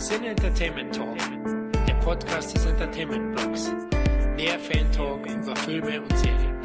Sin Entertainment Talk, der Podcast des Entertainment Blogs. Mehr Fan Talk über Filme und Serien.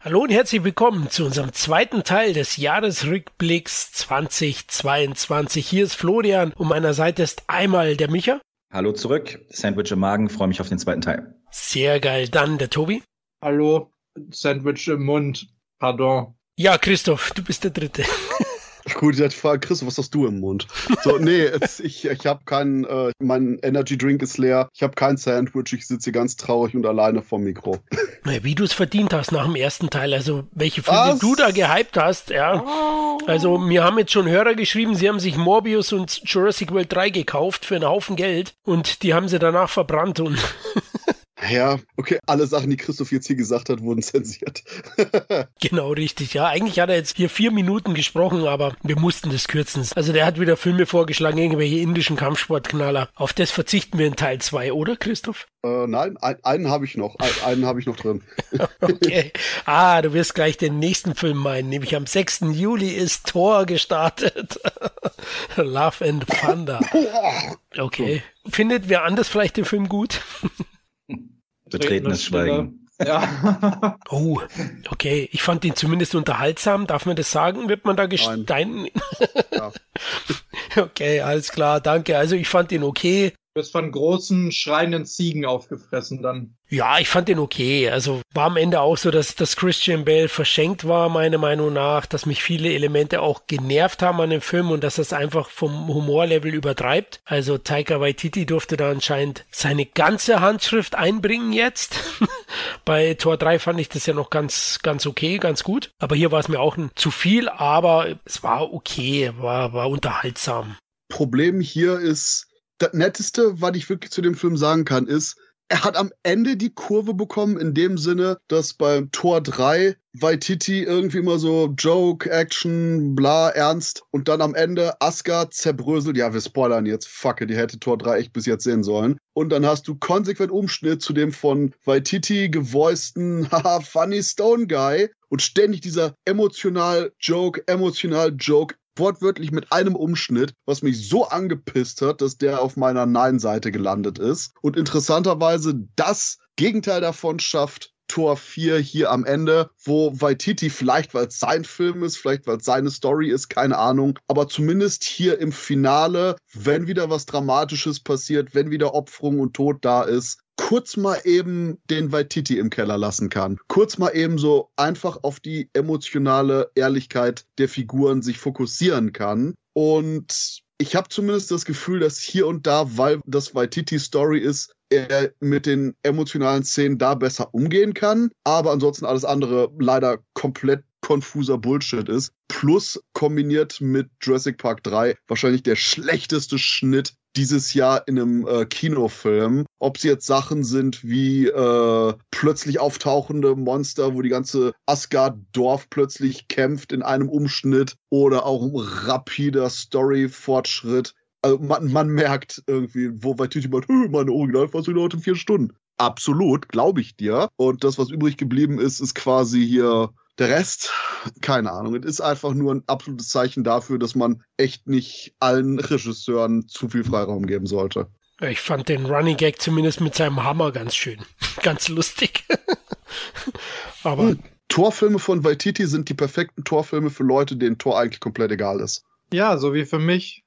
Hallo und herzlich willkommen zu unserem zweiten Teil des Jahresrückblicks 2022. Hier ist Florian und meiner Seite ist einmal der Micha. Hallo zurück, Sandwich im Magen, freue mich auf den zweiten Teil. Sehr geil, dann der Tobi. Hallo, Sandwich im Mund, pardon. Ja, Christoph, du bist der Dritte. Gut, ich frage Chris, was hast du im Mund? So, nee, jetzt, ich, ich habe keinen, äh, mein Energy Drink ist leer, ich habe kein Sandwich, ich sitze hier ganz traurig und alleine vorm Mikro. Wie du es verdient hast nach dem ersten Teil, also welche Filme was? du da gehypt hast, ja. Also mir haben jetzt schon Hörer geschrieben, sie haben sich Morbius und Jurassic World 3 gekauft für einen Haufen Geld und die haben sie danach verbrannt und Ja, okay, alle Sachen, die Christoph jetzt hier gesagt hat, wurden zensiert. genau, richtig. Ja, eigentlich hat er jetzt hier vier Minuten gesprochen, aber wir mussten das kürzen. Also der hat wieder Filme vorgeschlagen, irgendwelche indischen Kampfsportknaller. Auf das verzichten wir in Teil 2, oder Christoph? Äh, nein, ein, einen habe ich noch. Ein, einen habe ich noch drin. okay. Ah, du wirst gleich den nächsten Film meinen, nämlich am 6. Juli ist Tor gestartet. Love and Thunder. Okay. Findet wer anders vielleicht den Film gut? Betretenes Schweigen. Ja. oh, okay. Ich fand ihn zumindest unterhaltsam. Darf man das sagen? Wird man da gestein? ja. Okay, alles klar, danke. Also ich fand ihn okay. Du wirst von großen, schreienden Ziegen aufgefressen dann. Ja, ich fand den okay. Also war am Ende auch so, dass, dass Christian Bale verschenkt war, meiner Meinung nach, dass mich viele Elemente auch genervt haben an dem Film und dass das einfach vom Humorlevel übertreibt. Also Taika Waititi durfte da anscheinend seine ganze Handschrift einbringen jetzt. Bei Tor 3 fand ich das ja noch ganz, ganz okay, ganz gut. Aber hier war es mir auch ein, zu viel, aber es war okay, war, war unterhaltsam. Problem hier ist, das Netteste, was ich wirklich zu dem Film sagen kann, ist, er hat am Ende die Kurve bekommen, in dem Sinne, dass beim Tor 3 Waititi irgendwie immer so Joke, Action, bla, ernst und dann am Ende Asgard zerbröselt. Ja, wir spoilern jetzt. Fuck, die hätte Tor 3 echt bis jetzt sehen sollen. Und dann hast du konsequent Umschnitt zu dem von Waititi gevoiceden, haha, funny Stone Guy und ständig dieser emotional Joke, emotional Joke, wortwörtlich mit einem Umschnitt, was mich so angepisst hat, dass der auf meiner Nein-Seite gelandet ist. Und interessanterweise das Gegenteil davon schafft Tor 4 hier am Ende, wo Waititi vielleicht, weil es sein Film ist, vielleicht weil es seine Story ist, keine Ahnung, aber zumindest hier im Finale, wenn wieder was Dramatisches passiert, wenn wieder Opferung und Tod da ist, kurz mal eben den Waititi im Keller lassen kann. Kurz mal eben so einfach auf die emotionale Ehrlichkeit der Figuren sich fokussieren kann. Und ich habe zumindest das Gefühl, dass hier und da, weil das Waititi-Story ist, er mit den emotionalen Szenen da besser umgehen kann. Aber ansonsten alles andere leider komplett konfuser Bullshit ist. Plus kombiniert mit Jurassic Park 3 wahrscheinlich der schlechteste Schnitt dieses Jahr in einem äh, Kinofilm. Ob sie jetzt Sachen sind wie äh, plötzlich auftauchende Monster, wo die ganze Asgard-Dorf plötzlich kämpft in einem Umschnitt oder auch rapider Story-Fortschritt. Also man, man merkt irgendwie, wo Waititi meint, meine Originalfassung dauert in vier Stunden. Absolut, glaube ich dir. Und das, was übrig geblieben ist, ist quasi hier der Rest, keine Ahnung. Es ist einfach nur ein absolutes Zeichen dafür, dass man echt nicht allen Regisseuren zu viel Freiraum geben sollte. Ich fand den Running Gag zumindest mit seinem Hammer ganz schön. ganz lustig. Aber. Hm. Torfilme von Waititi sind die perfekten Torfilme für Leute, denen Tor eigentlich komplett egal ist. Ja, so wie für mich.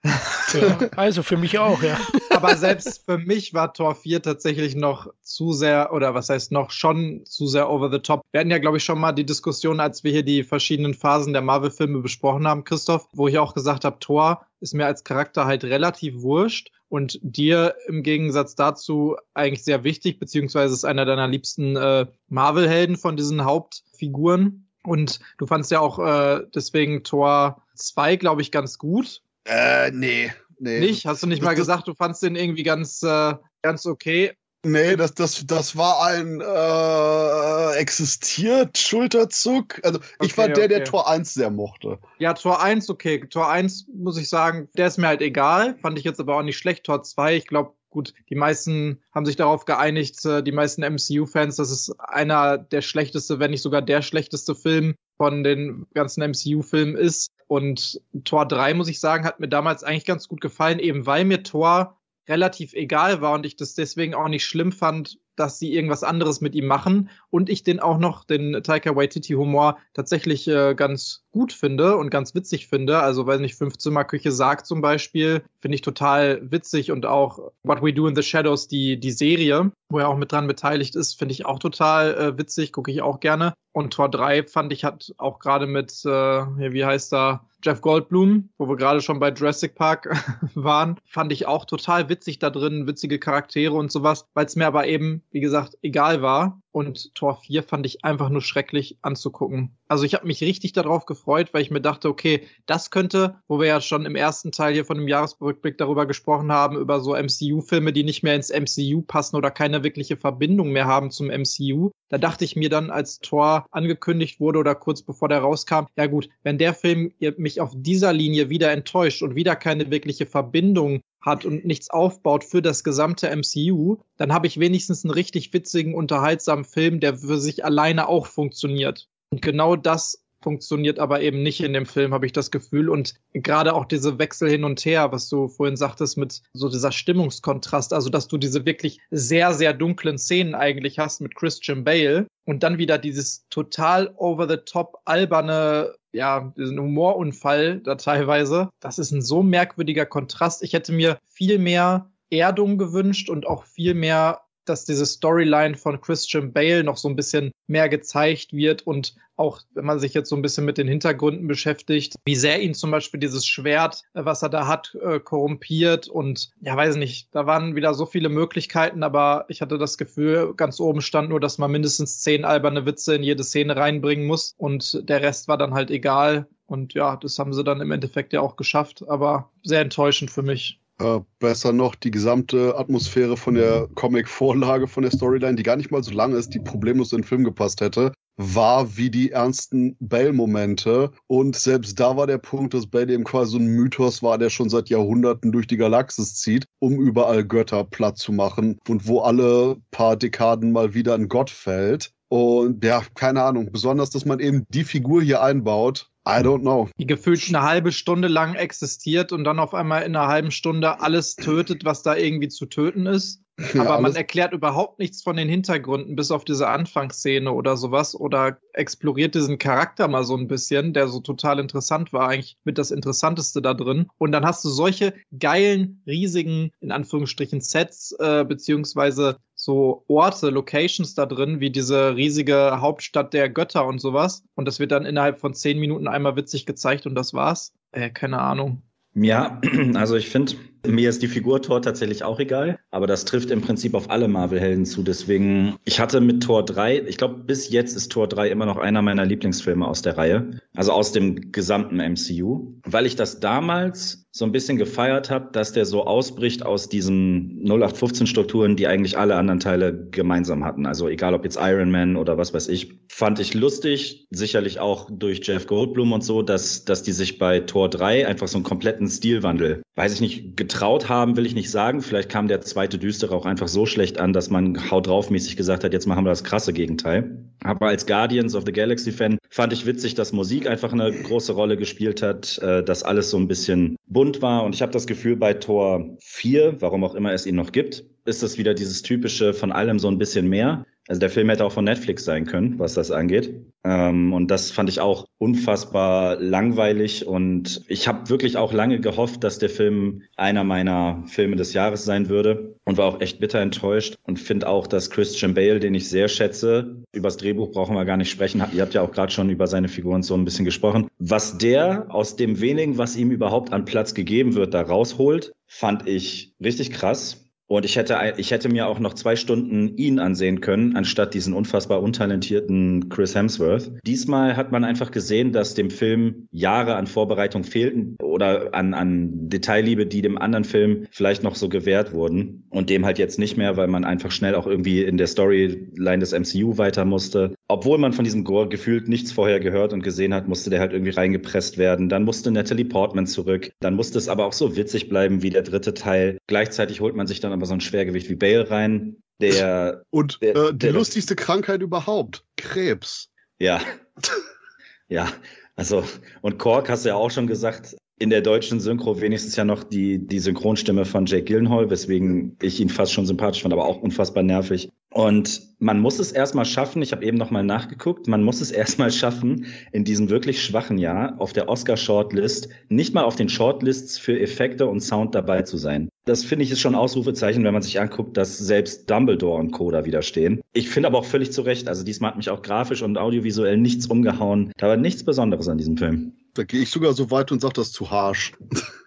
Ja, also für mich auch, ja. Aber selbst für mich war Tor 4 tatsächlich noch zu sehr, oder was heißt noch schon zu sehr over the top. Wir hatten ja, glaube ich, schon mal die Diskussion, als wir hier die verschiedenen Phasen der Marvel-Filme besprochen haben, Christoph, wo ich auch gesagt habe, Thor ist mir als Charakter halt relativ wurscht und dir im Gegensatz dazu eigentlich sehr wichtig, beziehungsweise ist einer deiner liebsten äh, Marvel-Helden von diesen Hauptfiguren. Und du fandst ja auch äh, deswegen Tor 2, glaube ich, ganz gut. Äh, nee. Nee. Nicht? Hast du nicht das, mal gesagt, du fandst den irgendwie ganz, äh, ganz okay? Nee, das, das, das war ein äh, existiert Schulterzuck. Also ich okay, war der, okay. der Tor 1 sehr mochte. Ja, Tor 1, okay. Tor 1 muss ich sagen, der ist mir halt egal. Fand ich jetzt aber auch nicht schlecht. Tor 2, ich glaube, gut, die meisten haben sich darauf geeinigt, äh, die meisten MCU-Fans, dass es einer der schlechteste, wenn nicht sogar der schlechteste Film von den ganzen MCU-Filmen ist. Und Tor 3, muss ich sagen, hat mir damals eigentlich ganz gut gefallen, eben weil mir Tor relativ egal war und ich das deswegen auch nicht schlimm fand, dass sie irgendwas anderes mit ihm machen und ich den auch noch, den Taika Waititi Humor tatsächlich äh, ganz gut finde und ganz witzig finde. Also, weiß nicht, Fünfzimmerküche sagt zum Beispiel, finde ich total witzig und auch What We Do in the Shadows, die, die Serie, wo er auch mit dran beteiligt ist, finde ich auch total äh, witzig, gucke ich auch gerne. Und Tor 3 fand ich hat auch gerade mit, äh, wie heißt da, Jeff Goldblum, wo wir gerade schon bei Jurassic Park waren, fand ich auch total witzig da drin, witzige Charaktere und sowas, weil es mir aber eben, wie gesagt, egal war. Und Tor 4 fand ich einfach nur schrecklich anzugucken. Also ich habe mich richtig darauf gefreut, weil ich mir dachte, okay, das könnte, wo wir ja schon im ersten Teil hier von dem Jahresrückblick darüber gesprochen haben, über so MCU-Filme, die nicht mehr ins MCU passen oder keine wirkliche Verbindung mehr haben zum MCU. Da dachte ich mir dann, als Tor angekündigt wurde oder kurz bevor der rauskam, ja gut, wenn der Film mich auf dieser Linie wieder enttäuscht und wieder keine wirkliche Verbindung hat und nichts aufbaut für das gesamte MCU, dann habe ich wenigstens einen richtig witzigen, unterhaltsamen Film, der für sich alleine auch funktioniert. Und genau das funktioniert aber eben nicht in dem Film, habe ich das Gefühl. Und gerade auch diese Wechsel hin und her, was du vorhin sagtest, mit so dieser Stimmungskontrast, also dass du diese wirklich sehr, sehr dunklen Szenen eigentlich hast mit Christian Bale und dann wieder dieses total over the top alberne ja, diesen Humorunfall da teilweise. Das ist ein so merkwürdiger Kontrast. Ich hätte mir viel mehr Erdung gewünscht und auch viel mehr dass diese Storyline von Christian Bale noch so ein bisschen mehr gezeigt wird und auch, wenn man sich jetzt so ein bisschen mit den Hintergründen beschäftigt, wie sehr ihn zum Beispiel dieses Schwert, äh, was er da hat, äh, korrumpiert und ja, weiß nicht, da waren wieder so viele Möglichkeiten, aber ich hatte das Gefühl, ganz oben stand nur, dass man mindestens zehn alberne Witze in jede Szene reinbringen muss und der Rest war dann halt egal. Und ja, das haben sie dann im Endeffekt ja auch geschafft, aber sehr enttäuschend für mich. Äh, besser noch die gesamte Atmosphäre von der Comic-Vorlage, von der Storyline, die gar nicht mal so lang ist, die problemlos in den Film gepasst hätte, war wie die ernsten Bale-Momente. Und selbst da war der Punkt, dass Bale eben quasi so ein Mythos war, der schon seit Jahrhunderten durch die Galaxis zieht, um überall Götter platt zu machen und wo alle paar Dekaden mal wieder ein Gott fällt. Und ja, keine Ahnung, besonders, dass man eben die Figur hier einbaut, I don't know. Die gefühlt eine halbe Stunde lang existiert und dann auf einmal in einer halben Stunde alles tötet, was da irgendwie zu töten ist. Ja, Aber man erklärt überhaupt nichts von den Hintergründen, bis auf diese Anfangsszene oder sowas. Oder exploriert diesen Charakter mal so ein bisschen, der so total interessant war, eigentlich mit das Interessanteste da drin. Und dann hast du solche geilen, riesigen, in Anführungsstrichen, Sets, äh, beziehungsweise so Orte, Locations da drin, wie diese riesige Hauptstadt der Götter und sowas. Und das wird dann innerhalb von zehn Minuten einmal witzig gezeigt und das war's. Äh, keine Ahnung. Ja, also ich finde, mir ist die Figur Thor tatsächlich auch egal, aber das trifft im Prinzip auf alle Marvel-Helden zu. Deswegen, ich hatte mit Thor 3, ich glaube, bis jetzt ist Thor 3 immer noch einer meiner Lieblingsfilme aus der Reihe, also aus dem gesamten MCU, weil ich das damals so ein bisschen gefeiert habe, dass der so ausbricht aus diesen 0815-Strukturen, die eigentlich alle anderen Teile gemeinsam hatten. Also egal ob jetzt Iron Man oder was weiß ich, fand ich lustig, sicherlich auch durch Jeff Goldblum und so, dass, dass die sich bei Thor 3 einfach so einen kompletten Stilwandel, weiß ich nicht, getraut haben, will ich nicht sagen. Vielleicht kam der zweite Düstere auch einfach so schlecht an, dass man haut draufmäßig gesagt hat, jetzt machen wir das krasse Gegenteil. Aber als Guardians of the Galaxy Fan fand ich witzig, dass Musik einfach eine große Rolle gespielt hat, äh, dass alles so ein bisschen bunt war. Und ich habe das Gefühl, bei Tor 4, warum auch immer es ihn noch gibt, ist das wieder dieses typische von allem so ein bisschen mehr. Also der Film hätte auch von Netflix sein können, was das angeht. Ähm, und das fand ich auch unfassbar langweilig. Und ich habe wirklich auch lange gehofft, dass der Film einer meiner Filme des Jahres sein würde. Und war auch echt bitter enttäuscht. Und finde auch, dass Christian Bale, den ich sehr schätze, übers Drehbuch brauchen wir gar nicht sprechen. Ihr habt ja auch gerade schon über seine Figuren so ein bisschen gesprochen. Was der aus dem wenigen, was ihm überhaupt an Platz gegeben wird, da rausholt, fand ich richtig krass. Und ich hätte, ich hätte mir auch noch zwei Stunden ihn ansehen können, anstatt diesen unfassbar untalentierten Chris Hemsworth. Diesmal hat man einfach gesehen, dass dem Film Jahre an Vorbereitung fehlten oder an, an Detailliebe, die dem anderen Film vielleicht noch so gewährt wurden. Und dem halt jetzt nicht mehr, weil man einfach schnell auch irgendwie in der Storyline des MCU weiter musste. Obwohl man von diesem Gore gefühlt nichts vorher gehört und gesehen hat, musste der halt irgendwie reingepresst werden. Dann musste Natalie Portman zurück. Dann musste es aber auch so witzig bleiben wie der dritte Teil. Gleichzeitig holt man sich dann aber so ein Schwergewicht wie Bale rein, der. Und Der- äh, die der- lustigste Krankheit überhaupt. Krebs. Ja. ja. Also, und Kork hast du ja auch schon gesagt, in der deutschen Synchro wenigstens ja noch die, die Synchronstimme von Jake Gyllenhaal, weswegen ich ihn fast schon sympathisch fand, aber auch unfassbar nervig. Und man muss es erstmal schaffen, ich habe eben nochmal nachgeguckt, man muss es erstmal schaffen, in diesem wirklich schwachen Jahr auf der Oscar-Shortlist, nicht mal auf den Shortlists für Effekte und Sound dabei zu sein. Das finde ich ist schon ein Ausrufezeichen, wenn man sich anguckt, dass selbst Dumbledore und Co. da widerstehen. Ich finde aber auch völlig zu Recht, also diesmal hat mich auch grafisch und audiovisuell nichts umgehauen. Da war nichts Besonderes an diesem Film. Da gehe ich sogar so weit und sage, das zu harsch.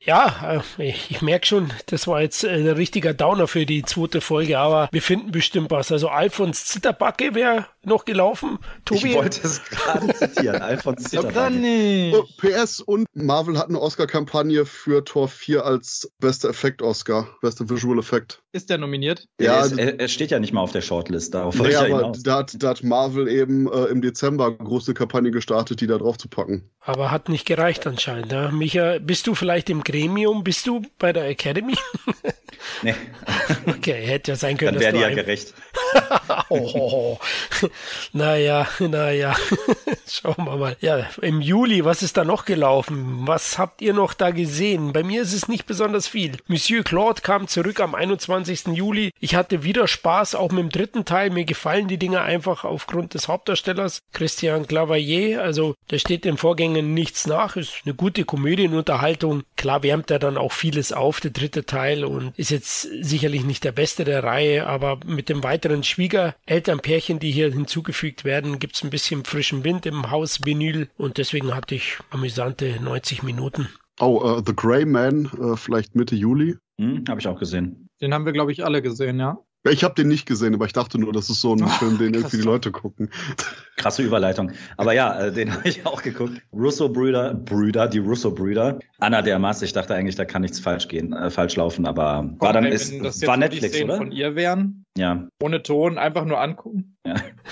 Ja, äh, ich merke schon, das war jetzt äh, ein richtiger Downer für die zweite Folge, aber wir finden bestimmt was. Also Alfons Zitterbacke wäre noch gelaufen. Tobi, Ich wollte es gerade zitieren, Alfons Zitterbacke. Oh, PS und Marvel hat eine Oscar-Kampagne für Tor 4 als bester Effekt-Oscar, bester Visual Effect. Ist der nominiert? Ja, er, ist, er, er steht ja nicht mal auf der Shortlist, darauf Nee, aber da hat, da hat Marvel eben äh, im Dezember eine große Kampagne gestartet, die da drauf zu packen. aber hat nicht gereicht anscheinend. Ja. Micha, bist du vielleicht im Gremium? Bist du bei der Academy? Nee, Okay, hätte ja sein können, dann wäre die ja gerecht. oh, naja, naja. Schauen wir mal. Ja, im Juli, was ist da noch gelaufen? Was habt ihr noch da gesehen? Bei mir ist es nicht besonders viel. Monsieur Claude kam zurück am 21. Juli. Ich hatte wieder Spaß, auch mit dem dritten Teil. Mir gefallen die Dinge einfach aufgrund des Hauptdarstellers, Christian Clavier. Also, der steht den Vorgängen nichts nach. Ist eine gute Komödienunterhaltung. Klar wärmt er dann auch vieles auf, der dritte Teil, und ist jetzt sicherlich nicht der beste der Reihe, aber mit dem weiteren Schwiegerelternpärchen, die hier hinzugefügt werden, gibt's ein bisschen frischen Wind im Haus Vinyl und deswegen hatte ich amüsante 90 Minuten. Oh, äh, The Grey Man, äh, vielleicht Mitte Juli. Hm, Habe ich auch gesehen. Den haben wir, glaube ich, alle gesehen, ja. Ja, Ich habe den nicht gesehen, aber ich dachte nur, das ist so ein Ach, Film, den krass. irgendwie die Leute gucken. Krasse Überleitung. Aber ja, äh, den habe ich auch geguckt. Russo-Brüder, Brüder, die Russo-Brüder. Anna der Maß, ich dachte eigentlich, da kann nichts falsch gehen, äh, falsch laufen, aber war dann Wenn ist, das war die Netflix, Szenen oder? von ihr wären, Ja. ohne Ton, einfach nur angucken.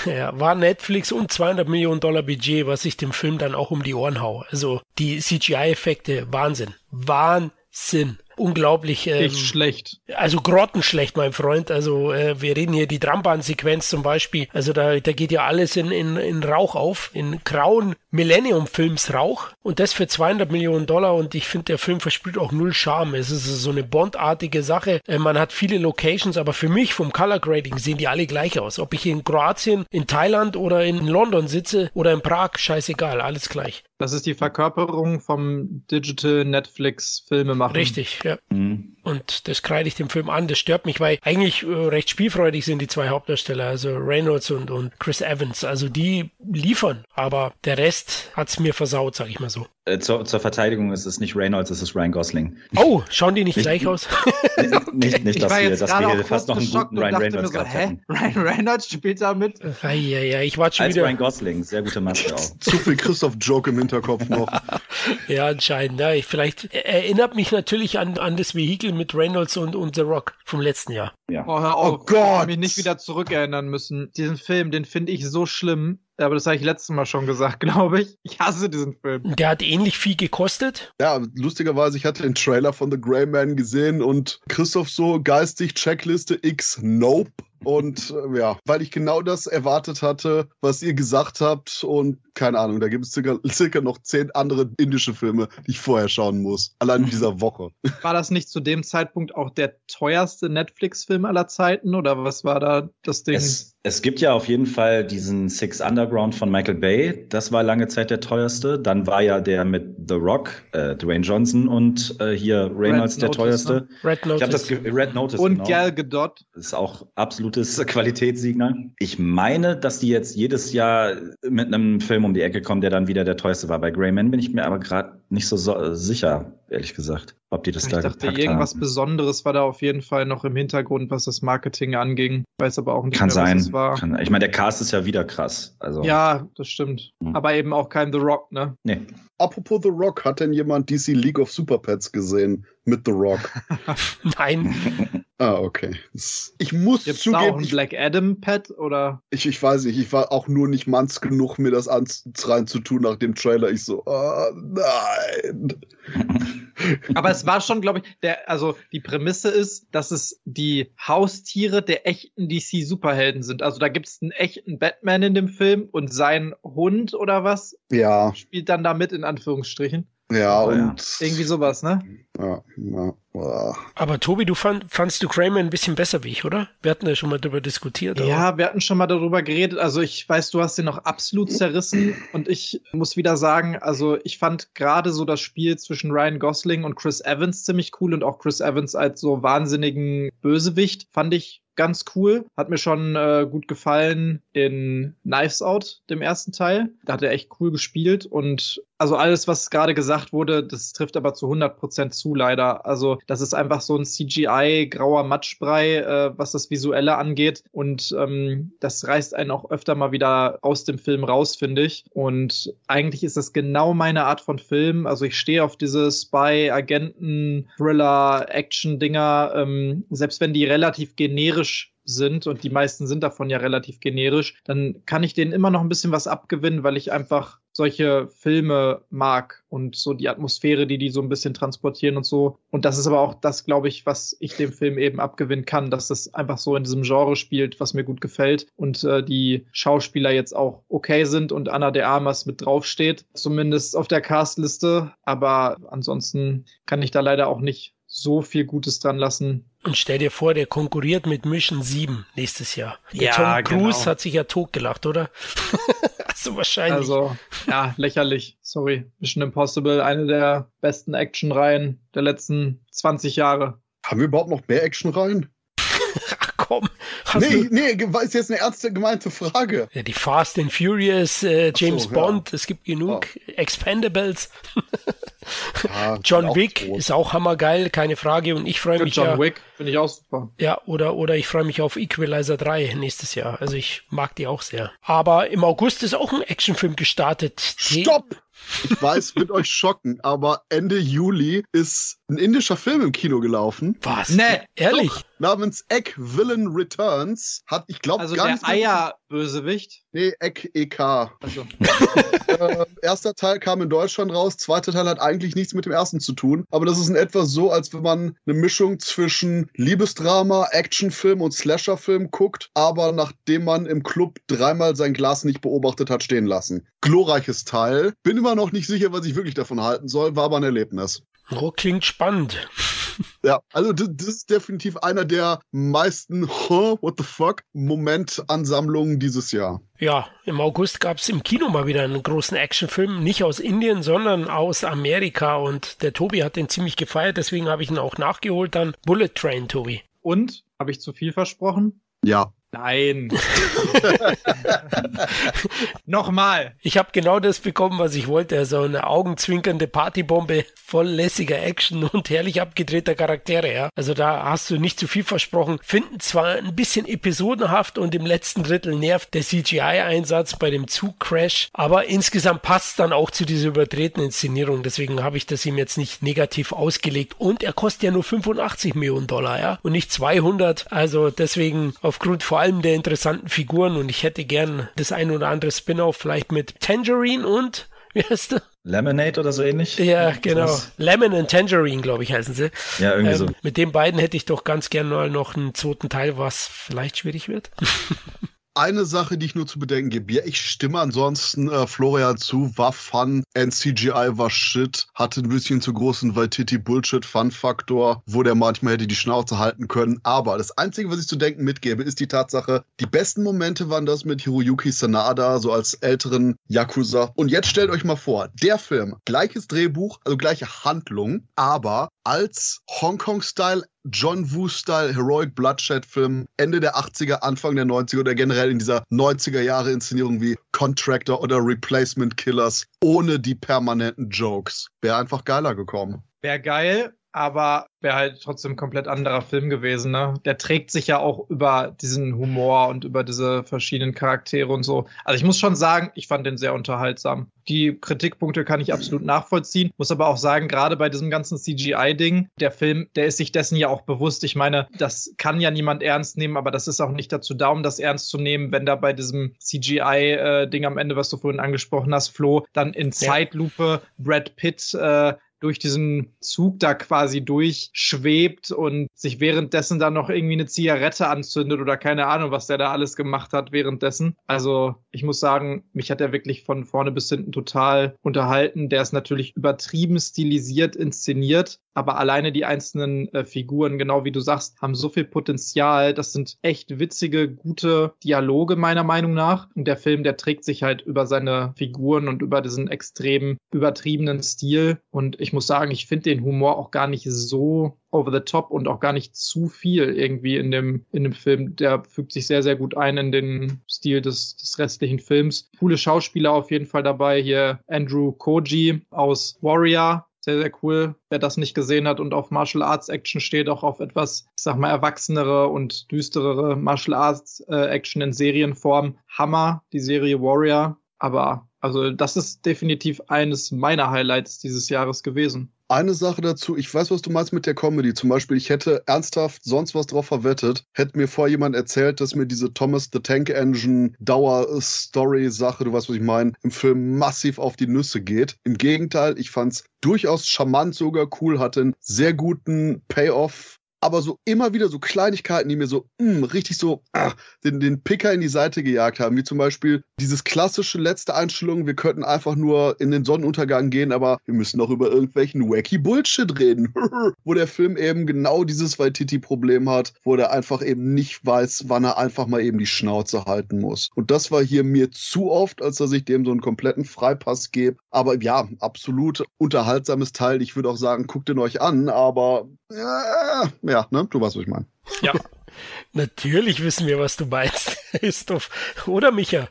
Ja, war Netflix und 200 Millionen Dollar Budget, was ich dem Film dann auch um die Ohren hau. Also die CGI-Effekte, Wahnsinn. Wahnsinn. Unglaublich. Ähm, Nicht schlecht. Also grottenschlecht, mein Freund. Also äh, wir reden hier die Trambahnsequenz zum Beispiel. Also da, da geht ja alles in, in, in Rauch auf, in grauen Millennium-Films-Rauch. Und das für 200 Millionen Dollar. Und ich finde, der Film verspielt auch null Charme. Es ist so eine Bond-artige Sache. Äh, man hat viele Locations, aber für mich vom Color Grading sehen die alle gleich aus. Ob ich in Kroatien, in Thailand oder in London sitze oder in Prag, scheißegal, alles gleich. Das ist die Verkörperung vom Digital Netflix Filmemachen. Richtig, ja. Hm. Und das kreide ich dem Film an. Das stört mich, weil eigentlich äh, recht spielfreudig sind die zwei Hauptdarsteller, also Reynolds und, und Chris Evans. Also die liefern, aber der Rest hat's mir versaut, sag ich mal so. Äh, zur, zur Verteidigung ist es nicht Reynolds, es ist Ryan Gosling. Oh, schauen die nicht Nicht- gleich aus? nicht, nicht, Ich dass war wir, jetzt dass gerade wir fast noch einen guten und Ryan dachte Reynolds mir so, gehabt hätten. Ryan Reynolds spielt da mit? Eieiei, ich war schon Als wieder. Ryan Gosling, sehr gute Maske auch. Zu viel Christoph-Joke im Hinterkopf noch. Ja, anscheinend. Ja, ich, vielleicht erinnert mich natürlich an, an das Vehikel mit Reynolds und, und The Rock vom letzten Jahr. Ja. Oh, auf. Oh Gott. Ich mich nicht wieder zurückerinnern müssen. Diesen Film, den finde ich so schlimm. Aber das habe ich letztes Mal schon gesagt, glaube ich. Ich hasse diesen Film. Der hat ähnlich viel gekostet. Ja, lustigerweise, ich hatte den Trailer von The Grey Man gesehen und Christoph so geistig Checkliste X Nope. Und äh, ja, weil ich genau das erwartet hatte, was ihr gesagt habt und keine Ahnung, da gibt es circa, circa noch zehn andere indische Filme, die ich vorher schauen muss. Allein in dieser Woche. War das nicht zu dem Zeitpunkt auch der teuerste Netflix-Film aller Zeiten? Oder was war da das Ding? Es, es gibt ja auf jeden Fall diesen Six Underground von Michael Bay. Das war lange Zeit der teuerste. Dann war ja der mit The Rock, äh, Dwayne Johnson und äh, hier Reynolds Red der Notice, teuerste. ne? Red Ich habe Notice. das ge- Red Notice Und genau. Gal Gadot. Das ist auch absolutes Qualitätssignal. Ich meine, dass die jetzt jedes Jahr mit einem Film um die Ecke kommen, der dann wieder der teuerste war. Bei Greyman bin ich mir aber gerade nicht so, so sicher, ehrlich gesagt, ob die das Ich da dachte, gepackt irgendwas haben. Besonderes war da auf jeden Fall noch im Hintergrund, was das Marketing anging. Weiß aber auch nicht Kann mehr, sein. was es war. Kann, ich meine, der Cast ist ja wieder krass. Also, Ja, das stimmt. Hm. Aber eben auch kein The Rock, ne? Nee. Apropos The Rock, hat denn jemand DC League of Super Pets gesehen mit The Rock. Nein. ah, okay. Ich muss Gibt's zugeben, auch ein ich, Black Adam Pad oder? ich, ich weiß nicht, ich war auch nur nicht manns genug, mir das ans reinzutun nach dem Trailer. Ich so, ah, nein. Aber es war schon, glaube ich, der, also die Prämisse ist, dass es die Haustiere der echten DC-Superhelden sind. Also da gibt es einen echten Batman in dem Film und sein Hund oder was Ja, spielt dann da mit in Anführungsstrichen. Ja, ja. und. Irgendwie sowas, ne? Ja, ja, ja. Aber Tobi, du fand, fandst du Kramer ein bisschen besser wie ich, oder? Wir hatten ja schon mal darüber diskutiert. aber- Ja, wir hatten schon mal darüber geredet. Also ich weiß, du hast den noch absolut zerrissen und ich muss wieder sagen, also ich fand gerade so das Spiel zwischen Ryan Gosling und Chris Evans ziemlich cool und auch Chris Evans als so wahnsinnigen Bösewicht fand ich ganz cool. Hat mir schon äh, gut gefallen in Knives Out, dem ersten Teil. Da hat er echt cool gespielt und also alles, was gerade gesagt wurde, das trifft aber zu 100% zu leider. Also das ist einfach so ein CGI-grauer Matschbrei, äh, was das Visuelle angeht und ähm, das reißt einen auch öfter mal wieder aus dem Film raus, finde ich. Und eigentlich ist das genau meine Art von Film. Also ich stehe auf diese Spy, Agenten, Thriller, Action-Dinger, ähm, selbst wenn die relativ generisch sind und die meisten sind davon ja relativ generisch, dann kann ich denen immer noch ein bisschen was abgewinnen, weil ich einfach solche Filme mag und so die Atmosphäre, die die so ein bisschen transportieren und so. Und das ist aber auch das, glaube ich, was ich dem Film eben abgewinnen kann, dass das einfach so in diesem Genre spielt, was mir gut gefällt und äh, die Schauspieler jetzt auch okay sind und Anna de Armas mit draufsteht, zumindest auf der Castliste. Aber ansonsten kann ich da leider auch nicht so viel Gutes dran lassen. Und stell dir vor, der konkurriert mit Mission 7 nächstes Jahr. Der Ja, Tom Cruise genau. hat sich ja totgelacht, oder? also wahrscheinlich. Also, ja, lächerlich. Sorry. Mission Impossible, eine der besten Actionreihen der letzten 20 Jahre. Haben wir überhaupt noch mehr Action rein? Ach komm. Hast Nee, du, nee, ist jetzt eine ernste gemeinte Frage. ja, die Fast and Furious, äh, James ja. Bond, es gibt genug. Expendables. Ja, John Wick tot. ist auch hammergeil, keine Frage. Und ich freue mich John ja, Wick finde ich auch super. ja, oder, oder ich freue mich auf Equalizer 3 nächstes Jahr. Also ich mag die auch sehr. Aber im August ist auch ein Actionfilm gestartet. Stopp! Ich weiß, wird euch schocken, aber Ende Juli ist ein indischer Film im Kino gelaufen. Was? Nee, Ehrlich? Doch, namens Egg Villain Returns. Hat, ich glaube, Also gar der nicht. mehr- Eierbösewicht. Nee, Egg EK. Also, äh, erster Teil kam in Deutschland raus, zweiter Teil hat eigentlich nichts mit dem ersten zu tun. Aber das ist in etwa so, als wenn man eine Mischung zwischen Liebesdrama, Actionfilm und Slasherfilm guckt, aber nachdem man im Club dreimal sein Glas nicht beobachtet hat stehen lassen. Glorreiches Teil. Bin immer noch nicht sicher, was ich wirklich davon halten soll, war aber ein Erlebnis. Oh, klingt spannend. Ja, also das, das ist definitiv einer der meisten huh, what the fuck Momentansammlungen dieses Jahr. Ja, im August gab es im Kino mal wieder einen großen Actionfilm, nicht aus Indien, sondern aus Amerika. Und der Tobi hat den ziemlich gefeiert, deswegen habe ich ihn auch nachgeholt. Dann Bullet Train, Tobi. und, habe ich zu viel versprochen? Ja. Nein. Nochmal. Ich habe genau das bekommen, was ich wollte. Also eine augenzwinkernde Partybombe, voll lässiger Action und herrlich abgedrehter Charaktere. Ja. Also da hast du nicht zu viel versprochen. Finden zwar ein bisschen episodenhaft und im letzten Drittel nervt der CGI-Einsatz bei dem Zugcrash, aber insgesamt passt dann auch zu dieser übertretenen Inszenierung. Deswegen habe ich das ihm jetzt nicht negativ ausgelegt. Und er kostet ja nur 85 Millionen Dollar, ja, und nicht 200. Also deswegen aufgrund vor allem der interessanten Figuren und ich hätte gern das ein oder andere Spin-off vielleicht mit Tangerine und wie heißt der? Lemonade oder so ähnlich? Ja, genau. Was? Lemon and Tangerine, glaube ich, heißen sie. Ja, irgendwie Ähm, so. Mit den beiden hätte ich doch ganz gern mal noch einen zweiten Teil, was vielleicht schwierig wird. Eine Sache, die ich nur zu bedenken gebe. Ja, ich stimme ansonsten äh, Florian zu. War Fun. NCGI war Shit. Hatte ein bisschen zu großen Waititi Bullshit Fun Faktor, wo der manchmal hätte die Schnauze halten können. Aber das Einzige, was ich zu denken mitgebe, ist die Tatsache, die besten Momente waren das mit Hiroyuki Sanada, so als älteren Yakuza. Und jetzt stellt euch mal vor, der Film, gleiches Drehbuch, also gleiche Handlung, aber als Hongkong-Style John Woo-Style Heroic Bloodshed-Film Ende der 80er, Anfang der 90er oder generell in dieser 90er Jahre Inszenierung wie Contractor oder Replacement Killers ohne die permanenten Jokes. Wäre einfach geiler gekommen. Wäre geil, aber wäre halt trotzdem ein komplett anderer Film gewesen. Ne? Der trägt sich ja auch über diesen Humor und über diese verschiedenen Charaktere und so. Also ich muss schon sagen, ich fand den sehr unterhaltsam. Die Kritikpunkte kann ich absolut nachvollziehen, muss aber auch sagen, gerade bei diesem ganzen CGI-Ding, der Film, der ist sich dessen ja auch bewusst. Ich meine, das kann ja niemand ernst nehmen, aber das ist auch nicht dazu da, um das ernst zu nehmen, wenn da bei diesem CGI-Ding äh, am Ende, was du vorhin angesprochen hast, Flo, dann in Zeitlupe Brad Pitt äh, durch diesen Zug da quasi durchschwebt und sich währenddessen dann noch irgendwie eine Zigarette anzündet oder keine Ahnung, was der da alles gemacht hat währenddessen. Also ich muss sagen, mich hat er wirklich von vorne bis hinten total unterhalten. Der ist natürlich übertrieben stilisiert inszeniert, aber alleine die einzelnen äh, Figuren, genau wie du sagst, haben so viel Potenzial. Das sind echt witzige, gute Dialoge meiner Meinung nach. Und der Film, der trägt sich halt über seine Figuren und über diesen extrem übertriebenen Stil. Und ich muss sagen, ich finde den Humor auch gar nicht so over the top und auch gar nicht zu viel irgendwie in dem, in dem Film. Der fügt sich sehr, sehr gut ein in den Stil des, des restlichen Films. Coole Schauspieler auf jeden Fall dabei. Hier Andrew Koji aus Warrior, sehr, sehr cool. Wer das nicht gesehen hat und auf Martial Arts Action steht, auch auf etwas, ich sag mal, erwachsenere und düsterere Martial Arts äh, Action in Serienform. Hammer, die Serie Warrior. Aber also das ist definitiv eines meiner Highlights dieses Jahres gewesen. Eine Sache dazu, ich weiß, was du meinst mit der Comedy. Zum Beispiel, ich hätte ernsthaft sonst was drauf verwettet, hätte mir vorher jemand erzählt, dass mir diese Thomas the Tank Engine Dauer-Story-Sache, du weißt, was ich meine, im Film massiv auf die Nüsse geht. Im Gegenteil, ich fand's durchaus charmant, sogar cool, hatte einen sehr guten Payoff aber so immer wieder so Kleinigkeiten, die mir so mh, mm, richtig so ach, den, den Picker in die Seite gejagt haben, wie zum Beispiel dieses klassische letzte Einstellung, wir könnten einfach nur in den Sonnenuntergang gehen, aber wir müssen auch über irgendwelchen wacky Bullshit reden, wo der Film eben genau dieses Waititi-Problem hat, wo der einfach eben nicht weiß, wann er einfach mal eben die Schnauze halten muss. Und das war hier mir zu oft, als dass ich dem so einen kompletten Freipass gebe. Aber ja, absolut unterhaltsames Teil. Ich würde auch sagen, guckt ihn euch an, aber ja, ja ne? Du weißt, was ich meine. Ja. Natürlich wissen wir, was du meinst, Christoph. Oder Micha?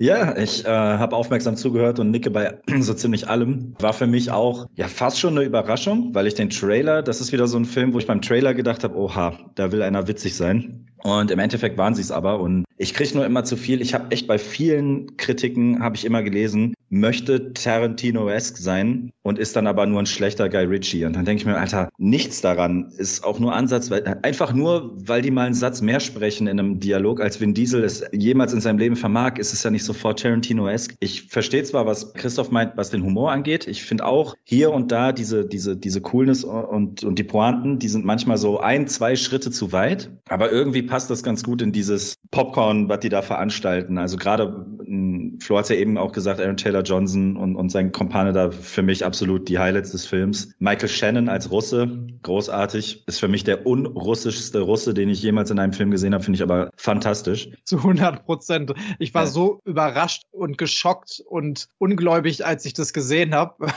Ja, ich äh, habe aufmerksam zugehört und nicke bei so ziemlich allem. War für mich auch ja fast schon eine Überraschung, weil ich den Trailer, das ist wieder so ein Film, wo ich beim Trailer gedacht habe, oha, da will einer witzig sein. Und im Endeffekt waren sie es aber. Und ich kriege nur immer zu viel. Ich habe echt bei vielen Kritiken, habe ich immer gelesen, möchte Tarantino-esque sein und ist dann aber nur ein schlechter Guy Ritchie. Und dann denke ich mir, Alter, nichts daran ist auch nur Ansatz, weil, einfach nur, weil die mal einen Satz mehr sprechen in einem Dialog, als Vin Diesel es jemals in seinem Leben vermag, ist es ja nicht sofort Tarantino-esque. Ich verstehe zwar, was Christoph meint, was den Humor angeht. Ich finde auch hier und da diese, diese, diese Coolness und, und die Pointen, die sind manchmal so ein, zwei Schritte zu weit. Aber irgendwie passt das ganz gut in dieses Popcorn, was die da veranstalten. Also gerade, hm, Flo hat ja eben auch gesagt, Aaron Taylor Johnson und, und sein Kompane da für mich absolut die Highlights des Films. Michael Shannon als Russe, großartig, ist für mich der unrussischste Russe, den ich jemals in einem Film gesehen habe, finde ich aber fantastisch. Zu 100 Prozent. Ich war ja. so überrascht und geschockt und ungläubig, als ich das gesehen habe.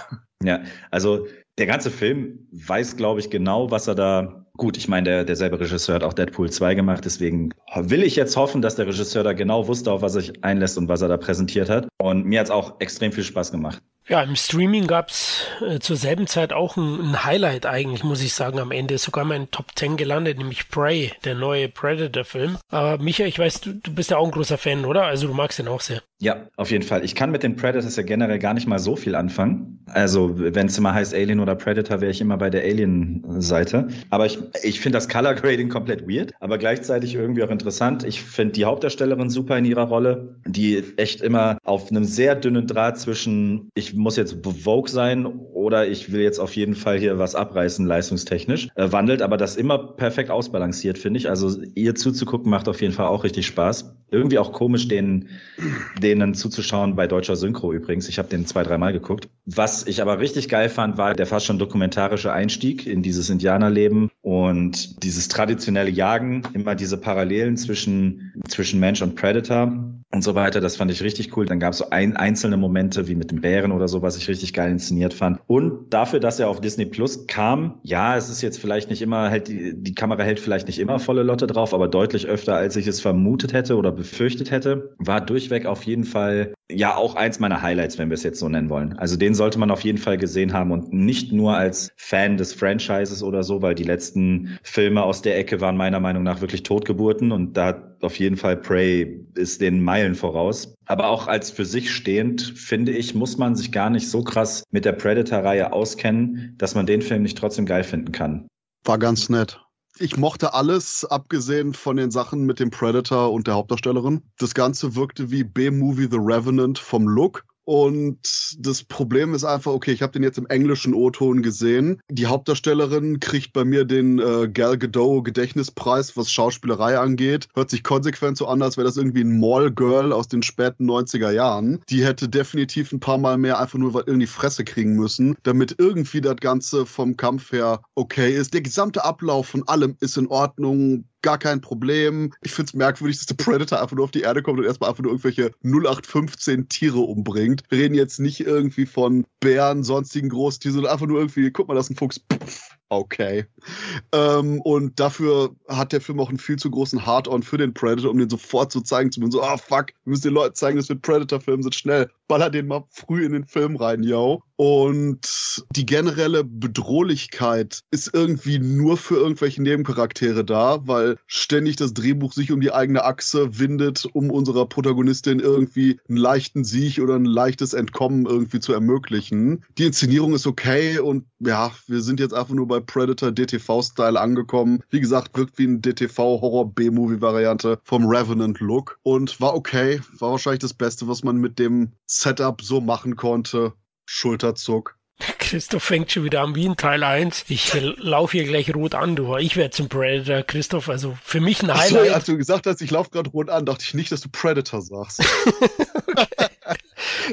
Ja, also der ganze Film weiß, glaube ich, genau, was er da Gut, ich meine, der, derselbe Regisseur hat auch Deadpool 2 gemacht, deswegen will ich jetzt hoffen, dass der Regisseur da genau wusste, auf was er sich einlässt und was er da präsentiert hat. Und mir hat es auch extrem viel Spaß gemacht. Ja, im Streaming gab's äh, zur selben Zeit auch ein, ein, Highlight eigentlich, muss ich sagen, am Ende. Sogar mein Top 10 gelandet, nämlich Prey, der neue Predator-Film. Aber Micha, ich weiß, du, du bist ja auch ein großer Fan, oder? Also du magst den auch sehr. Ja, auf jeden Fall. Ich kann mit den Predators ja generell gar nicht mal so viel anfangen. Also wenn es immer heißt Alien oder Predator, wäre ich immer bei der Alien-Seite. Aber ich, ich finde das Color Grading komplett weird, aber gleichzeitig irgendwie auch interessant. Ich finde die Hauptdarstellerin super in ihrer Rolle, die echt immer auf einem sehr dünnen Draht zwischen ich muss jetzt Vogue sein oder ich will jetzt auf jeden Fall hier was abreißen, leistungstechnisch, äh, wandelt, aber das immer perfekt ausbalanciert, finde ich. Also ihr zuzugucken macht auf jeden Fall auch richtig Spaß. Irgendwie auch komisch, denen, denen zuzuschauen bei deutscher Synchro übrigens. Ich habe den zwei, dreimal geguckt. Was ich aber richtig geil fand, war der fast schon dokumentarische Einstieg in dieses Indianerleben und dieses traditionelle Jagen, immer diese Parallelen zwischen, zwischen Mensch und Predator und so weiter. Das fand ich richtig cool. Dann gab es so ein, einzelne Momente wie mit dem Bären oder so, was ich richtig geil inszeniert fand. Und dafür, dass er auf Disney Plus kam, ja, es ist jetzt vielleicht nicht immer, halt die, die Kamera hält vielleicht nicht immer volle Lotte drauf, aber deutlich öfter, als ich es vermutet hätte oder befürchtet hätte, war durchweg auf jeden Fall ja auch eins meiner Highlights, wenn wir es jetzt so nennen wollen. Also den sollte man auf jeden Fall gesehen haben und nicht nur als Fan des Franchises oder so, weil die letzten Filme aus der Ecke waren meiner Meinung nach wirklich Totgeburten und da auf jeden Fall Prey ist den Meilen voraus. Aber auch als für sich stehend, finde ich, muss man sich gar nicht so krass mit der Predator-Reihe auskennen, dass man den Film nicht trotzdem geil finden kann. War ganz nett. Ich mochte alles, abgesehen von den Sachen mit dem Predator und der Hauptdarstellerin. Das Ganze wirkte wie B-Movie The Revenant vom Look. Und das Problem ist einfach, okay, ich habe den jetzt im englischen O-Ton gesehen. Die Hauptdarstellerin kriegt bei mir den äh, Gal Gadot Gedächtnispreis, was Schauspielerei angeht. Hört sich konsequent so an, als wäre das irgendwie ein Mall-Girl aus den späten 90er Jahren. Die hätte definitiv ein paar Mal mehr einfach nur in die Fresse kriegen müssen, damit irgendwie das Ganze vom Kampf her okay ist. Der gesamte Ablauf von allem ist in Ordnung gar kein Problem. Ich finde es merkwürdig, dass der Predator einfach nur auf die Erde kommt und erstmal einfach nur irgendwelche 0815 Tiere umbringt. Wir reden jetzt nicht irgendwie von Bären, sonstigen Großtieren, sondern einfach nur irgendwie, guck mal, das ist ein Fuchs. Okay. Ähm, und dafür hat der Film auch einen viel zu großen Hard-On für den Predator, um den sofort zu zeigen, zumindest so, ah oh, fuck, wir müssen den Leuten zeigen, dass wir Predator-Filme sind, schnell, baller den mal früh in den Film rein, yo. Und die generelle Bedrohlichkeit ist irgendwie nur für irgendwelche Nebencharaktere da, weil ständig das Drehbuch sich um die eigene Achse windet, um unserer Protagonistin irgendwie einen leichten Sieg oder ein leichtes Entkommen irgendwie zu ermöglichen. Die Inszenierung ist okay und ja, wir sind jetzt einfach nur bei Predator DTV-Style angekommen. Wie gesagt, wirkt wie ein DTV-Horror-B-Movie-Variante vom Revenant-Look und war okay. War wahrscheinlich das Beste, was man mit dem Setup so machen konnte. Schulterzuck. Christoph fängt schon wieder an wie in Teil 1. Ich laufe hier gleich rot an, du. Ich werde zum Predator, Christoph. Also für mich ein Highlight. Achso, als du gesagt hast, ich laufe gerade rot an, dachte ich nicht, dass du Predator sagst. okay.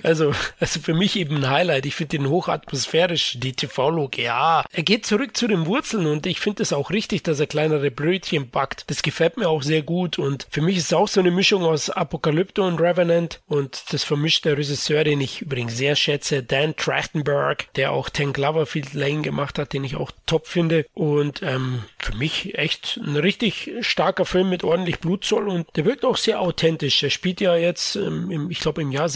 Also, also für mich eben ein Highlight. Ich finde den hochatmosphärisch, die TV-Look, ja. Er geht zurück zu den Wurzeln und ich finde es auch richtig, dass er kleinere Brötchen backt. Das gefällt mir auch sehr gut und für mich ist es auch so eine Mischung aus Apokalypto und Revenant und das vermischt der Regisseur, den ich übrigens sehr schätze, Dan Trachtenberg, der auch Ten Cloverfield Lane gemacht hat, den ich auch top finde und ähm, für mich echt ein richtig starker Film mit ordentlich Blutzoll und der wirkt auch sehr authentisch. Er spielt ja jetzt, ähm, im, ich glaube im Jahr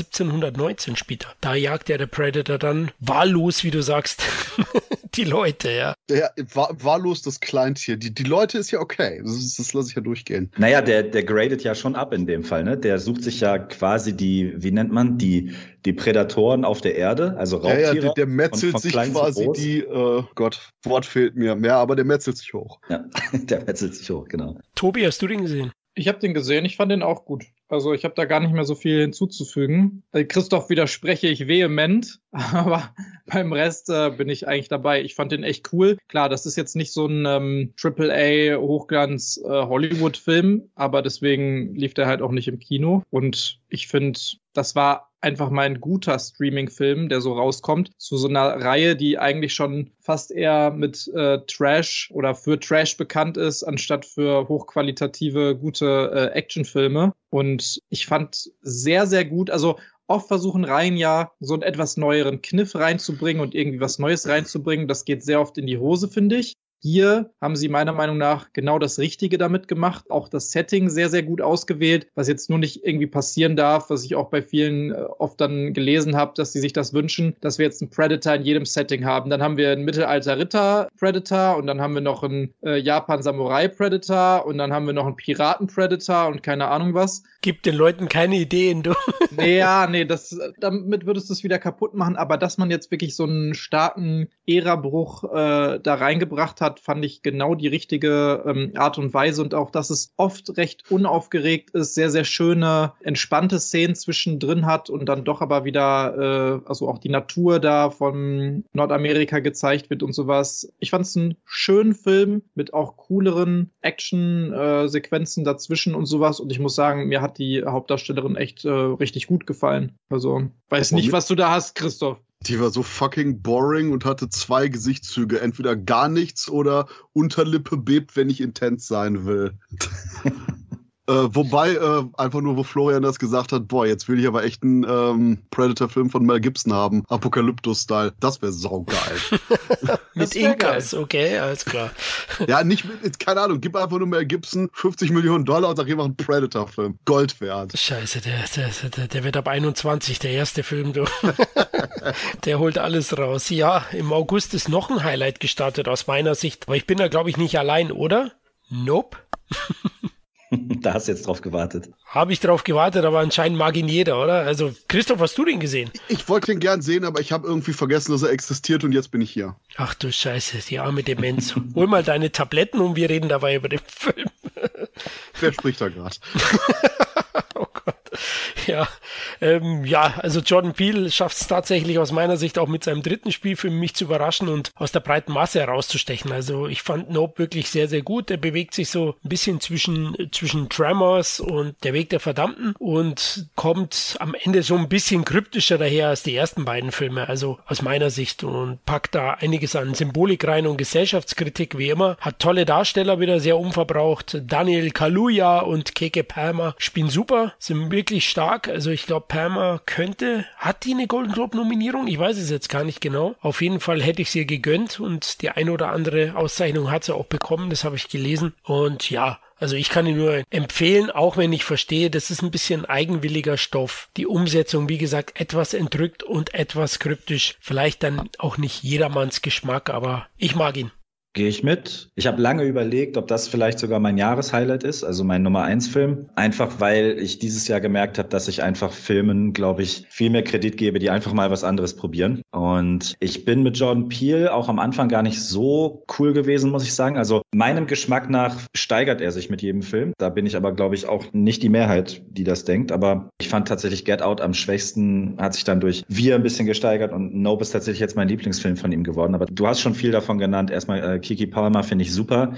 1719 spielt er. Da jagt ja der Predator dann wahllos, wie du sagst, die Leute, ja. Ja, wahllos das Kleintier. Die, die Leute ist ja okay. Das, das lasse ich ja durchgehen. Naja, der, der gradet ja schon ab in dem Fall, ne? Der sucht sich ja quasi die, wie nennt man, die, die Prädatoren auf der Erde, also Raubtiere. Ja, ja der, der metzelt sich quasi die, äh, Gott, Wort fehlt mir. Ja, aber der metzelt sich hoch. Ja, der metzelt sich hoch, genau. Tobi, hast du den gesehen? Ich habe den gesehen, ich fand den auch gut. Also ich habe da gar nicht mehr so viel hinzuzufügen. Bei Christoph widerspreche ich vehement, aber beim Rest äh, bin ich eigentlich dabei. Ich fand den echt cool. Klar, das ist jetzt nicht so ein ähm, AAA Hochglanz äh, aber deswegen lief der halt auch nicht im Kino und ich finde, das war einfach mal ein guter Streaming-Film, der so rauskommt, zu so einer Reihe, die eigentlich schon fast eher mit äh, Trash oder für Trash bekannt ist, anstatt für hochqualitative, gute äh, Actionfilme. Und ich fand sehr, sehr gut, also oft versuchen Reihen ja so einen etwas neueren Kniff reinzubringen und irgendwie was Neues reinzubringen. Das geht sehr oft in die Hose, finde ich. Hier haben sie meiner Meinung nach genau das Richtige damit gemacht. Auch das Setting sehr, sehr gut ausgewählt, was jetzt nur nicht irgendwie passieren darf, was ich auch bei vielen äh, oft dann gelesen habe, dass sie sich das wünschen, dass wir jetzt einen Predator in jedem Setting haben. Dann haben wir einen Mittelalter-Ritter-Predator und dann haben wir noch einen äh, Japan-Samurai-Predator und dann haben wir noch einen Piraten-Predator und keine Ahnung was. Gib den Leuten keine Ideen, du. nee, ja, nee, das, damit würdest du es wieder kaputt machen, aber dass man jetzt wirklich so einen starken Ära-Bruch äh, da reingebracht hat, hat, fand ich genau die richtige ähm, Art und Weise und auch, dass es oft recht unaufgeregt ist, sehr, sehr schöne, entspannte Szenen zwischendrin hat und dann doch aber wieder, äh, also auch die Natur da von Nordamerika gezeigt wird und sowas. Ich fand es einen schönen Film mit auch cooleren Action-Sequenzen äh, dazwischen und sowas und ich muss sagen, mir hat die Hauptdarstellerin echt äh, richtig gut gefallen. Also, weiß nicht, was du da hast, Christoph. Die war so fucking boring und hatte zwei Gesichtszüge. Entweder gar nichts oder Unterlippe bebt, wenn ich intens sein will. Äh, wobei, äh, einfach nur, wo Florian das gesagt hat, boah, jetzt will ich aber echt einen ähm, Predator-Film von Mel Gibson haben, Apokalyptus-Style. Das wäre saugeil. mit Inkas, okay, alles klar. ja, nicht mit, keine Ahnung, gib einfach nur Mel Gibson 50 Millionen Dollar und sag, hier mach einen Predator-Film. Gold wert. Scheiße, der, der, der, der wird ab 21, der erste Film, du. Der holt alles raus. Ja, im August ist noch ein Highlight gestartet aus meiner Sicht, aber ich bin da, glaube ich, nicht allein, oder? Nope. Da hast du jetzt drauf gewartet. Habe ich drauf gewartet, aber anscheinend mag ihn jeder, oder? Also, Christoph, hast du den gesehen? Ich, ich wollte den gern sehen, aber ich habe irgendwie vergessen, dass er existiert und jetzt bin ich hier. Ach du Scheiße, die arme Demenz. Hol mal deine Tabletten und wir reden dabei über den Film. Wer spricht da gerade? oh Gott. Ja, ähm, ja, also Jordan Peele schafft es tatsächlich aus meiner Sicht auch mit seinem dritten Spielfilm mich zu überraschen und aus der breiten Masse herauszustechen. Also ich fand Nope wirklich sehr, sehr gut. Er bewegt sich so ein bisschen zwischen, zwischen Tremors und Der Weg der Verdammten und kommt am Ende so ein bisschen kryptischer daher als die ersten beiden Filme, also aus meiner Sicht und packt da einiges an Symbolik rein und Gesellschaftskritik wie immer. Hat tolle Darsteller wieder sehr unverbraucht. Daniel Kaluuya und Keke Palmer spielen super, sind wirklich stark. Also ich glaube, Palmer könnte, hat die eine Golden Globe Nominierung? Ich weiß es jetzt gar nicht genau. Auf jeden Fall hätte ich sie gegönnt und die eine oder andere Auszeichnung hat sie auch bekommen. Das habe ich gelesen. Und ja, also ich kann ihn nur empfehlen, auch wenn ich verstehe, das ist ein bisschen eigenwilliger Stoff. Die Umsetzung, wie gesagt, etwas entrückt und etwas kryptisch. Vielleicht dann auch nicht jedermanns Geschmack, aber ich mag ihn. Gehe ich mit. Ich habe lange überlegt, ob das vielleicht sogar mein Jahreshighlight ist, also mein Nummer eins Film. Einfach weil ich dieses Jahr gemerkt habe, dass ich einfach Filmen, glaube ich, viel mehr Kredit gebe, die einfach mal was anderes probieren. Und ich bin mit Jordan Peele auch am Anfang gar nicht so cool gewesen, muss ich sagen. Also meinem Geschmack nach steigert er sich mit jedem Film. Da bin ich aber, glaube ich, auch nicht die Mehrheit, die das denkt. Aber ich fand tatsächlich Get Out am schwächsten, hat sich dann durch Wir ein bisschen gesteigert und Nope ist tatsächlich jetzt mein Lieblingsfilm von ihm geworden. Aber du hast schon viel davon genannt. Erstmal äh, Kiki Palmer finde ich super.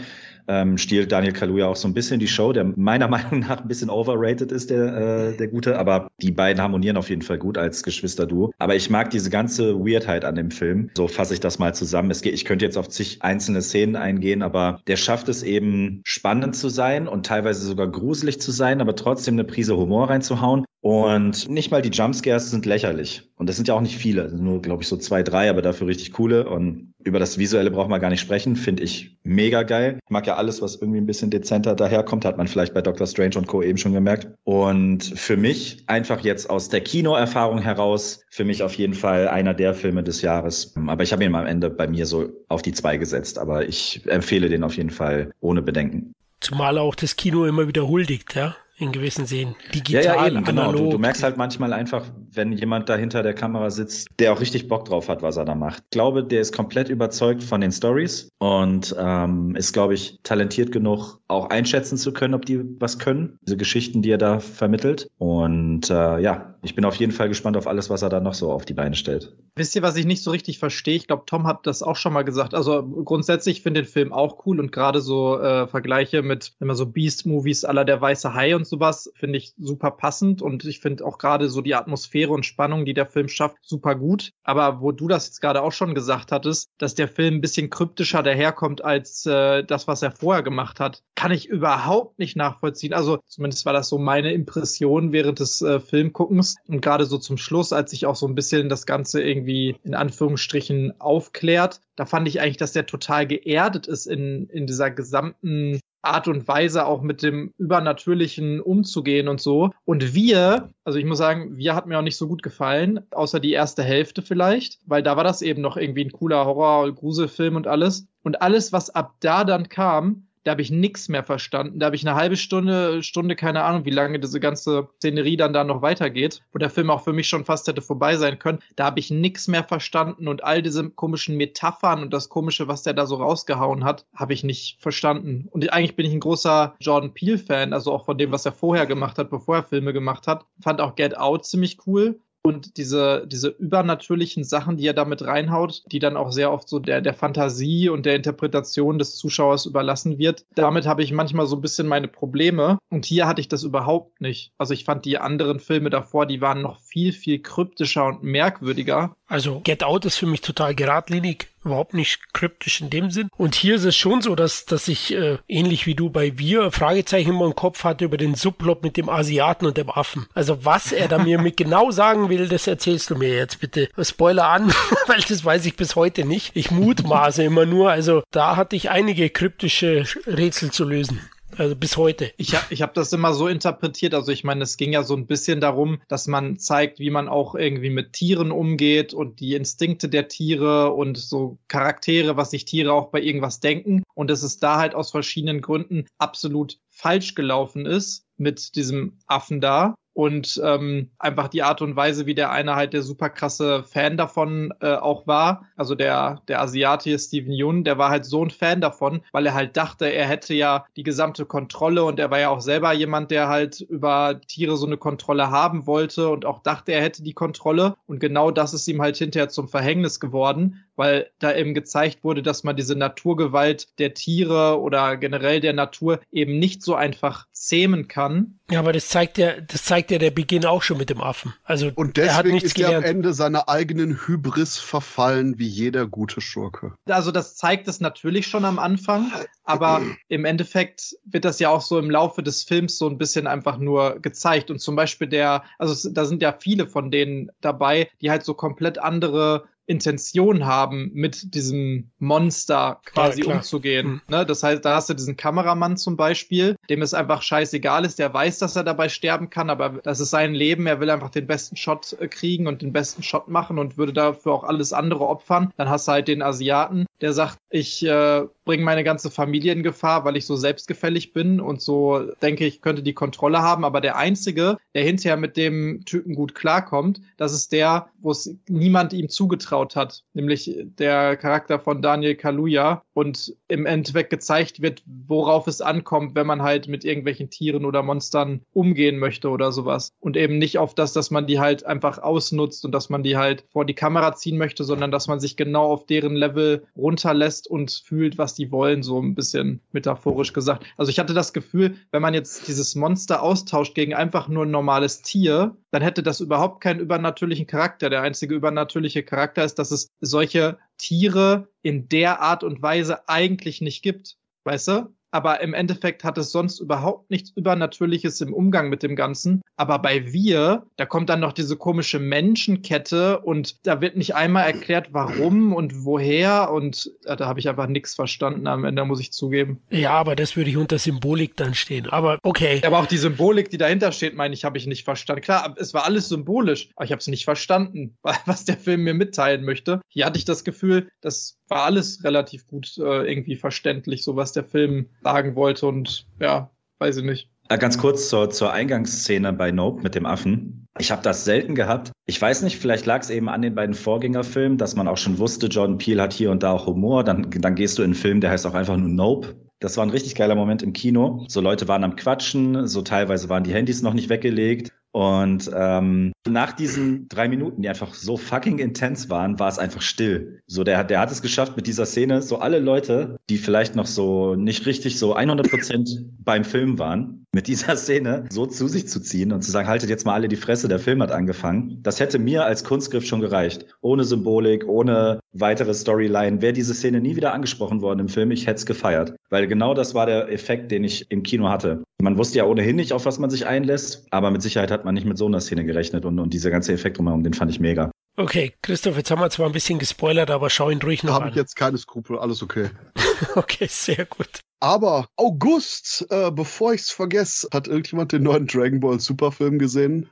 Ähm, stiehlt Daniel Kaluuya auch so ein bisschen die Show, der meiner Meinung nach ein bisschen overrated ist, der, äh, der Gute. Aber die beiden harmonieren auf jeden Fall gut als Geschwisterduo. Aber ich mag diese ganze Weirdheit an dem Film. So fasse ich das mal zusammen. Es geht, ich könnte jetzt auf zig einzelne Szenen eingehen, aber der schafft es eben spannend zu sein und teilweise sogar gruselig zu sein, aber trotzdem eine Prise Humor reinzuhauen. Und nicht mal die Jumpscares sind lächerlich. Und das sind ja auch nicht viele. Nur, glaube ich, so zwei, drei, aber dafür richtig coole. Und über das Visuelle braucht man gar nicht sprechen. Finde ich mega geil. Ich mag ja alles, was irgendwie ein bisschen dezenter daherkommt. Hat man vielleicht bei Doctor Strange und Co. eben schon gemerkt. Und für mich einfach jetzt aus der Kinoerfahrung heraus, für mich auf jeden Fall einer der Filme des Jahres. Aber ich habe ihn am Ende bei mir so auf die zwei gesetzt. Aber ich empfehle den auf jeden Fall ohne Bedenken. Zumal auch das Kino immer wieder huldigt, ja? In gewissen Seen. Digital, ja, ja, eben, genau. Du, du, merkst halt manchmal einfach, wenn jemand da hinter der Kamera sitzt, der auch richtig Bock drauf hat, was er da macht. Ich glaube, der ist komplett überzeugt von den Stories und ähm, ist, glaube ich, talentiert genug, auch einschätzen zu können, ob die was können. Diese Geschichten, die er da vermittelt. Und äh, ja, ich bin auf jeden Fall gespannt auf alles, was er da noch so auf die Beine stellt. Wisst ihr, was ich nicht so richtig verstehe? Ich glaube, Tom hat das auch schon mal gesagt. Also grundsätzlich finde den Film auch cool und gerade so äh, Vergleiche mit immer so Beast-Movies aller der weiße Hai und sowas finde ich super passend und ich finde auch gerade so die Atmosphäre und Spannung, die der Film schafft, super gut. Aber wo du das jetzt gerade auch schon gesagt hattest, dass der Film ein bisschen kryptischer daherkommt als äh, das, was er vorher gemacht hat, kann ich überhaupt nicht nachvollziehen. Also zumindest war das so meine Impression während des äh, Filmguckens und gerade so zum Schluss, als sich auch so ein bisschen das Ganze irgendwie in Anführungsstrichen aufklärt, da fand ich eigentlich, dass der total geerdet ist in, in dieser gesamten Art und Weise auch mit dem Übernatürlichen umzugehen und so. Und wir, also ich muss sagen, wir hat mir auch nicht so gut gefallen, außer die erste Hälfte vielleicht, weil da war das eben noch irgendwie ein cooler Horror-Gruselfilm und alles. Und alles, was ab da dann kam, da habe ich nichts mehr verstanden. Da habe ich eine halbe Stunde, Stunde, keine Ahnung, wie lange diese ganze Szenerie dann da noch weitergeht, wo der Film auch für mich schon fast hätte vorbei sein können. Da habe ich nichts mehr verstanden und all diese komischen Metaphern und das Komische, was der da so rausgehauen hat, habe ich nicht verstanden. Und eigentlich bin ich ein großer Jordan Peele-Fan, also auch von dem, was er vorher gemacht hat, bevor er Filme gemacht hat. Fand auch Get Out ziemlich cool und diese, diese übernatürlichen Sachen, die er damit reinhaut, die dann auch sehr oft so der, der Fantasie und der Interpretation des Zuschauers überlassen wird. Damit habe ich manchmal so ein bisschen meine Probleme. Und hier hatte ich das überhaupt nicht. Also ich fand die anderen Filme davor, die waren noch viel, viel kryptischer und merkwürdiger. Also Get Out ist für mich total geradlinig überhaupt nicht kryptisch in dem Sinn. Und hier ist es schon so, dass, dass ich äh, ähnlich wie du bei Wir Fragezeichen immer im Kopf hatte über den Subplot mit dem Asiaten und dem Affen. Also was er da mir mit genau sagen will, das erzählst du mir jetzt bitte. Spoiler an, weil das weiß ich bis heute nicht. Ich mutmaße immer nur. Also da hatte ich einige kryptische Rätsel zu lösen. Also bis heute. Ich habe ich hab das immer so interpretiert. Also ich meine, es ging ja so ein bisschen darum, dass man zeigt, wie man auch irgendwie mit Tieren umgeht und die Instinkte der Tiere und so Charaktere, was sich Tiere auch bei irgendwas denken. Und dass es da halt aus verschiedenen Gründen absolut falsch gelaufen ist mit diesem Affen da und ähm, einfach die Art und Weise, wie der eine halt der super krasse Fan davon äh, auch war. Also der, der Asiate Steven Yeun, der war halt so ein Fan davon, weil er halt dachte, er hätte ja die gesamte Kontrolle und er war ja auch selber jemand, der halt über Tiere so eine Kontrolle haben wollte und auch dachte, er hätte die Kontrolle. Und genau das ist ihm halt hinterher zum Verhängnis geworden, weil da eben gezeigt wurde, dass man diese Naturgewalt der Tiere oder generell der Natur eben nicht so einfach zähmen kann. Ja, aber das zeigt ja, das zeigt ja der Beginn auch schon mit dem Affen. Also und deswegen er hat nichts ist er am Ende seiner eigenen Hybris verfallen, wie jeder gute Schurke. Also das zeigt es natürlich schon am Anfang, aber im Endeffekt wird das ja auch so im Laufe des Films so ein bisschen einfach nur gezeigt. Und zum Beispiel der, also da sind ja viele von denen dabei, die halt so komplett andere Intention haben, mit diesem Monster quasi ja, umzugehen. Mhm. Ne? Das heißt, da hast du diesen Kameramann zum Beispiel, dem es einfach scheißegal ist, der weiß, dass er dabei sterben kann, aber das ist sein Leben, er will einfach den besten Shot äh, kriegen und den besten Shot machen und würde dafür auch alles andere opfern. Dann hast du halt den Asiaten, der sagt, ich äh, bringe meine ganze Familie in Gefahr, weil ich so selbstgefällig bin und so denke ich, könnte die Kontrolle haben. Aber der Einzige, der hinterher mit dem Typen gut klarkommt, das ist der, wo es niemand ihm zugetraut hat, nämlich der Charakter von Daniel Kaluja und im Endeffekt gezeigt wird, worauf es ankommt, wenn man halt mit irgendwelchen Tieren oder Monstern umgehen möchte oder sowas. Und eben nicht auf das, dass man die halt einfach ausnutzt und dass man die halt vor die Kamera ziehen möchte, sondern dass man sich genau auf deren Level runterlässt und fühlt, was die wollen, so ein bisschen metaphorisch gesagt. Also ich hatte das Gefühl, wenn man jetzt dieses Monster austauscht gegen einfach nur ein normales Tier, dann hätte das überhaupt keinen übernatürlichen Charakter. Der einzige übernatürliche Charakter ist, dass es solche Tiere in der Art und Weise eigentlich nicht gibt. Weißt du? Aber im Endeffekt hat es sonst überhaupt nichts Übernatürliches im Umgang mit dem Ganzen. Aber bei wir, da kommt dann noch diese komische Menschenkette und da wird nicht einmal erklärt, warum und woher und äh, da habe ich einfach nichts verstanden am Ende, muss ich zugeben. Ja, aber das würde ich unter Symbolik dann stehen. Aber okay. Aber auch die Symbolik, die dahinter steht, meine ich, habe ich nicht verstanden. Klar, es war alles symbolisch, aber ich habe es nicht verstanden, was der Film mir mitteilen möchte. Hier hatte ich das Gefühl, das war alles relativ gut äh, irgendwie verständlich, so was der Film sagen wollte und ja, weiß ich nicht. Äh, ganz kurz zur, zur Eingangsszene bei Nope mit dem Affen. Ich habe das selten gehabt. Ich weiß nicht, vielleicht lag es eben an den beiden Vorgängerfilmen, dass man auch schon wusste, Jordan Peele hat hier und da auch Humor. Dann, dann gehst du in einen Film, der heißt auch einfach nur Nope. Das war ein richtig geiler Moment im Kino. So Leute waren am Quatschen, so teilweise waren die Handys noch nicht weggelegt. Und ähm, nach diesen drei Minuten, die einfach so fucking intens waren, war es einfach still. So, der, der hat es geschafft mit dieser Szene, so alle Leute, die vielleicht noch so nicht richtig so 100 Prozent beim Film waren, mit dieser Szene so zu sich zu ziehen und zu sagen, haltet jetzt mal alle die Fresse, der Film hat angefangen. Das hätte mir als Kunstgriff schon gereicht. Ohne Symbolik, ohne weitere Storyline. Wäre diese Szene nie wieder angesprochen worden im Film, ich hätte es gefeiert. Weil genau das war der Effekt, den ich im Kino hatte. Man wusste ja ohnehin nicht, auf was man sich einlässt, aber mit Sicherheit hat man nicht mit so einer Szene gerechnet und, und dieser ganze Effekt drumherum, den fand ich mega. Okay, Christoph, jetzt haben wir zwar ein bisschen gespoilert, aber schau ihn ruhig noch Hab an. Habe ich jetzt keine Skrupel, alles okay. okay, sehr gut. Aber August, äh, bevor ich es vergesse, hat irgendjemand den neuen Dragon Ball Super Film gesehen?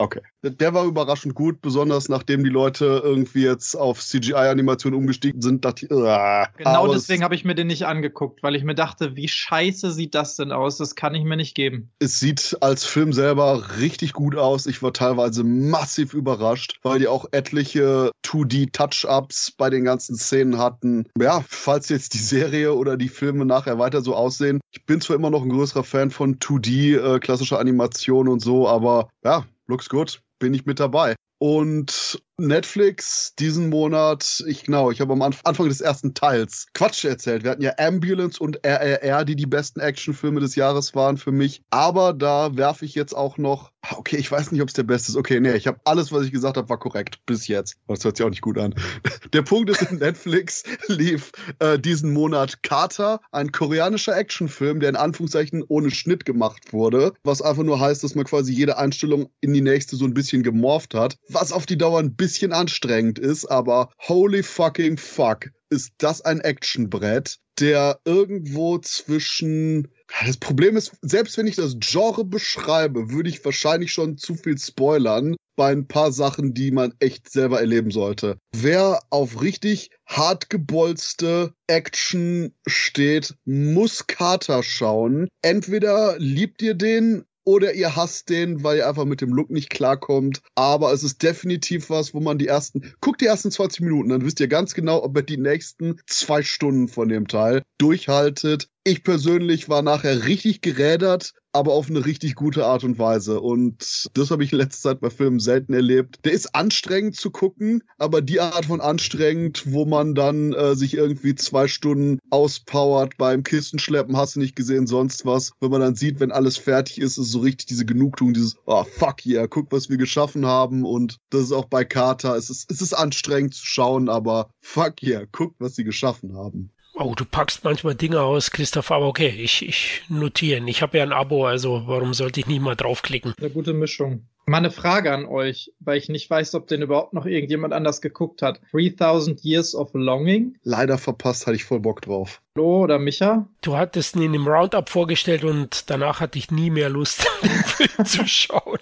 Okay. Der war überraschend gut, besonders nachdem die Leute irgendwie jetzt auf CGI-Animation umgestiegen sind. Dachte ich, uh, genau deswegen habe ich mir den nicht angeguckt, weil ich mir dachte, wie scheiße sieht das denn aus? Das kann ich mir nicht geben. Es sieht als Film selber richtig gut aus. Ich war teilweise massiv überrascht, weil die auch etliche 2D-Touch-Ups bei den ganzen Szenen hatten. Ja, falls jetzt die Serie oder die Filme nachher weiter so aussehen. Ich bin zwar immer noch ein größerer Fan von 2D, äh, klassischer Animation und so, aber ja, looks good, bin ich mit dabei. Und Netflix diesen Monat, ich genau, ich habe am Anfang des ersten Teils Quatsch erzählt. Wir hatten ja Ambulance und RRR, die die besten Actionfilme des Jahres waren für mich. Aber da werfe ich jetzt auch noch, okay, ich weiß nicht, ob es der beste ist. Okay, nee, ich habe alles, was ich gesagt habe, war korrekt bis jetzt. Das hört sich auch nicht gut an. Der Punkt ist, in Netflix lief äh, diesen Monat Carter, ein koreanischer Actionfilm, der in Anführungszeichen ohne Schnitt gemacht wurde, was einfach nur heißt, dass man quasi jede Einstellung in die nächste so ein bisschen gemorpht hat, was auf die Dauer ein bisschen bisschen anstrengend ist, aber holy fucking fuck, ist das ein Actionbrett, der irgendwo zwischen das Problem ist, selbst wenn ich das Genre beschreibe, würde ich wahrscheinlich schon zu viel spoilern bei ein paar Sachen, die man echt selber erleben sollte. Wer auf richtig hartgebolzte Action steht, muss Carter schauen. Entweder liebt ihr den oder ihr hasst den, weil ihr einfach mit dem Look nicht klarkommt. Aber es ist definitiv was, wo man die ersten, guckt die ersten 20 Minuten, dann wisst ihr ganz genau, ob ihr die nächsten zwei Stunden von dem Teil durchhaltet. Ich persönlich war nachher richtig gerädert, aber auf eine richtig gute Art und Weise. Und das habe ich in letzter Zeit bei Filmen selten erlebt. Der ist anstrengend zu gucken, aber die Art von anstrengend, wo man dann äh, sich irgendwie zwei Stunden auspowert beim Kistenschleppen, hast du nicht gesehen, sonst was. Wenn man dann sieht, wenn alles fertig ist, ist so richtig diese Genugtuung, dieses, oh fuck yeah, guck, was wir geschaffen haben. Und das ist auch bei Carter. Es ist, es ist anstrengend zu schauen, aber fuck yeah, guck, was sie geschaffen haben. Oh, du packst manchmal Dinge aus, Christoph, aber okay, ich, ich notieren. Ich habe ja ein Abo, also warum sollte ich nicht mal draufklicken? Eine gute Mischung. Mal eine Frage an euch, weil ich nicht weiß, ob den überhaupt noch irgendjemand anders geguckt hat. 3000 Years of Longing? Leider verpasst, hatte ich voll Bock drauf. Flo oder Micha? Du hattest ihn in dem Roundup vorgestellt und danach hatte ich nie mehr Lust, den Film zu schauen.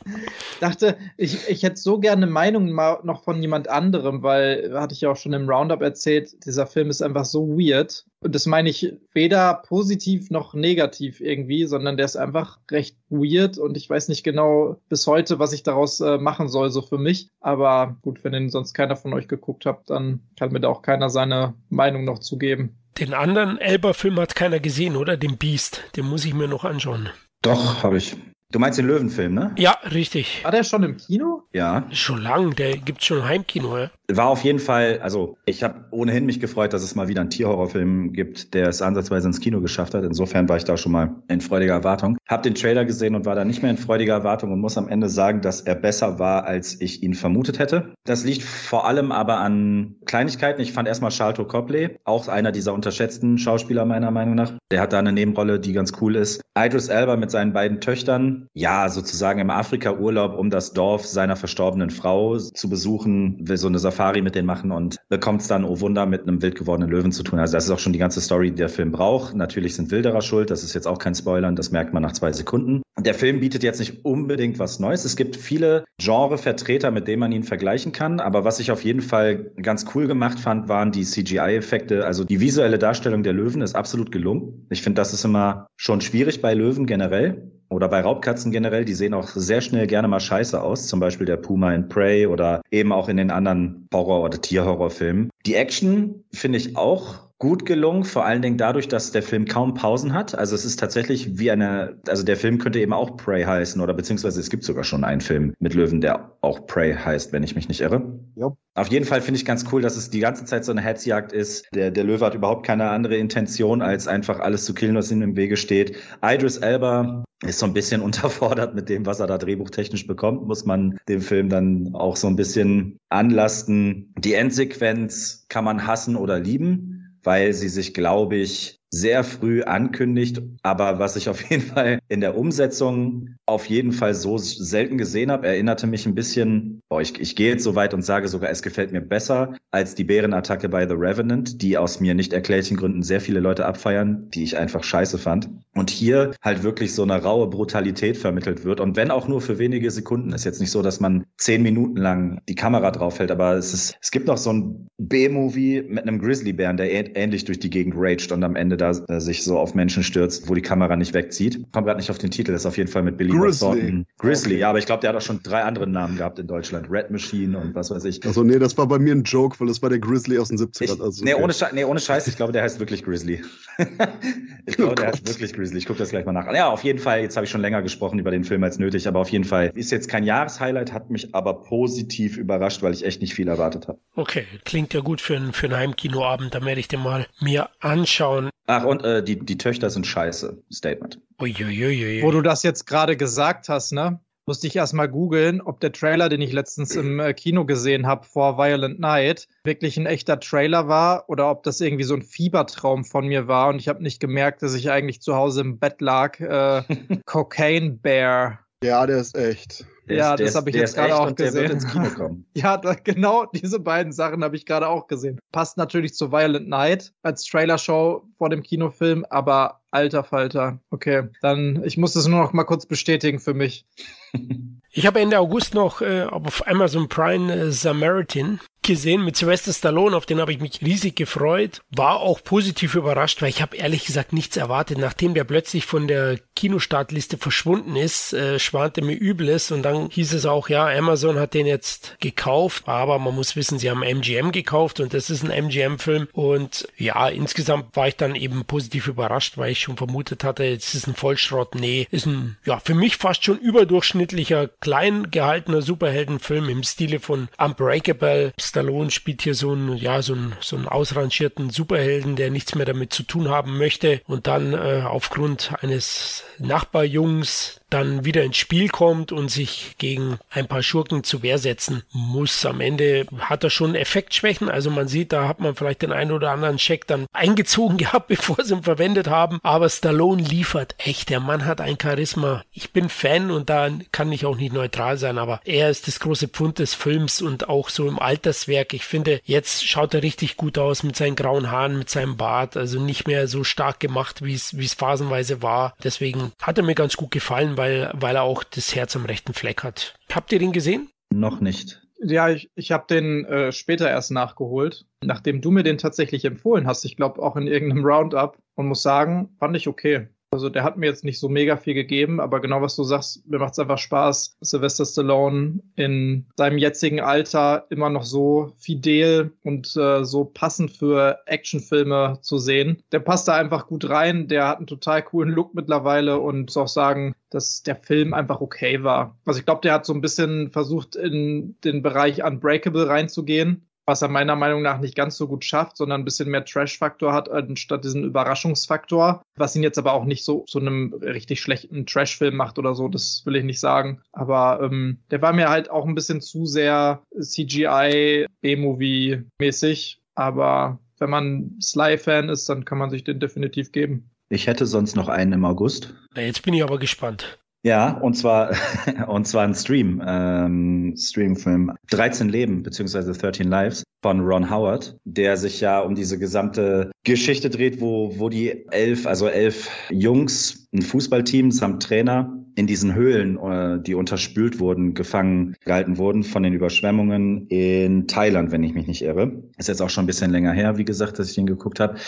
dachte, ich, ich hätte so gerne eine Meinung mal noch von jemand anderem, weil, hatte ich ja auch schon im Roundup erzählt, dieser Film ist einfach so weird. Und das meine ich weder positiv noch negativ irgendwie, sondern der ist einfach recht weird und ich weiß nicht genau bis heute, was ich daraus äh, machen soll, so für mich. Aber gut, wenn den sonst keiner von euch geguckt habt, dann kann mir da auch keiner seine Meinung noch zugeben. Den anderen Elba-Film hat keiner gesehen, oder? Den Beast. Den muss ich mir noch anschauen. Doch, habe ich. Du meinst den Löwenfilm, ne? Ja, richtig. War der schon im Kino? Ja. Schon lang, der gibt schon Heimkino, ja. War auf jeden Fall, also ich habe ohnehin mich gefreut, dass es mal wieder einen Tierhorrorfilm gibt, der es ansatzweise ins Kino geschafft hat. Insofern war ich da schon mal in freudiger Erwartung. Hab den Trailer gesehen und war da nicht mehr in freudiger Erwartung und muss am Ende sagen, dass er besser war, als ich ihn vermutet hätte. Das liegt vor allem aber an Kleinigkeiten. Ich fand erstmal Charlton Copley, auch einer dieser unterschätzten Schauspieler meiner Meinung nach. Der hat da eine Nebenrolle, die ganz cool ist. Idris Elba mit seinen beiden Töchtern, ja, sozusagen im Afrika-Urlaub, um das Dorf seiner verstorbenen Frau zu besuchen, will so eine Safari mit denen machen und bekommt es dann, oh Wunder, mit einem wild gewordenen Löwen zu tun. Also das ist auch schon die ganze Story, die der Film braucht. Natürlich sind Wilderer schuld, das ist jetzt auch kein Spoilern, das merkt man nach zwei Sekunden. Der Film bietet jetzt nicht unbedingt was Neues. Es gibt viele Genrevertreter, mit denen man ihn vergleichen kann. Aber was ich auf jeden Fall ganz cool gemacht fand, waren die CGI-Effekte. Also die visuelle Darstellung der Löwen ist absolut gelungen. Ich finde, das ist immer schon schwierig bei Löwen generell oder bei Raubkatzen generell, die sehen auch sehr schnell gerne mal scheiße aus, zum Beispiel der Puma in Prey oder eben auch in den anderen Horror- oder Tierhorrorfilmen. Die Action finde ich auch gut gelungen, vor allen Dingen dadurch, dass der Film kaum Pausen hat. Also es ist tatsächlich wie eine, also der Film könnte eben auch Prey heißen oder beziehungsweise es gibt sogar schon einen Film mit Löwen, der auch Prey heißt, wenn ich mich nicht irre. Ja. Auf jeden Fall finde ich ganz cool, dass es die ganze Zeit so eine Hetzjagd ist. Der, der Löwe hat überhaupt keine andere Intention, als einfach alles zu killen, was ihm im Wege steht. Idris Elba ist so ein bisschen unterfordert mit dem, was er da drehbuchtechnisch bekommt, muss man dem Film dann auch so ein bisschen anlasten. Die Endsequenz kann man hassen oder lieben weil sie sich, glaube ich, sehr früh ankündigt, aber was ich auf jeden Fall in der Umsetzung auf jeden Fall so selten gesehen habe, erinnerte mich ein bisschen, boah, ich, ich gehe jetzt so weit und sage sogar, es gefällt mir besser als die Bärenattacke bei The Revenant, die aus mir nicht erklärlichen Gründen sehr viele Leute abfeiern, die ich einfach scheiße fand. Und hier halt wirklich so eine raue Brutalität vermittelt wird. Und wenn auch nur für wenige Sekunden, ist jetzt nicht so, dass man zehn Minuten lang die Kamera draufhält, aber es ist, es gibt noch so ein B-Movie mit einem Grizzlybären, der ähnlich durch die Gegend raged und am Ende da äh, sich so auf Menschen stürzt, wo die Kamera nicht wegzieht. Kommt gerade nicht auf den Titel, das ist auf jeden Fall mit Billy Grizzly. Thornton. Grizzly, ja, aber ich glaube, der hat auch schon drei andere Namen gehabt in Deutschland. Red Machine und was weiß ich. Also nee, das war bei mir ein Joke, weil das war der Grizzly aus den 70ern. Ich, also, nee, okay. ohne Scheiß, nee, ohne Scheiß, ich glaube, der heißt wirklich Grizzly. ich glaube, Oh der heißt Gott. wirklich Grizzly. Ich gucke das gleich mal nach. Ja, auf jeden Fall, jetzt habe ich schon länger gesprochen über den Film als nötig, aber auf jeden Fall ist jetzt kein Jahreshighlight, hat mich aber positiv überrascht, weil ich echt nicht viel erwartet habe. Okay, klingt ja gut für, einen für einen Heimkinoabend. Dann werde ich den mal mir anschauen. Ach, und äh, die, die Töchter sind scheiße. Statement. Uiuiui. Wo du das jetzt gerade gesagt hast, ne? Musste ich erstmal googeln, ob der Trailer, den ich letztens im äh, Kino gesehen habe vor Violent Night, wirklich ein echter Trailer war oder ob das irgendwie so ein Fiebertraum von mir war und ich habe nicht gemerkt, dass ich eigentlich zu Hause im Bett lag. Äh, Cocaine Bear. Ja, der ist echt. Der Ja, ist, das ist- hab ich jetzt gerade auch und der wird gesehen. ins Kino kommen. Ja, da, genau diese beiden Sachen habe ich gerade auch gesehen. Passt natürlich zu Violent Night als Trailershow vor dem Kinofilm, aber alter Falter. Okay, dann ich muss das nur noch mal kurz bestätigen für mich. Ich habe Ende August noch äh, auf Amazon Prime äh, Samaritan gesehen mit Sylvester Stallone, auf den habe ich mich riesig gefreut, war auch positiv überrascht, weil ich habe ehrlich gesagt nichts erwartet, nachdem der plötzlich von der Kinostartliste verschwunden ist, äh, schwante mir Übles und dann hieß es auch, ja, Amazon hat den jetzt gekauft, aber man muss wissen, sie haben MGM gekauft und das ist ein MGM-Film und ja, insgesamt war ich dann eben positiv überrascht, weil ich schon vermutet hatte, jetzt ist ein Vollschrott, nee, ist ein, ja, für mich fast schon überdurchschnittlicher, klein gehaltener Superheldenfilm im Stile von Unbreakable. Stallone spielt hier so einen, ja, so einen, so einen ausrangierten Superhelden, der nichts mehr damit zu tun haben möchte. Und dann äh, aufgrund eines Nachbarjungs dann wieder ins Spiel kommt und sich gegen ein paar Schurken zur Wehr setzen muss. Am Ende hat er schon Effektschwächen. Also man sieht, da hat man vielleicht den einen oder anderen Check dann eingezogen gehabt, bevor sie ihn verwendet haben. Aber Stallone liefert echt. Der Mann hat ein Charisma. Ich bin Fan und da kann ich auch nicht neutral sein, aber er ist das große Pfund des Films und auch so im Alterswerk. Ich finde, jetzt schaut er richtig gut aus mit seinen grauen Haaren, mit seinem Bart. Also nicht mehr so stark gemacht, wie es phasenweise war. Deswegen hat er mir ganz gut gefallen, weil, weil er auch das Herz am rechten Fleck hat. Habt ihr den gesehen? Noch nicht. Ja, ich, ich habe den äh, später erst nachgeholt, nachdem du mir den tatsächlich empfohlen hast. Ich glaube auch in irgendeinem Roundup und muss sagen, fand ich okay. Also der hat mir jetzt nicht so mega viel gegeben, aber genau was du sagst, mir macht es einfach Spaß, Sylvester Stallone in seinem jetzigen Alter immer noch so fidel und äh, so passend für Actionfilme zu sehen. Der passt da einfach gut rein, der hat einen total coolen Look mittlerweile und muss auch sagen, dass der Film einfach okay war. Also ich glaube, der hat so ein bisschen versucht, in den Bereich Unbreakable reinzugehen was er meiner Meinung nach nicht ganz so gut schafft, sondern ein bisschen mehr Trash-Faktor hat, anstatt diesen Überraschungsfaktor, was ihn jetzt aber auch nicht so zu einem richtig schlechten Trash-Film macht oder so, das will ich nicht sagen. Aber ähm, der war mir halt auch ein bisschen zu sehr CGI, B-Movie-mäßig. Aber wenn man Sly-Fan ist, dann kann man sich den definitiv geben. Ich hätte sonst noch einen im August. Jetzt bin ich aber gespannt. Ja, und zwar, und zwar ein Stream, ähm, Streamfilm 13 Leben, beziehungsweise 13 Lives von Ron Howard, der sich ja um diese gesamte Geschichte dreht, wo, wo die elf, also elf Jungs, ein Fußballteam samt Trainer in diesen Höhlen, äh, die unterspült wurden, gefangen gehalten wurden von den Überschwemmungen in Thailand, wenn ich mich nicht irre. Ist jetzt auch schon ein bisschen länger her, wie gesagt, dass ich den geguckt habe.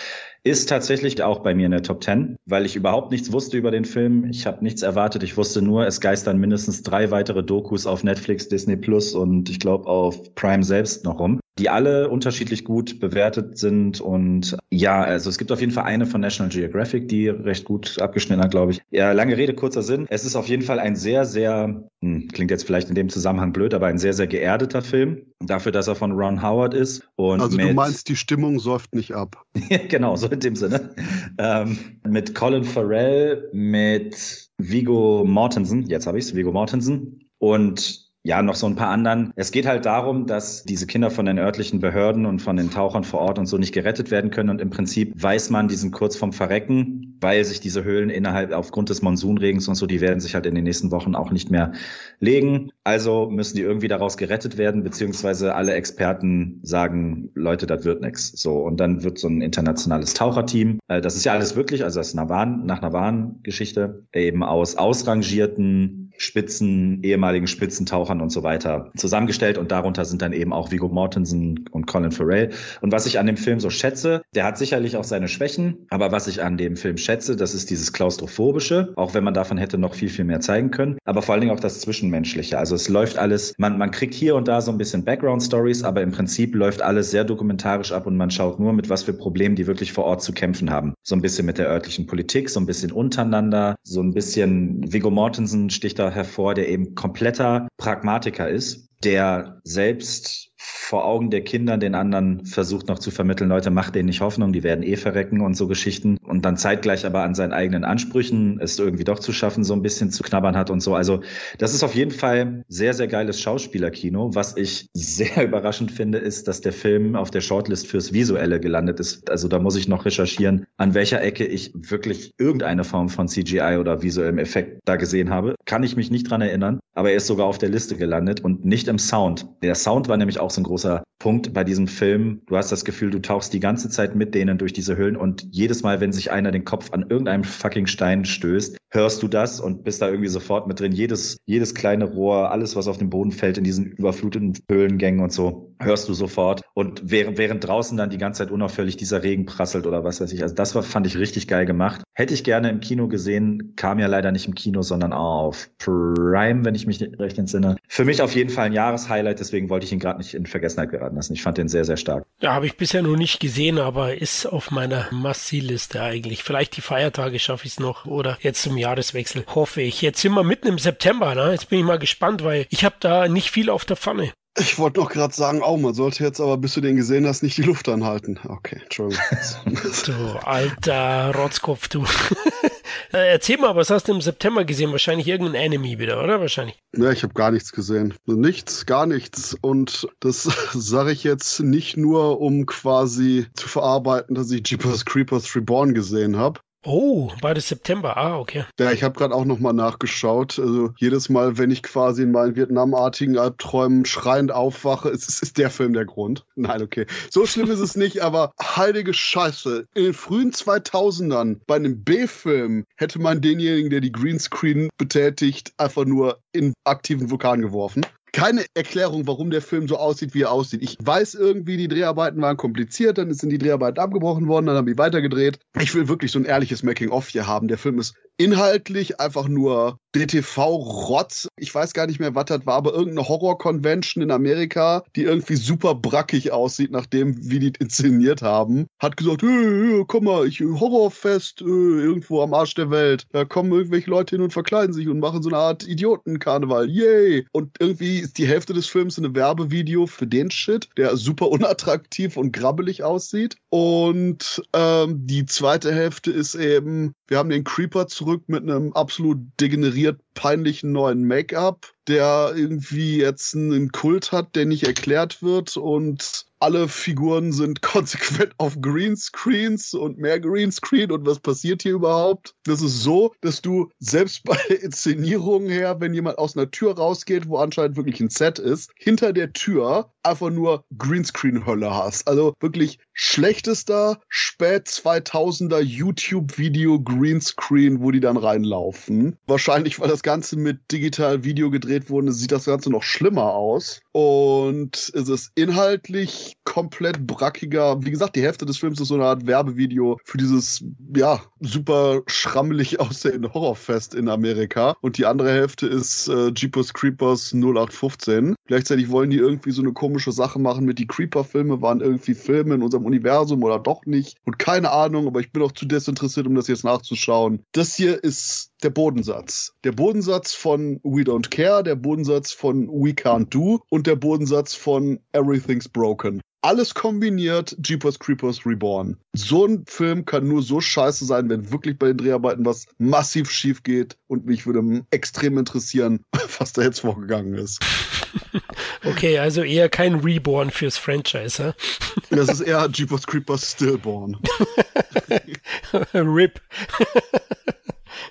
Ist tatsächlich auch bei mir in der Top 10, weil ich überhaupt nichts wusste über den Film. Ich habe nichts erwartet. Ich wusste nur, es geistern mindestens drei weitere Dokus auf Netflix, Disney Plus und ich glaube auf Prime selbst noch rum, die alle unterschiedlich gut bewertet sind. Und ja, also es gibt auf jeden Fall eine von National Geographic, die recht gut abgeschnitten hat, glaube ich. Ja, lange Rede, kurzer Sinn. Es ist auf jeden Fall ein sehr, sehr, hm, klingt jetzt vielleicht in dem Zusammenhang blöd, aber ein sehr, sehr geerdeter Film. Dafür, dass er von Ron Howard ist. Und Also du meinst, die Stimmung säuft nicht ab. genau, so in dem Sinne. Ähm, mit Colin Farrell, mit Vigo Mortensen, jetzt habe ich's, Vigo Mortensen und ja, noch so ein paar anderen. Es geht halt darum, dass diese Kinder von den örtlichen Behörden und von den Tauchern vor Ort und so nicht gerettet werden können. Und im Prinzip weiß man, die sind kurz vorm Verrecken, weil sich diese Höhlen innerhalb aufgrund des Monsunregens und so, die werden sich halt in den nächsten Wochen auch nicht mehr legen. Also müssen die irgendwie daraus gerettet werden, beziehungsweise alle Experten sagen, Leute, das wird nix. So, und dann wird so ein internationales Taucherteam. Äh, das ist ja alles wirklich, also das ist wahren, nach einer wahren Geschichte, eben aus ausrangierten Spitzen, ehemaligen Spitzentauchern und so weiter zusammengestellt und darunter sind dann eben auch Vigo Mortensen und Colin Farrell. Und was ich an dem Film so schätze, der hat sicherlich auch seine Schwächen, aber was ich an dem Film schätze, das ist dieses Klaustrophobische, auch wenn man davon hätte noch viel, viel mehr zeigen können, aber vor allen Dingen auch das Zwischenmenschliche. Also es läuft alles, man, man kriegt hier und da so ein bisschen Background-Stories, aber im Prinzip läuft alles sehr dokumentarisch ab und man schaut nur, mit was für Problemen die wirklich vor Ort zu kämpfen haben. So ein bisschen mit der örtlichen Politik, so ein bisschen untereinander, so ein bisschen, Viggo Mortensen sticht da hervor, der eben kompletter Pragmatiker ist, der selbst vor Augen der Kinder den anderen versucht noch zu vermitteln, Leute, macht denen nicht Hoffnung, die werden eh verrecken und so Geschichten. Und dann zeitgleich aber an seinen eigenen Ansprüchen es irgendwie doch zu schaffen, so ein bisschen zu knabbern hat und so. Also das ist auf jeden Fall sehr, sehr geiles Schauspielerkino. Was ich sehr überraschend finde, ist, dass der Film auf der Shortlist fürs Visuelle gelandet ist. Also da muss ich noch recherchieren, an welcher Ecke ich wirklich irgendeine Form von CGI oder visuellem Effekt da gesehen habe. Kann ich mich nicht dran erinnern, aber er ist sogar auf der Liste gelandet und nicht im Sound. Der Sound war nämlich auch so ein großer Punkt bei diesem Film. Du hast das Gefühl, du tauchst die ganze Zeit mit denen durch diese Höhlen und jedes Mal, wenn sich einer den Kopf an irgendeinem fucking Stein stößt, hörst du das und bist da irgendwie sofort mit drin. Jedes, jedes kleine Rohr, alles, was auf den Boden fällt in diesen überfluteten Höhlengängen und so, hörst du sofort. Und während, während draußen dann die ganze Zeit unaufhörlich dieser Regen prasselt oder was weiß ich. Also das war, fand ich richtig geil gemacht. Hätte ich gerne im Kino gesehen, kam ja leider nicht im Kino, sondern auf Prime, wenn ich mich recht entsinne. Für mich auf jeden Fall ein Jahreshighlight, deswegen wollte ich ihn gerade nicht in Vergessenheit geraten lassen. Ich fand den sehr, sehr stark. Ja, habe ich bisher noch nicht gesehen, aber ist auf meiner Massi-Liste eigentlich. Vielleicht die Feiertage schaffe ich es noch oder jetzt zum Jahreswechsel, hoffe ich. Jetzt sind wir mitten im September, ne? Jetzt bin ich mal gespannt, weil ich habe da nicht viel auf der Pfanne. Ich wollte noch gerade sagen, oh, man sollte jetzt aber, bis du den gesehen hast, nicht die Luft anhalten. Okay, Entschuldigung. du alter Rotzkopf, du. Äh, erzähl mal, was hast du im September gesehen? Wahrscheinlich irgendein Enemy wieder, oder? Wahrscheinlich. Ja, ich habe gar nichts gesehen. Nichts, gar nichts. Und das sage ich jetzt nicht nur, um quasi zu verarbeiten, dass ich Jeepers Creepers Reborn gesehen habe, Oh, beides September. Ah, okay. Ja, ich habe gerade auch nochmal nachgeschaut. Also jedes Mal, wenn ich quasi in meinen Vietnamartigen Albträumen schreiend aufwache, ist, ist, ist der Film der Grund. Nein, okay. So schlimm ist es nicht, aber heilige Scheiße. In den frühen 2000ern bei einem B-Film hätte man denjenigen, der die Greenscreen betätigt, einfach nur in aktiven Vulkan geworfen keine Erklärung, warum der Film so aussieht, wie er aussieht. Ich weiß irgendwie, die Dreharbeiten waren kompliziert, dann sind die Dreharbeiten abgebrochen worden, dann haben die weitergedreht. Ich will wirklich so ein ehrliches Making-of hier haben. Der Film ist inhaltlich einfach nur DTV-Rotz. Ich weiß gar nicht mehr, was das war, aber irgendeine Horror-Convention in Amerika, die irgendwie super brackig aussieht, nachdem wie die inszeniert haben, hat gesagt, hey, hey, komm mal, ich Horrorfest äh, irgendwo am Arsch der Welt. Da kommen irgendwelche Leute hin und verkleiden sich und machen so eine Art Idiotenkarneval. Yay! Und irgendwie ist die Hälfte des Films ein Werbevideo für den Shit, der super unattraktiv und grabbelig aussieht. Und ähm, die zweite Hälfte ist eben, wir haben den Creeper zurück mit einem absolut degeneriert peinlichen neuen Make-up, der irgendwie jetzt einen Kult hat, der nicht erklärt wird und alle Figuren sind konsequent auf Greenscreens und mehr Greenscreen und was passiert hier überhaupt? Das ist so, dass du selbst bei Inszenierungen her, wenn jemand aus einer Tür rausgeht, wo anscheinend wirklich ein Set ist, hinter der Tür einfach nur Greenscreen-Hölle hast. Also wirklich schlechtester spät 2000er YouTube-Video Greenscreen, wo die dann reinlaufen. Wahrscheinlich, weil das Ganze mit digital Video gedreht wurde, sieht das Ganze noch schlimmer aus. Und es ist inhaltlich komplett brackiger. Wie gesagt, die Hälfte des Films ist so eine Art Werbevideo für dieses, ja, super schrammelig aussehende Horrorfest in Amerika. Und die andere Hälfte ist äh, Jeepers Creepers 0815. Gleichzeitig wollen die irgendwie so eine komische Sache machen mit die Creeper-Filme waren irgendwie Filme in unserem Universum oder doch nicht. Und keine Ahnung, aber ich bin auch zu desinteressiert, um das jetzt nachzuschauen. Das hier ist der Bodensatz. Der Bodensatz von We Don't Care, der Bodensatz von We Can't Do und der Bodensatz von Everything's Broken. Alles kombiniert, Jeepers Creepers Reborn. So ein Film kann nur so scheiße sein, wenn wirklich bei den Dreharbeiten was massiv schief geht. Und mich würde extrem interessieren, was da jetzt vorgegangen ist. Okay, also eher kein Reborn fürs Franchise, hä? Das ist eher Jeepers Creepers Stillborn. RIP.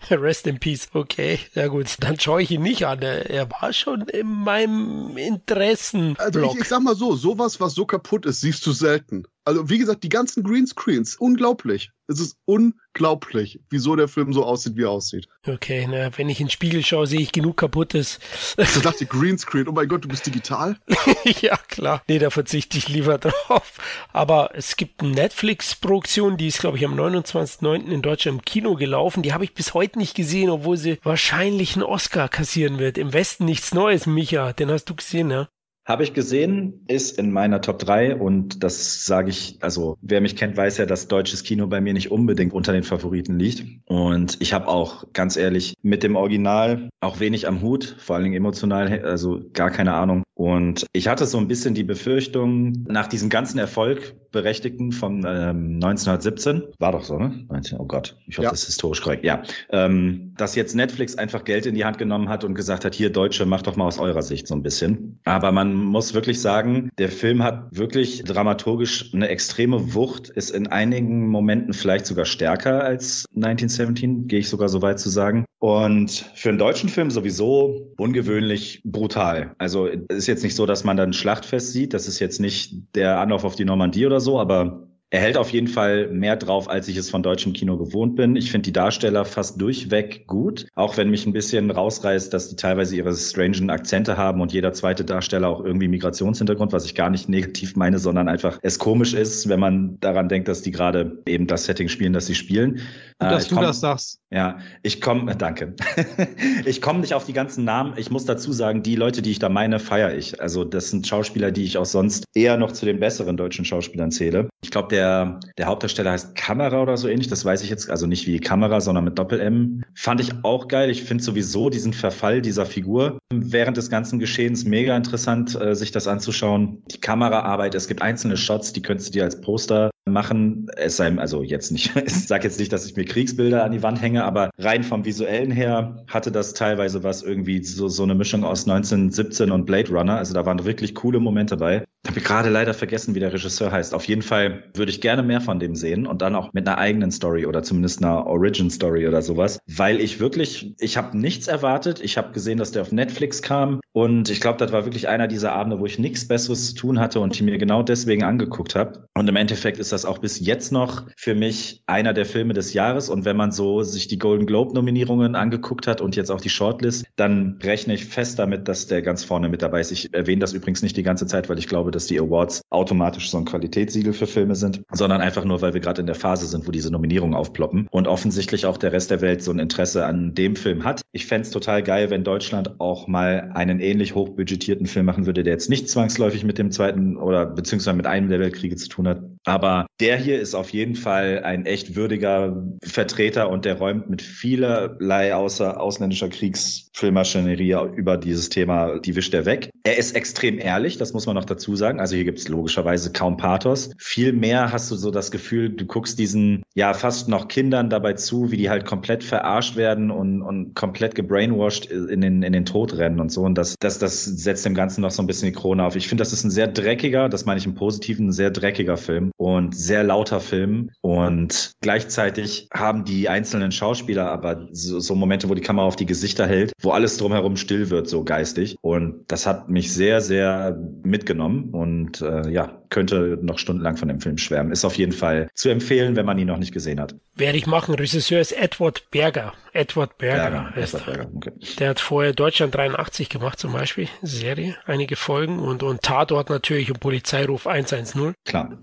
Rest in Peace. Okay, ja gut, dann schaue ich ihn nicht an. Er war schon in meinem Interessen. Also ich, ich, sag mal so, sowas, was so kaputt ist, siehst du selten. Also, wie gesagt, die ganzen Greenscreens, unglaublich. Es ist unglaublich, wieso der Film so aussieht, wie er aussieht. Okay, na, wenn ich in den Spiegel schaue, sehe ich genug Kaputtes. Ich dachte, Greenscreen, oh mein Gott, du bist digital? ja, klar. Nee, da verzichte ich lieber drauf. Aber es gibt eine Netflix-Produktion, die ist, glaube ich, am 29.09. in Deutschland im Kino gelaufen. Die habe ich bis heute nicht gesehen, obwohl sie wahrscheinlich einen Oscar kassieren wird. Im Westen nichts Neues, Micha. Den hast du gesehen, ja? Habe ich gesehen, ist in meiner Top 3 und das sage ich, also wer mich kennt, weiß ja, dass deutsches Kino bei mir nicht unbedingt unter den Favoriten liegt. Und ich habe auch ganz ehrlich mit dem Original auch wenig am Hut, vor allen Dingen emotional, also gar keine Ahnung. Und ich hatte so ein bisschen die Befürchtung, nach diesem ganzen Erfolg Berechtigten von ähm, 1917, war doch so, ne? 19, oh Gott, ich hoffe, ja. das ist historisch korrekt, ja. Ähm, dass jetzt Netflix einfach Geld in die Hand genommen hat und gesagt hat, hier Deutsche, macht doch mal aus eurer Sicht so ein bisschen. Aber man muss wirklich sagen, der Film hat wirklich dramaturgisch eine extreme Wucht, ist in einigen Momenten vielleicht sogar stärker als 1917, gehe ich sogar so weit zu sagen. Und für einen deutschen Film sowieso ungewöhnlich brutal. Also es ist jetzt nicht so, dass man dann Schlachtfest sieht. Das ist jetzt nicht der Anlauf auf die Normandie oder so, aber er hält auf jeden Fall mehr drauf, als ich es von deutschem Kino gewohnt bin. Ich finde die Darsteller fast durchweg gut, auch wenn mich ein bisschen rausreißt, dass die teilweise ihre strangen Akzente haben und jeder zweite Darsteller auch irgendwie Migrationshintergrund, was ich gar nicht negativ meine, sondern einfach es komisch ist, wenn man daran denkt, dass die gerade eben das Setting spielen, das sie spielen. Gut, dass äh, du komm, das sagst. Ja, ich komme, danke. ich komme nicht auf die ganzen Namen. Ich muss dazu sagen, die Leute, die ich da meine, feiere ich. Also das sind Schauspieler, die ich auch sonst eher noch zu den besseren deutschen Schauspielern zähle. Ich glaube, der, der Hauptdarsteller heißt Kamera oder so ähnlich. Das weiß ich jetzt, also nicht wie Kamera, sondern mit Doppel-M. Fand ich auch geil. Ich finde sowieso diesen Verfall dieser Figur während des ganzen Geschehens mega interessant, äh, sich das anzuschauen. Die Kameraarbeit, es gibt einzelne Shots, die könntest du dir als Poster machen. Es sei, also jetzt nicht, ich sage jetzt nicht, dass ich mir Kriegsbilder an die Wand hänge, aber rein vom visuellen her hatte das teilweise was irgendwie so, so eine Mischung aus 1917 und Blade Runner. Also da waren wirklich coole Momente bei. Ich habe gerade leider vergessen, wie der Regisseur heißt. Auf jeden Fall würde ich gerne mehr von dem sehen und dann auch mit einer eigenen Story oder zumindest einer Origin Story oder sowas, weil ich wirklich, ich habe nichts erwartet. Ich habe gesehen, dass der auf Netflix kam und ich glaube, das war wirklich einer dieser Abende, wo ich nichts Besseres zu tun hatte und die mir genau deswegen angeguckt habe. Und im Endeffekt ist das auch bis jetzt noch für mich einer der Filme des Jahres und wenn man so sich die Golden Globe Nominierungen angeguckt hat und jetzt auch die Shortlist, dann rechne ich fest damit, dass der ganz vorne mit dabei ist. Ich erwähne das übrigens nicht die ganze Zeit, weil ich glaube, glaube, dass die Awards automatisch so ein Qualitätssiegel für Filme sind, sondern einfach nur, weil wir gerade in der Phase sind, wo diese Nominierungen aufploppen und offensichtlich auch der Rest der Welt so ein Interesse an dem Film hat. Ich fände es total geil, wenn Deutschland auch mal einen ähnlich hochbudgetierten Film machen würde, der jetzt nicht zwangsläufig mit dem zweiten oder beziehungsweise mit einem der Weltkriege zu tun hat. Aber der hier ist auf jeden Fall ein echt würdiger Vertreter und der räumt mit vielerlei außer ausländischer Kriegsfilmmaschinerie über dieses Thema, die wischt er weg. Er ist extrem ehrlich, das muss man noch dazu sagen. Also hier gibt es logischerweise kaum Pathos. Viel mehr hast du so das Gefühl, du guckst diesen ja fast noch Kindern dabei zu, wie die halt komplett verarscht werden und, und komplett gebrainwashed in den, in den Tod rennen und so. Und das, das, das setzt dem Ganzen noch so ein bisschen die Krone auf. Ich finde, das ist ein sehr dreckiger, das meine ich im Positiven, ein sehr dreckiger Film und sehr lauter Film. Und gleichzeitig haben die einzelnen Schauspieler aber so, so Momente, wo die Kamera auf die Gesichter hält, wo alles drumherum still wird, so geistig. Und das hat mich sehr, sehr mitgenommen und äh, ja, könnte noch stundenlang von dem Film schwärmen. Ist auf jeden Fall zu empfehlen, wenn man ihn noch nicht gesehen hat. Werde ich machen. Regisseur ist Edward Berger. Edward Berger. Berger, Edward Berger. Okay. Der hat vorher Deutschland 83 gemacht zum Beispiel, Serie, einige Folgen und, und Tatort natürlich und Polizeiruf 110. Klar.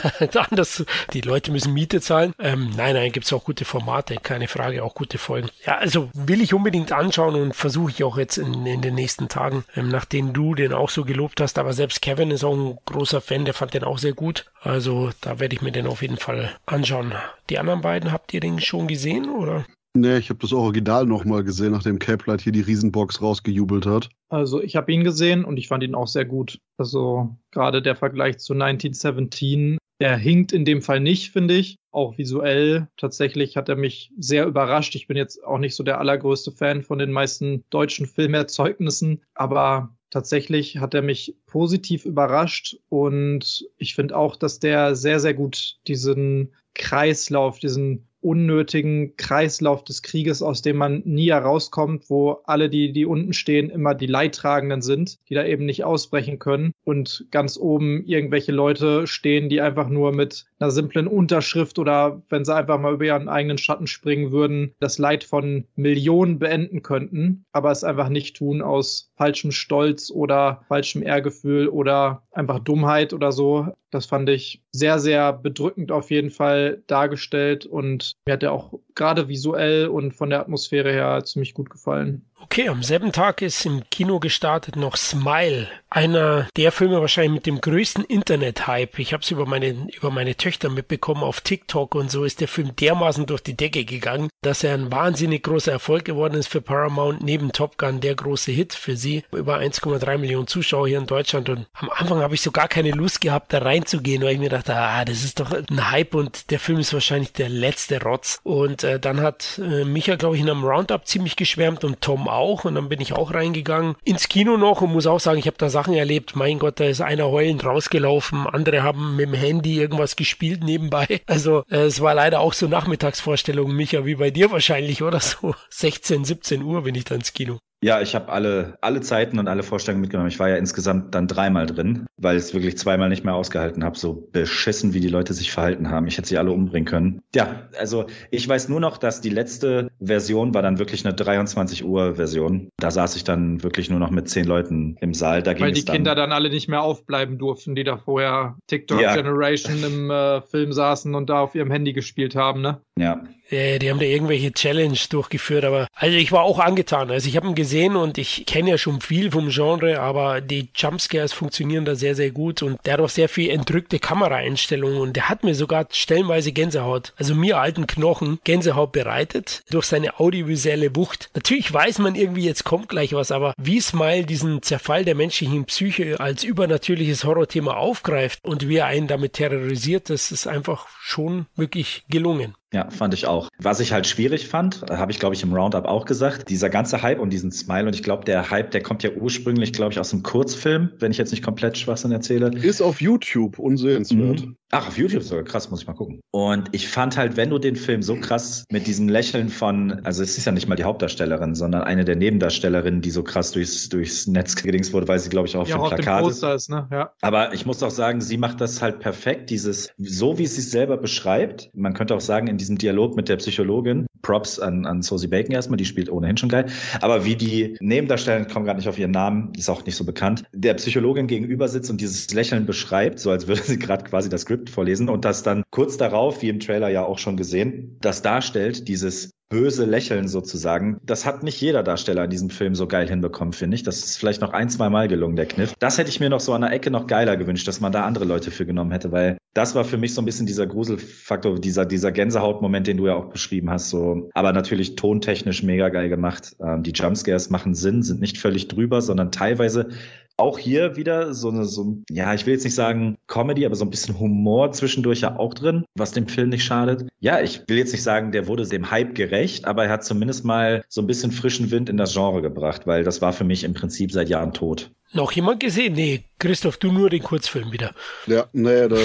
Anders, die Leute müssen Miete zahlen. Ähm, nein, nein, gibt's auch gute Formate, keine Frage, auch gute Folgen. Ja, also will ich unbedingt anschauen und versuche ich auch jetzt in, in den nächsten Tagen, ähm, nachdem du den auch so gelobt hast, aber selbst Kevin ist auch ein großer Fan, der fand den auch sehr gut. Also da werde ich mir den auf jeden Fall anschauen. Die anderen beiden, habt ihr den schon gesehen oder? Nee, ich habe das Original nochmal gesehen, nachdem Cape Light hier die Riesenbox rausgejubelt hat. Also ich habe ihn gesehen und ich fand ihn auch sehr gut. Also gerade der Vergleich zu 1917, der hinkt in dem Fall nicht, finde ich. Auch visuell tatsächlich hat er mich sehr überrascht. Ich bin jetzt auch nicht so der allergrößte Fan von den meisten deutschen Filmerzeugnissen, aber tatsächlich hat er mich positiv überrascht und ich finde auch, dass der sehr, sehr gut diesen Kreislauf, diesen unnötigen Kreislauf des Krieges, aus dem man nie herauskommt, wo alle, die, die unten stehen, immer die Leidtragenden sind, die da eben nicht ausbrechen können und ganz oben irgendwelche Leute stehen, die einfach nur mit einer simplen Unterschrift oder wenn sie einfach mal über ihren eigenen Schatten springen würden, das Leid von Millionen beenden könnten, aber es einfach nicht tun aus falschem Stolz oder falschem Ehrgefühl oder einfach Dummheit oder so. Das fand ich sehr, sehr bedrückend auf jeden Fall dargestellt und mir hat er auch gerade visuell und von der Atmosphäre her ziemlich gut gefallen. Okay, am selben Tag ist im Kino gestartet noch Smile, einer der Filme wahrscheinlich mit dem größten Internet-Hype. Ich habe es über meine, über meine Töchter mitbekommen auf TikTok und so ist der Film dermaßen durch die Decke gegangen, dass er ein wahnsinnig großer Erfolg geworden ist für Paramount, neben Top Gun der große Hit für sie. Über 1,3 Millionen Zuschauer hier in Deutschland und am Anfang habe ich so gar keine Lust gehabt, da reinzugehen, weil ich mir dachte, ah, das ist doch ein Hype und der Film ist wahrscheinlich der letzte Rotz. Und äh, dann hat äh, Micha, glaube ich, in einem Roundup ziemlich geschwärmt und Tom auch und dann bin ich auch reingegangen ins Kino noch und muss auch sagen, ich habe da Sachen erlebt. Mein Gott, da ist einer heulend rausgelaufen, andere haben mit dem Handy irgendwas gespielt nebenbei. Also äh, es war leider auch so Nachmittagsvorstellungen, Micha, wie bei dir wahrscheinlich, oder so 16, 17 Uhr bin ich dann ins Kino. Ja, ich habe alle, alle Zeiten und alle Vorstellungen mitgenommen. Ich war ja insgesamt dann dreimal drin, weil ich es wirklich zweimal nicht mehr ausgehalten habe. So beschissen, wie die Leute sich verhalten haben. Ich hätte sie alle umbringen können. Ja, also ich weiß nur noch, dass die letzte Version war dann wirklich eine 23 Uhr Version. Da saß ich dann wirklich nur noch mit zehn Leuten im Saal. Da weil die dann, Kinder dann alle nicht mehr aufbleiben durften, die da vorher TikTok ja. Generation im äh, Film saßen und da auf ihrem Handy gespielt haben, ne? Ja, äh, die haben da irgendwelche Challenge durchgeführt, aber also ich war auch angetan. Also ich habe ihn gesehen und ich kenne ja schon viel vom Genre, aber die Jumpscares funktionieren da sehr, sehr gut und der hat auch sehr viel entrückte Kameraeinstellungen und der hat mir sogar stellenweise Gänsehaut, also mir alten Knochen, Gänsehaut bereitet durch seine audiovisuelle Wucht. Natürlich weiß man irgendwie, jetzt kommt gleich was, aber wie Smile diesen Zerfall der menschlichen Psyche als übernatürliches Horrorthema aufgreift und wie er einen damit terrorisiert, das ist einfach schon wirklich gelungen. Ja, fand ich auch. Was ich halt schwierig fand, äh, habe ich glaube ich im Roundup auch gesagt, dieser ganze Hype und diesen Smile und ich glaube, der Hype, der kommt ja ursprünglich, glaube ich, aus einem Kurzfilm, wenn ich jetzt nicht komplett Schwachsinn erzähle. Ist auf YouTube unsehenswert. Mhm. Ach, auf YouTube sogar krass, muss ich mal gucken. Und ich fand halt, wenn du den Film so krass mit diesem Lächeln von, also es ist ja nicht mal die Hauptdarstellerin, sondern eine der Nebendarstellerinnen, die so krass durchs, durchs Netz gedings wurde, weil sie, glaube ich, auch ja, auf dem Plakat ist. ist ne? ja. Aber ich muss auch sagen, sie macht das halt perfekt, dieses, so wie sie es selber beschreibt. Man könnte auch sagen, in diesem Dialog mit der Psychologin, Props an, an Sosie Bacon erstmal, die spielt ohnehin schon geil. Aber wie die Nebendarstellerin, ich komme gerade nicht auf ihren Namen, ist auch nicht so bekannt, der Psychologin gegenüber sitzt und dieses Lächeln beschreibt, so als würde sie gerade quasi das Skript vorlesen und das dann kurz darauf, wie im Trailer ja auch schon gesehen, das darstellt, dieses böse Lächeln sozusagen. Das hat nicht jeder Darsteller in diesem Film so geil hinbekommen, finde ich. Das ist vielleicht noch ein, zwei Mal gelungen, der Kniff. Das hätte ich mir noch so an der Ecke noch geiler gewünscht, dass man da andere Leute für genommen hätte, weil das war für mich so ein bisschen dieser Gruselfaktor, dieser, dieser Gänsehautmoment, den du ja auch beschrieben hast, so. Aber natürlich tontechnisch mega geil gemacht. Ähm, die Jumpscares machen Sinn, sind nicht völlig drüber, sondern teilweise auch hier wieder so eine, so, ja, ich will jetzt nicht sagen Comedy, aber so ein bisschen Humor zwischendurch ja auch drin, was dem Film nicht schadet. Ja, ich will jetzt nicht sagen, der wurde dem Hype gerecht, aber er hat zumindest mal so ein bisschen frischen Wind in das Genre gebracht, weil das war für mich im Prinzip seit Jahren tot. Noch jemand gesehen? Nee, Christoph, du nur den Kurzfilm wieder. Ja, naja, da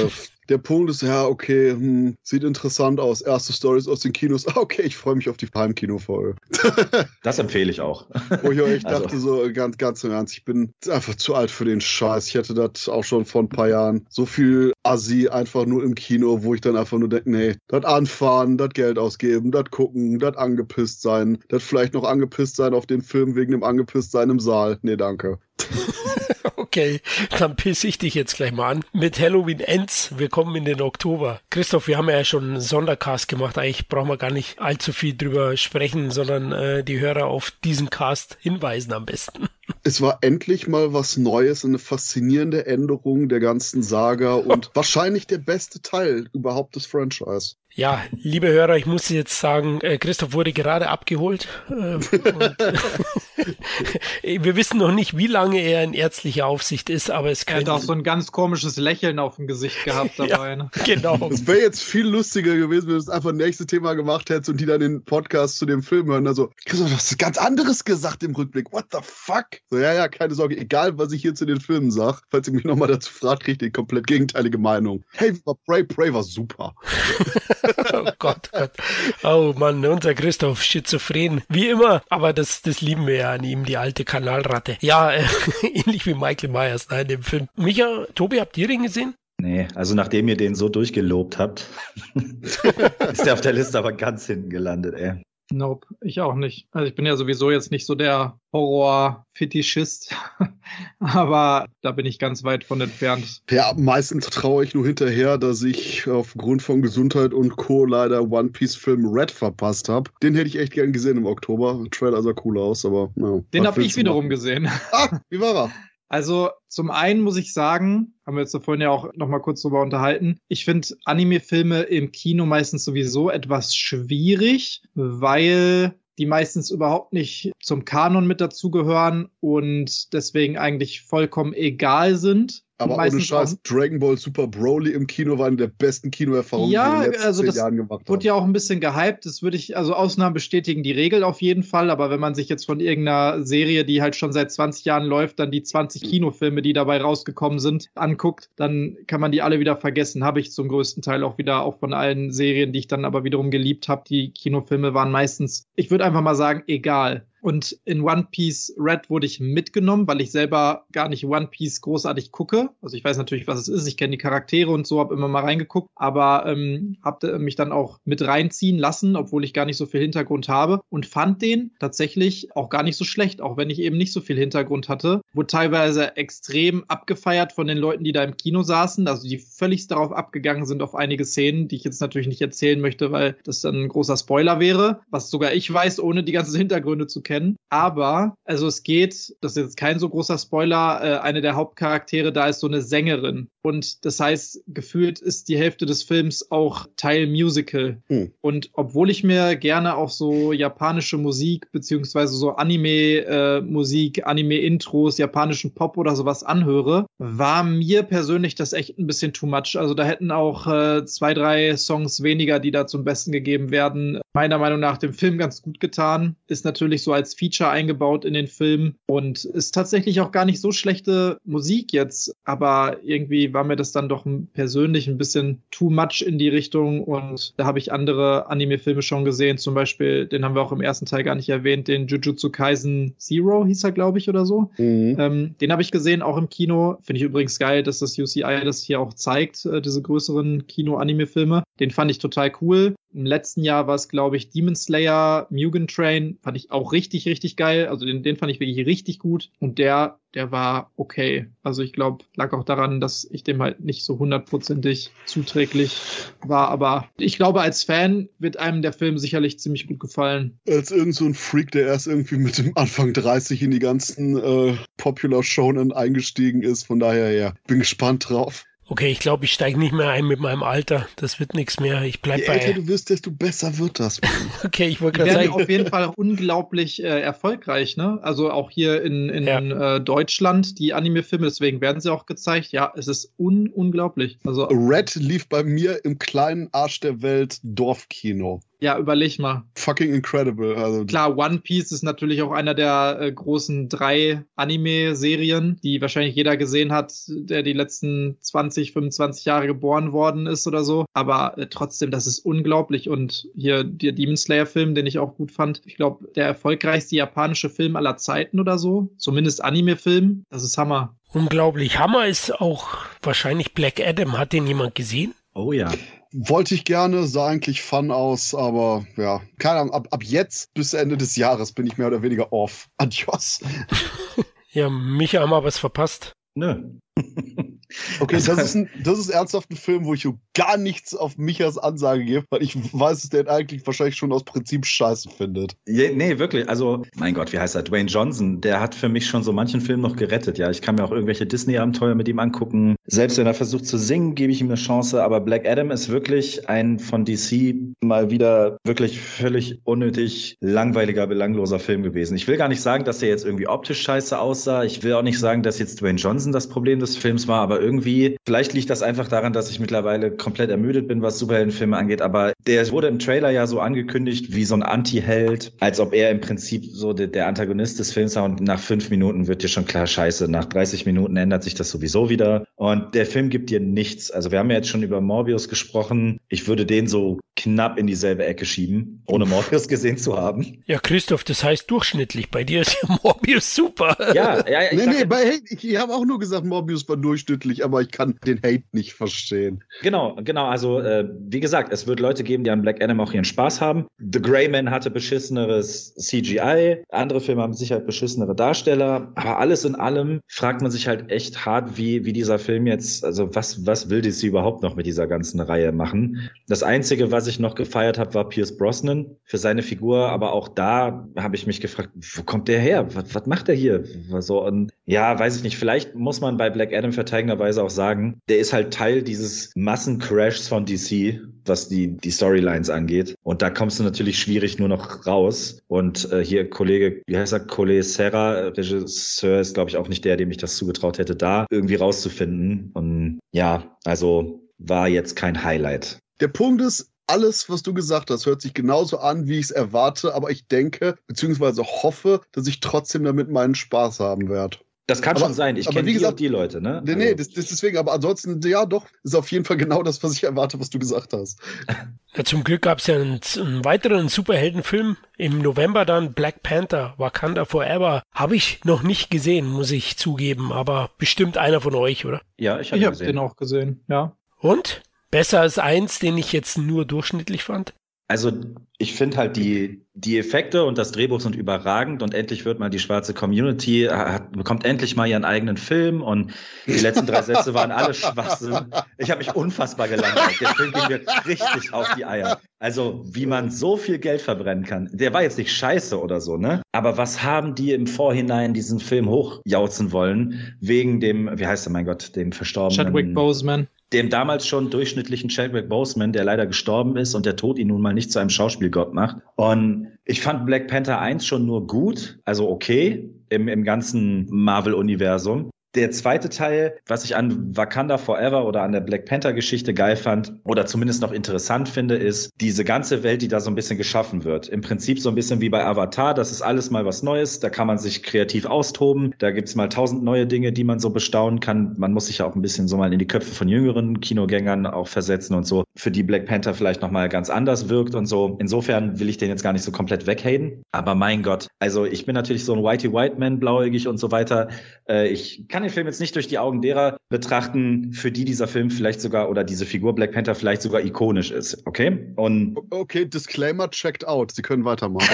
der Punkt ist, ja, okay, hm, sieht interessant aus. Erste Stories aus den Kinos. Ah, okay, ich freue mich auf die Heimkino-Folge. das empfehle ich auch. Wo ich echt also. dachte, so ganz, ganz im Ernst, ich bin einfach zu alt für den Scheiß. Ich hätte das auch schon vor ein paar Jahren. So viel Assi einfach nur im Kino, wo ich dann einfach nur denke, nee, das anfahren, das Geld ausgeben, das gucken, das angepisst sein, das vielleicht noch angepisst sein auf den Film wegen dem angepisst sein im Saal. Nee, danke. okay, dann pisse ich dich jetzt gleich mal an. Mit Halloween Ends, wir kommen in den Oktober. Christoph, wir haben ja schon einen Sondercast gemacht. Eigentlich brauchen wir gar nicht allzu viel drüber sprechen, sondern äh, die Hörer auf diesen Cast hinweisen am besten. Es war endlich mal was Neues, eine faszinierende Änderung der ganzen Saga und wahrscheinlich der beste Teil überhaupt des Franchise. Ja, liebe Hörer, ich muss jetzt sagen, äh, Christoph wurde gerade abgeholt. Äh, wir wissen noch nicht, wie lange er in ärztlicher Aufsicht ist, aber es kann. Er hat auch so ein ganz komisches Lächeln auf dem Gesicht gehabt dabei. ja, ne? Genau. Es wäre jetzt viel lustiger gewesen, wenn du es einfach nächste Thema gemacht hättest und die dann den Podcast zu dem Film hören. Also, Christoph, du hast ganz anderes gesagt im Rückblick. What the fuck? So, ja, ja, keine Sorge. Egal, was ich hier zu den Filmen sage, falls ihr mich nochmal dazu fragt, kriegt ihr komplett gegenteilige Meinung. Hey, Pray, Pray war super. oh Gott, Gott. Oh Mann, unser Christoph, schizophren. Wie immer. Aber das, das lieben wir ja an ihm, die alte Kanalratte. Ja, äh, ähnlich wie Michael Myers in dem Film. Micha, Tobi, habt ihr den gesehen? Nee, also nachdem ihr den so durchgelobt habt, ist der auf der Liste aber ganz hinten gelandet, ey. Nope, ich auch nicht. Also ich bin ja sowieso jetzt nicht so der Horror-Fetischist, aber da bin ich ganz weit von entfernt. Ja, meistens traue ich nur hinterher, dass ich aufgrund von Gesundheit und Co. leider One Piece-Film Red verpasst habe. Den hätte ich echt gern gesehen im Oktober. Trailer sah cool aus, aber no, Den habe ich wiederum machen? gesehen. Ah, wie war er? Also zum einen muss ich sagen, haben wir jetzt da vorhin ja auch noch mal kurz drüber unterhalten. Ich finde Anime-Filme im Kino meistens sowieso etwas schwierig, weil die meistens überhaupt nicht zum Kanon mit dazugehören und deswegen eigentlich vollkommen egal sind. Aber ohne Scheiß, Dragon Ball Super Broly im Kino war eine der besten Kinoerfahrungen, ja, die ich in den letzten also zehn Jahren gemacht habe. Wurde ja auch ein bisschen gehypt. Das würde ich, also Ausnahmen bestätigen die Regel auf jeden Fall. Aber wenn man sich jetzt von irgendeiner Serie, die halt schon seit 20 Jahren läuft, dann die 20 Kinofilme, die dabei rausgekommen sind, anguckt, dann kann man die alle wieder vergessen. Habe ich zum größten Teil auch wieder, auch von allen Serien, die ich dann aber wiederum geliebt habe. Die Kinofilme waren meistens, ich würde einfach mal sagen, egal. Und in One Piece Red wurde ich mitgenommen, weil ich selber gar nicht One Piece großartig gucke. Also ich weiß natürlich, was es ist. Ich kenne die Charaktere und so, habe immer mal reingeguckt, aber ähm, habe mich dann auch mit reinziehen lassen, obwohl ich gar nicht so viel Hintergrund habe und fand den tatsächlich auch gar nicht so schlecht, auch wenn ich eben nicht so viel Hintergrund hatte. Wurde teilweise extrem abgefeiert von den Leuten, die da im Kino saßen, also die völlig darauf abgegangen sind auf einige Szenen, die ich jetzt natürlich nicht erzählen möchte, weil das dann ein großer Spoiler wäre, was sogar ich weiß, ohne die ganzen Hintergründe zu kennen. Aber, also es geht, das ist jetzt kein so großer Spoiler, äh, eine der Hauptcharaktere da ist so eine Sängerin. Und das heißt, gefühlt ist die Hälfte des Films auch Teil Musical. Hm. Und obwohl ich mir gerne auch so japanische Musik beziehungsweise so Anime-Musik, äh, Anime-Intros, japanischen Pop oder sowas anhöre, war mir persönlich das echt ein bisschen too much. Also da hätten auch äh, zwei, drei Songs weniger, die da zum Besten gegeben werden, meiner Meinung nach dem Film ganz gut getan. Ist natürlich so als Feature eingebaut in den Film und ist tatsächlich auch gar nicht so schlechte Musik jetzt, aber irgendwie war mir das dann doch persönlich ein bisschen too much in die Richtung und da habe ich andere Anime-Filme schon gesehen, zum Beispiel, den haben wir auch im ersten Teil gar nicht erwähnt, den Jujutsu Kaisen Zero hieß er, glaube ich, oder so. Mhm. Ähm, den habe ich gesehen, auch im Kino. Finde ich übrigens geil, dass das UCI das hier auch zeigt, äh, diese größeren Kino-Anime-Filme. Den fand ich total cool. Im letzten Jahr war es, glaube ich, Demon Slayer, Mugen Train, fand ich auch richtig, richtig geil. Also den, den fand ich wirklich richtig gut. Und der, der war okay. Also ich glaube, lag auch daran, dass ich dem halt nicht so hundertprozentig zuträglich war. Aber ich glaube, als Fan wird einem der Film sicherlich ziemlich gut gefallen. Als irgend so ein Freak, der erst irgendwie mit dem Anfang 30 in die ganzen äh, Popular Shonen eingestiegen ist. Von daher, ja, bin gespannt drauf. Okay, ich glaube, ich steige nicht mehr ein mit meinem Alter. Das wird nichts mehr. Ich bleib Je bei. Je älter du wirst, desto besser wird das. okay, ich wollte gerade sagen. auf jeden Fall unglaublich äh, erfolgreich, ne? Also auch hier in, in ja. äh, Deutschland, die Anime-Filme, deswegen werden sie auch gezeigt. Ja, es ist un unglaublich. Also, Red lief bei mir im kleinen Arsch der Welt Dorfkino. Ja, überleg mal. Fucking incredible. Also. Klar, One Piece ist natürlich auch einer der äh, großen drei Anime-Serien, die wahrscheinlich jeder gesehen hat, der die letzten 20, 25 Jahre geboren worden ist oder so. Aber äh, trotzdem, das ist unglaublich. Und hier der Demon Slayer-Film, den ich auch gut fand, ich glaube, der erfolgreichste japanische Film aller Zeiten oder so. Zumindest Anime-Film. Das ist Hammer. Unglaublich. Hammer ist auch wahrscheinlich Black Adam. Hat den jemand gesehen? Oh ja. Wollte ich gerne, sah eigentlich fun aus, aber ja, keine Ahnung, ab, ab jetzt bis Ende des Jahres bin ich mehr oder weniger off. Adios. ja, mich haben wir was verpasst. Nö. Okay, das ist, ein, das ist ernsthaft ein Film, wo ich gar nichts auf Michas Ansage gebe, weil ich weiß, dass der eigentlich wahrscheinlich schon aus Prinzip scheiße findet. Je, nee, wirklich. Also, mein Gott, wie heißt er? Dwayne Johnson, der hat für mich schon so manchen Film noch gerettet. Ja, ich kann mir auch irgendwelche Disney-Abenteuer mit ihm angucken. Selbst wenn er versucht zu singen, gebe ich ihm eine Chance. Aber Black Adam ist wirklich ein von DC mal wieder wirklich völlig unnötig langweiliger, belangloser Film gewesen. Ich will gar nicht sagen, dass der jetzt irgendwie optisch scheiße aussah. Ich will auch nicht sagen, dass jetzt Dwayne Johnson das Problem des Films war, aber irgendwie, vielleicht liegt das einfach daran, dass ich mittlerweile komplett ermüdet bin, was Superheldenfilme angeht. Aber der wurde im Trailer ja so angekündigt wie so ein Anti-Held, als ob er im Prinzip so der, der Antagonist des Films war. Und nach fünf Minuten wird dir schon klar, scheiße, nach 30 Minuten ändert sich das sowieso wieder. Und Und der Film gibt dir nichts. Also wir haben ja jetzt schon über Morbius gesprochen. Ich würde den so knapp in dieselbe Ecke schieben, ohne Morbius gesehen zu haben. Ja, Christoph, das heißt durchschnittlich. Bei dir ist ja Morbius super. Ja, ja, ich, nee, nee, bei ich, ich habe auch nur gesagt, Morbius war durchschnittlich, aber ich kann den Hate nicht verstehen. Genau, genau. Also, äh, wie gesagt, es wird Leute geben, die an Black Adam auch ihren Spaß haben. The Grey Man hatte beschisseneres CGI. Andere Filme haben sicher beschissenere Darsteller. Aber alles in allem fragt man sich halt echt hart, wie, wie dieser Film jetzt, also was, was will DC überhaupt noch mit dieser ganzen Reihe machen? Das Einzige, was ich noch gefeiert habe, war Pierce Brosnan für seine Figur. Aber auch da habe ich mich gefragt, wo kommt der her? Was, was macht der hier? So, und ja, weiß ich nicht. Vielleicht muss man bei Black Adam verteidigenderweise auch sagen, der ist halt Teil dieses Massencrashs von DC, was die, die Storylines angeht. Und da kommst du natürlich schwierig nur noch raus. Und äh, hier Kollege, wie heißt er, Kollege Serra, Regisseur, ist glaube ich auch nicht der, dem ich das zugetraut hätte, da irgendwie rauszufinden. Und ja, also war jetzt kein Highlight. Der Punkt ist, alles, was du gesagt hast, hört sich genauso an, wie ich es erwarte, aber ich denke, beziehungsweise hoffe, dass ich trotzdem damit meinen Spaß haben werde. Das kann aber, schon sein. Ich kenne die gesagt, die Leute, ne? Nee, nee, also das, das deswegen, aber ansonsten, ja, doch, ist auf jeden Fall genau das, was ich erwarte, was du gesagt hast. Ja, zum Glück gab es ja einen, einen, weiteren Superheldenfilm im November dann Black Panther, Wakanda Forever. Habe ich noch nicht gesehen, muss ich zugeben, aber bestimmt einer von euch, oder? Ja, ich habe hab den auch gesehen, ja. Und? Besser als eins, den ich jetzt nur durchschnittlich fand? Also ich finde halt die, die Effekte und das Drehbuch sind überragend und endlich wird mal die schwarze Community, hat, bekommt endlich mal ihren eigenen Film und die letzten drei Sätze waren alle Schwachsinn. Ich habe mich unfassbar gelangweilt. Der Film ging mir richtig auf die Eier. Also wie man so viel Geld verbrennen kann. Der war jetzt nicht scheiße oder so, ne? Aber was haben die im Vorhinein diesen Film hochjauzen wollen? Wegen dem, wie heißt er, mein Gott, dem verstorbenen... Chadwick Boseman dem damals schon durchschnittlichen Chadwick Boseman, der leider gestorben ist und der Tod ihn nun mal nicht zu einem Schauspielgott macht. Und ich fand Black Panther 1 schon nur gut, also okay im, im ganzen Marvel-Universum. Der zweite Teil, was ich an Wakanda Forever oder an der Black Panther Geschichte geil fand oder zumindest noch interessant finde, ist diese ganze Welt, die da so ein bisschen geschaffen wird. Im Prinzip so ein bisschen wie bei Avatar, das ist alles mal was Neues, da kann man sich kreativ austoben, da gibt's mal tausend neue Dinge, die man so bestaunen kann. Man muss sich ja auch ein bisschen so mal in die Köpfe von jüngeren Kinogängern auch versetzen und so, für die Black Panther vielleicht nochmal ganz anders wirkt und so. Insofern will ich den jetzt gar nicht so komplett weghaten. Aber mein Gott, also ich bin natürlich so ein Whitey White Man, blauäugig und so weiter. Äh, ich kann den Film jetzt nicht durch die Augen derer betrachten, für die dieser Film vielleicht sogar oder diese Figur Black Panther vielleicht sogar ikonisch ist. Okay? Und okay, Disclaimer checked out. Sie können weitermachen.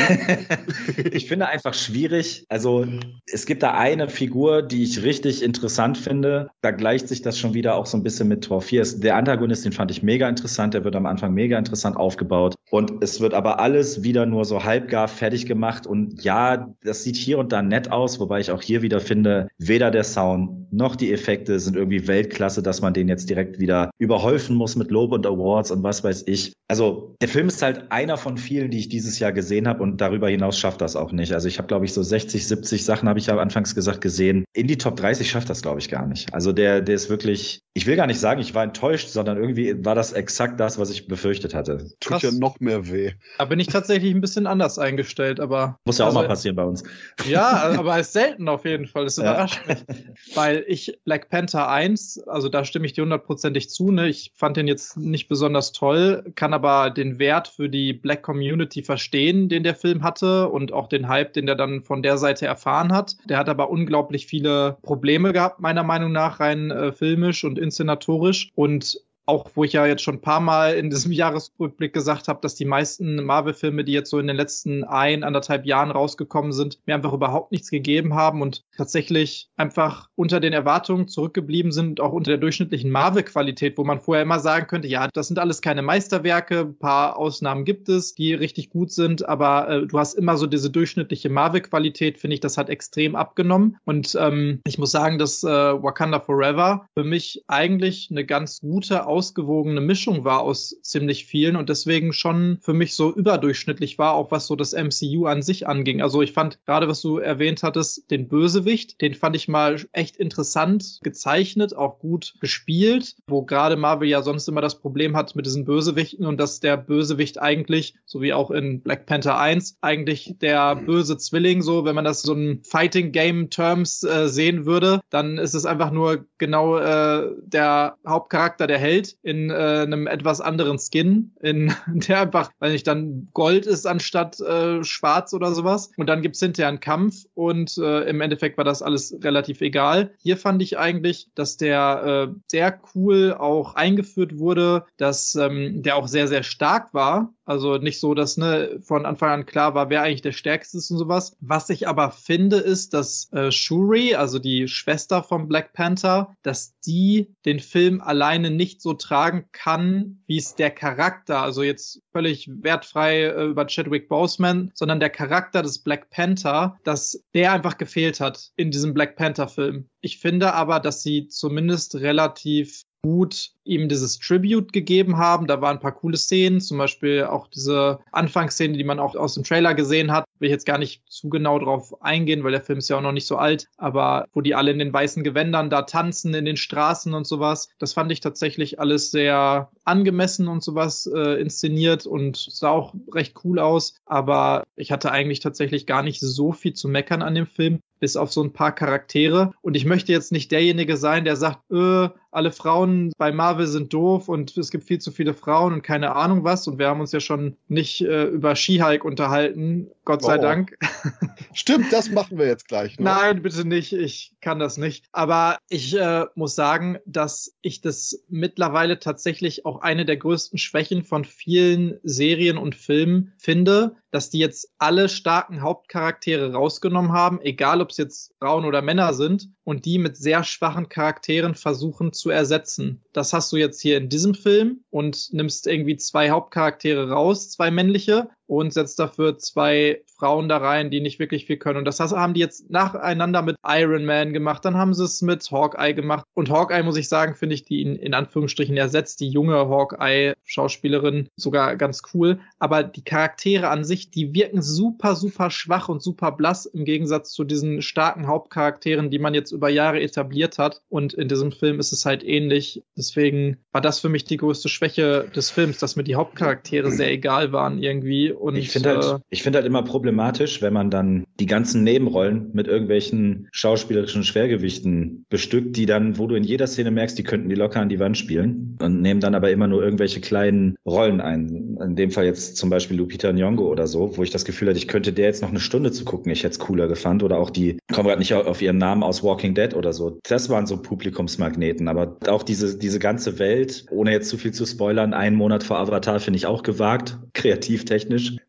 ich finde einfach schwierig. Also es gibt da eine Figur, die ich richtig interessant finde. Da gleicht sich das schon wieder auch so ein bisschen mit Tor 4. Der Antagonist, den fand ich mega interessant. Der wird am Anfang mega interessant aufgebaut. Und es wird aber alles wieder nur so halbgar fertig gemacht. Und ja, das sieht hier und da nett aus, wobei ich auch hier wieder finde, weder der Sound noch die Effekte sind irgendwie Weltklasse, dass man den jetzt direkt wieder überhäufen muss mit Lob und Awards und was weiß ich. Also der Film ist halt einer von vielen, die ich dieses Jahr gesehen habe und darüber hinaus schafft das auch nicht. Also ich habe, glaube ich, so 60, 70 Sachen, habe ich ja anfangs gesagt, gesehen. In die Top 30 schafft das, glaube ich, gar nicht. Also der, der ist wirklich, ich will gar nicht sagen, ich war enttäuscht, sondern irgendwie war das exakt das, was ich befürchtet hatte. Tut ja noch mehr weh. Da bin ich tatsächlich ein bisschen anders eingestellt, aber. Muss ja also, auch mal passieren bei uns. Ja, aber es ist selten auf jeden Fall. Das überrascht ja. mich. Weil ich Black Panther 1, also da stimme ich dir hundertprozentig zu. Ne? Ich fand den jetzt nicht besonders toll, kann aber den Wert für die Black Community verstehen, den der Film hatte und auch den Hype, den der dann von der Seite erfahren hat. Der hat aber unglaublich viele Probleme gehabt, meiner Meinung nach, rein äh, filmisch und inszenatorisch. Und auch wo ich ja jetzt schon ein paar Mal in diesem Jahresrückblick gesagt habe, dass die meisten Marvel-Filme, die jetzt so in den letzten ein, anderthalb Jahren rausgekommen sind, mir einfach überhaupt nichts gegeben haben und tatsächlich einfach unter den Erwartungen zurückgeblieben sind, auch unter der durchschnittlichen Marvel-Qualität, wo man vorher immer sagen könnte, ja, das sind alles keine Meisterwerke, ein paar Ausnahmen gibt es, die richtig gut sind, aber äh, du hast immer so diese durchschnittliche Marvel-Qualität, finde ich, das hat extrem abgenommen. Und ähm, ich muss sagen, dass äh, Wakanda Forever für mich eigentlich eine ganz gute ausgewogene Mischung war aus ziemlich vielen und deswegen schon für mich so überdurchschnittlich war, auch was so das MCU an sich anging. Also ich fand gerade, was du erwähnt hattest, den Bösewicht, den fand ich mal echt interessant gezeichnet, auch gut gespielt, wo gerade Marvel ja sonst immer das Problem hat mit diesen Bösewichten und dass der Bösewicht eigentlich, so wie auch in Black Panther 1, eigentlich der böse Zwilling, so wenn man das so ein Fighting Game Terms äh, sehen würde, dann ist es einfach nur genau äh, der Hauptcharakter, der Held in äh, einem etwas anderen Skin, in der einfach, weil nicht dann Gold ist anstatt äh, Schwarz oder sowas. Und dann gibt's hinterher einen Kampf und äh, im Endeffekt war das alles relativ egal. Hier fand ich eigentlich, dass der äh, sehr cool auch eingeführt wurde, dass ähm, der auch sehr, sehr stark war. Also nicht so, dass ne, von Anfang an klar war, wer eigentlich der Stärkste ist und sowas. Was ich aber finde, ist, dass äh, Shuri, also die Schwester von Black Panther, dass die den Film alleine nicht so tragen kann, wie es der Charakter, also jetzt völlig wertfrei äh, über Chadwick Boseman, sondern der Charakter des Black Panther, dass der einfach gefehlt hat in diesem Black Panther Film. Ich finde aber, dass sie zumindest relativ gut ihm dieses Tribute gegeben haben. Da waren ein paar coole Szenen, zum Beispiel auch diese Anfangsszene, die man auch aus dem Trailer gesehen hat. Will ich jetzt gar nicht zu genau drauf eingehen, weil der Film ist ja auch noch nicht so alt, aber wo die alle in den weißen Gewändern da tanzen in den Straßen und sowas. Das fand ich tatsächlich alles sehr angemessen und sowas äh, inszeniert und sah auch recht cool aus. Aber ich hatte eigentlich tatsächlich gar nicht so viel zu meckern an dem Film bis auf so ein paar Charaktere. Und ich möchte jetzt nicht derjenige sein, der sagt, äh, alle Frauen bei Marvel sind doof und es gibt viel zu viele Frauen und keine Ahnung was. Und wir haben uns ja schon nicht äh, über She-Hulk unterhalten, Gott sei oh. Dank. Stimmt, das machen wir jetzt gleich. Ne? Nein, bitte nicht. Ich kann das nicht. Aber ich äh, muss sagen, dass ich das mittlerweile tatsächlich auch eine der größten Schwächen von vielen Serien und Filmen finde, dass die jetzt alle starken Hauptcharaktere rausgenommen haben, egal ob es jetzt Frauen oder Männer sind, und die mit sehr schwachen Charakteren versuchen zu ersetzen. Das hast du jetzt hier in diesem Film und nimmst irgendwie zwei Hauptcharaktere raus, zwei männliche, und setzt dafür zwei Frauen da rein, die nicht wirklich viel können. Und das haben die jetzt nacheinander mit Iron Man gemacht, dann haben sie es mit Hawkeye gemacht. Und Hawkeye, muss ich sagen, finde ich die in, in Anführungsstrichen ersetzt, die junge Hawkeye-Schauspielerin sogar ganz cool. Aber die Charaktere an sich, die wirken super, super schwach und super blass im Gegensatz zu diesen starken Hauptcharakteren, die man jetzt über Jahre etabliert hat. Und in diesem Film ist es halt ähnlich. Deswegen war das für mich die größte Schwäche des Films, dass mir die Hauptcharaktere sehr egal waren irgendwie und, ich finde halt, äh, ich halt immer problematisch, wenn man dann die ganzen Nebenrollen mit irgendwelchen schauspielerischen Schwergewichten bestückt, die dann, wo du in jeder Szene merkst, die könnten die locker an die Wand spielen und nehmen dann aber immer nur irgendwelche kleinen Rollen ein. In dem Fall jetzt zum Beispiel Lupita Nyong'o oder so, wo ich das Gefühl hatte, ich könnte der jetzt noch eine Stunde zu gucken, ich hätte es cooler gefunden. Oder auch die, kommen gerade nicht auf ihren Namen aus Walking Dead oder so. Das waren so Publikumsmagneten. Aber auch diese, diese ganze Welt, ohne jetzt zu viel zu spoilern, einen Monat vor Avatar finde ich auch gewagt, kreativ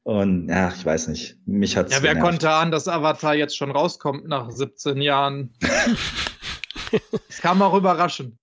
Und ja, ich weiß nicht. Mich hat's. Ja, wer genervt. konnte ahnen, dass Avatar jetzt schon rauskommt nach 17 Jahren? Das kann man auch überraschen.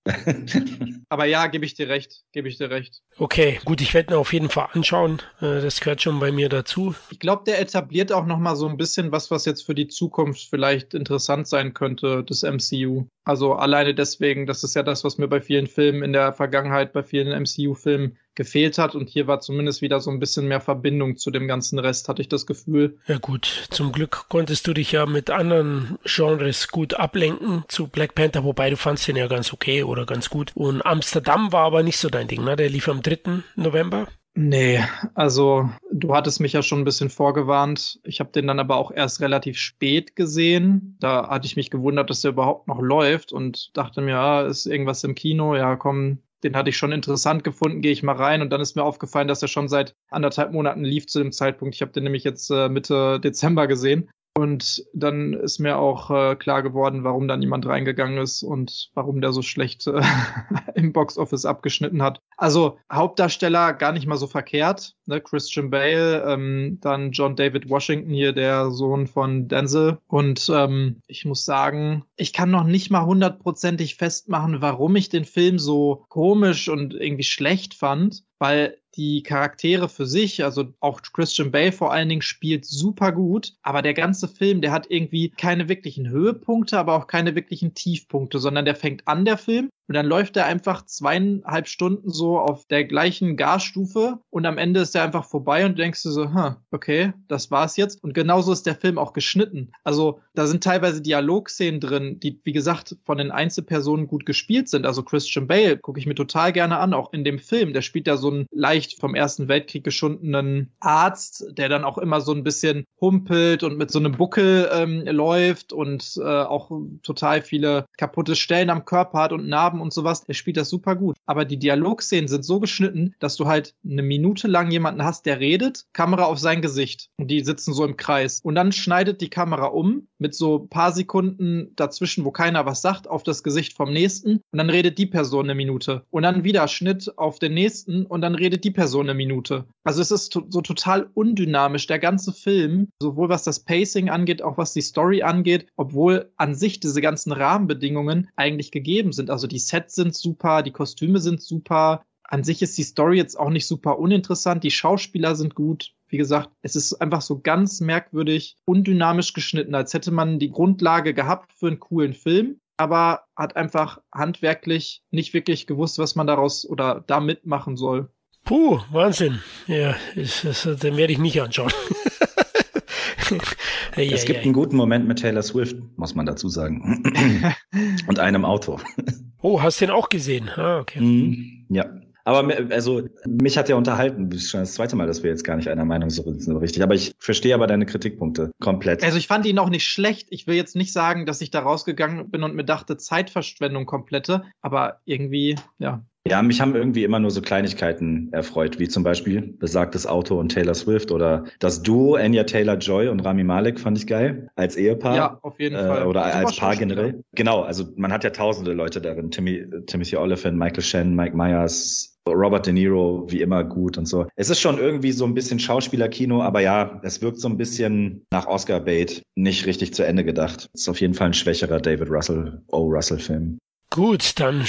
Aber ja, gebe ich dir recht, gebe ich dir recht. Okay, gut, ich werde ihn auf jeden Fall anschauen. Äh, das gehört schon bei mir dazu. Ich glaube, der etabliert auch noch mal so ein bisschen was, was jetzt für die Zukunft vielleicht interessant sein könnte, das MCU. Also alleine deswegen, das ist ja das, was mir bei vielen Filmen in der Vergangenheit, bei vielen MCU-Filmen gefehlt hat. Und hier war zumindest wieder so ein bisschen mehr Verbindung zu dem ganzen Rest, hatte ich das Gefühl. Ja gut, zum Glück konntest du dich ja mit anderen Genres gut ablenken zu Black Panther, wobei du fandst den ja ganz okay oder ganz gut. Und Amsterdam war aber nicht so dein Ding, ne? Der lief am 3. November. Nee, also du hattest mich ja schon ein bisschen vorgewarnt. Ich habe den dann aber auch erst relativ spät gesehen. Da hatte ich mich gewundert, dass der überhaupt noch läuft und dachte mir, ja, ist irgendwas im Kino. Ja, komm, den hatte ich schon interessant gefunden, gehe ich mal rein. Und dann ist mir aufgefallen, dass er schon seit anderthalb Monaten lief zu dem Zeitpunkt. Ich habe den nämlich jetzt äh, Mitte Dezember gesehen. Und dann ist mir auch äh, klar geworden, warum da niemand reingegangen ist und warum der so schlecht äh, im Boxoffice abgeschnitten hat. Also Hauptdarsteller gar nicht mal so verkehrt. Ne? Christian Bale, ähm, dann John David Washington hier, der Sohn von Denzel. Und ähm, ich muss sagen, ich kann noch nicht mal hundertprozentig festmachen, warum ich den Film so komisch und irgendwie schlecht fand weil die Charaktere für sich, also auch Christian Bale vor allen Dingen spielt super gut, aber der ganze Film, der hat irgendwie keine wirklichen Höhepunkte, aber auch keine wirklichen Tiefpunkte, sondern der fängt an, der Film, und dann läuft er einfach zweieinhalb Stunden so auf der gleichen Gasstufe und am Ende ist er einfach vorbei und denkst du so, hm, okay, das war's jetzt. Und genauso ist der Film auch geschnitten. Also da sind teilweise Dialogszenen drin, die, wie gesagt, von den Einzelpersonen gut gespielt sind. Also Christian Bale gucke ich mir total gerne an, auch in dem Film. Der spielt ja so einen leicht vom Ersten Weltkrieg geschundenen Arzt, der dann auch immer so ein bisschen humpelt und mit so einem Buckel ähm, läuft und äh, auch total viele kaputte Stellen am Körper hat und Narben und sowas. Der spielt das super gut. Aber die Dialogszenen sind so geschnitten, dass du halt eine Minute lang jemanden hast, der redet, Kamera auf sein Gesicht und die sitzen so im Kreis. Und dann schneidet die Kamera um mit so paar Sekunden dazwischen, wo keiner was sagt, auf das Gesicht vom nächsten und dann redet die Person eine Minute. Und dann wieder Schnitt auf den nächsten und dann redet die Person eine Minute. Also es ist so total undynamisch, der ganze Film, sowohl was das Pacing angeht, auch was die Story angeht, obwohl an sich diese ganzen Rahmenbedingungen eigentlich gegeben sind. Also die Sets sind super, die Kostüme sind super. An sich ist die Story jetzt auch nicht super uninteressant. Die Schauspieler sind gut. Wie gesagt, es ist einfach so ganz merkwürdig, undynamisch geschnitten, als hätte man die Grundlage gehabt für einen coolen Film, aber hat einfach handwerklich nicht wirklich gewusst, was man daraus oder da mitmachen soll. Puh, Wahnsinn. Ja, ist, ist, den werde ich nicht anschauen. hey, es gibt hey. einen guten Moment mit Taylor Swift, muss man dazu sagen. Und einem Auto. Oh, hast du den auch gesehen? Ah, okay. Mhm, ja. Aber also mich hat ja unterhalten, das ist schon das zweite Mal, dass wir jetzt gar nicht einer Meinung sind, so richtig. Aber ich verstehe aber deine Kritikpunkte komplett. Also ich fand ihn auch nicht schlecht. Ich will jetzt nicht sagen, dass ich da rausgegangen bin und mir dachte, Zeitverschwendung komplette. Aber irgendwie, ja, ja, mich haben irgendwie immer nur so Kleinigkeiten erfreut, wie zum Beispiel besagtes Auto und Taylor Swift oder das Duo Anya Taylor Joy und Rami Malek fand ich geil als Ehepaar. Ja, auf jeden äh, Fall. Oder als Paar generell. Genau, also man hat ja tausende Leute darin. Timmy, Timothy Oliphant, Michael Shannon, Mike Myers, Robert De Niro, wie immer gut und so. Es ist schon irgendwie so ein bisschen Schauspielerkino, aber ja, es wirkt so ein bisschen nach Oscar Bait nicht richtig zu Ende gedacht. Es ist auf jeden Fall ein schwächerer David Russell, O. Russell Film. Gut, dann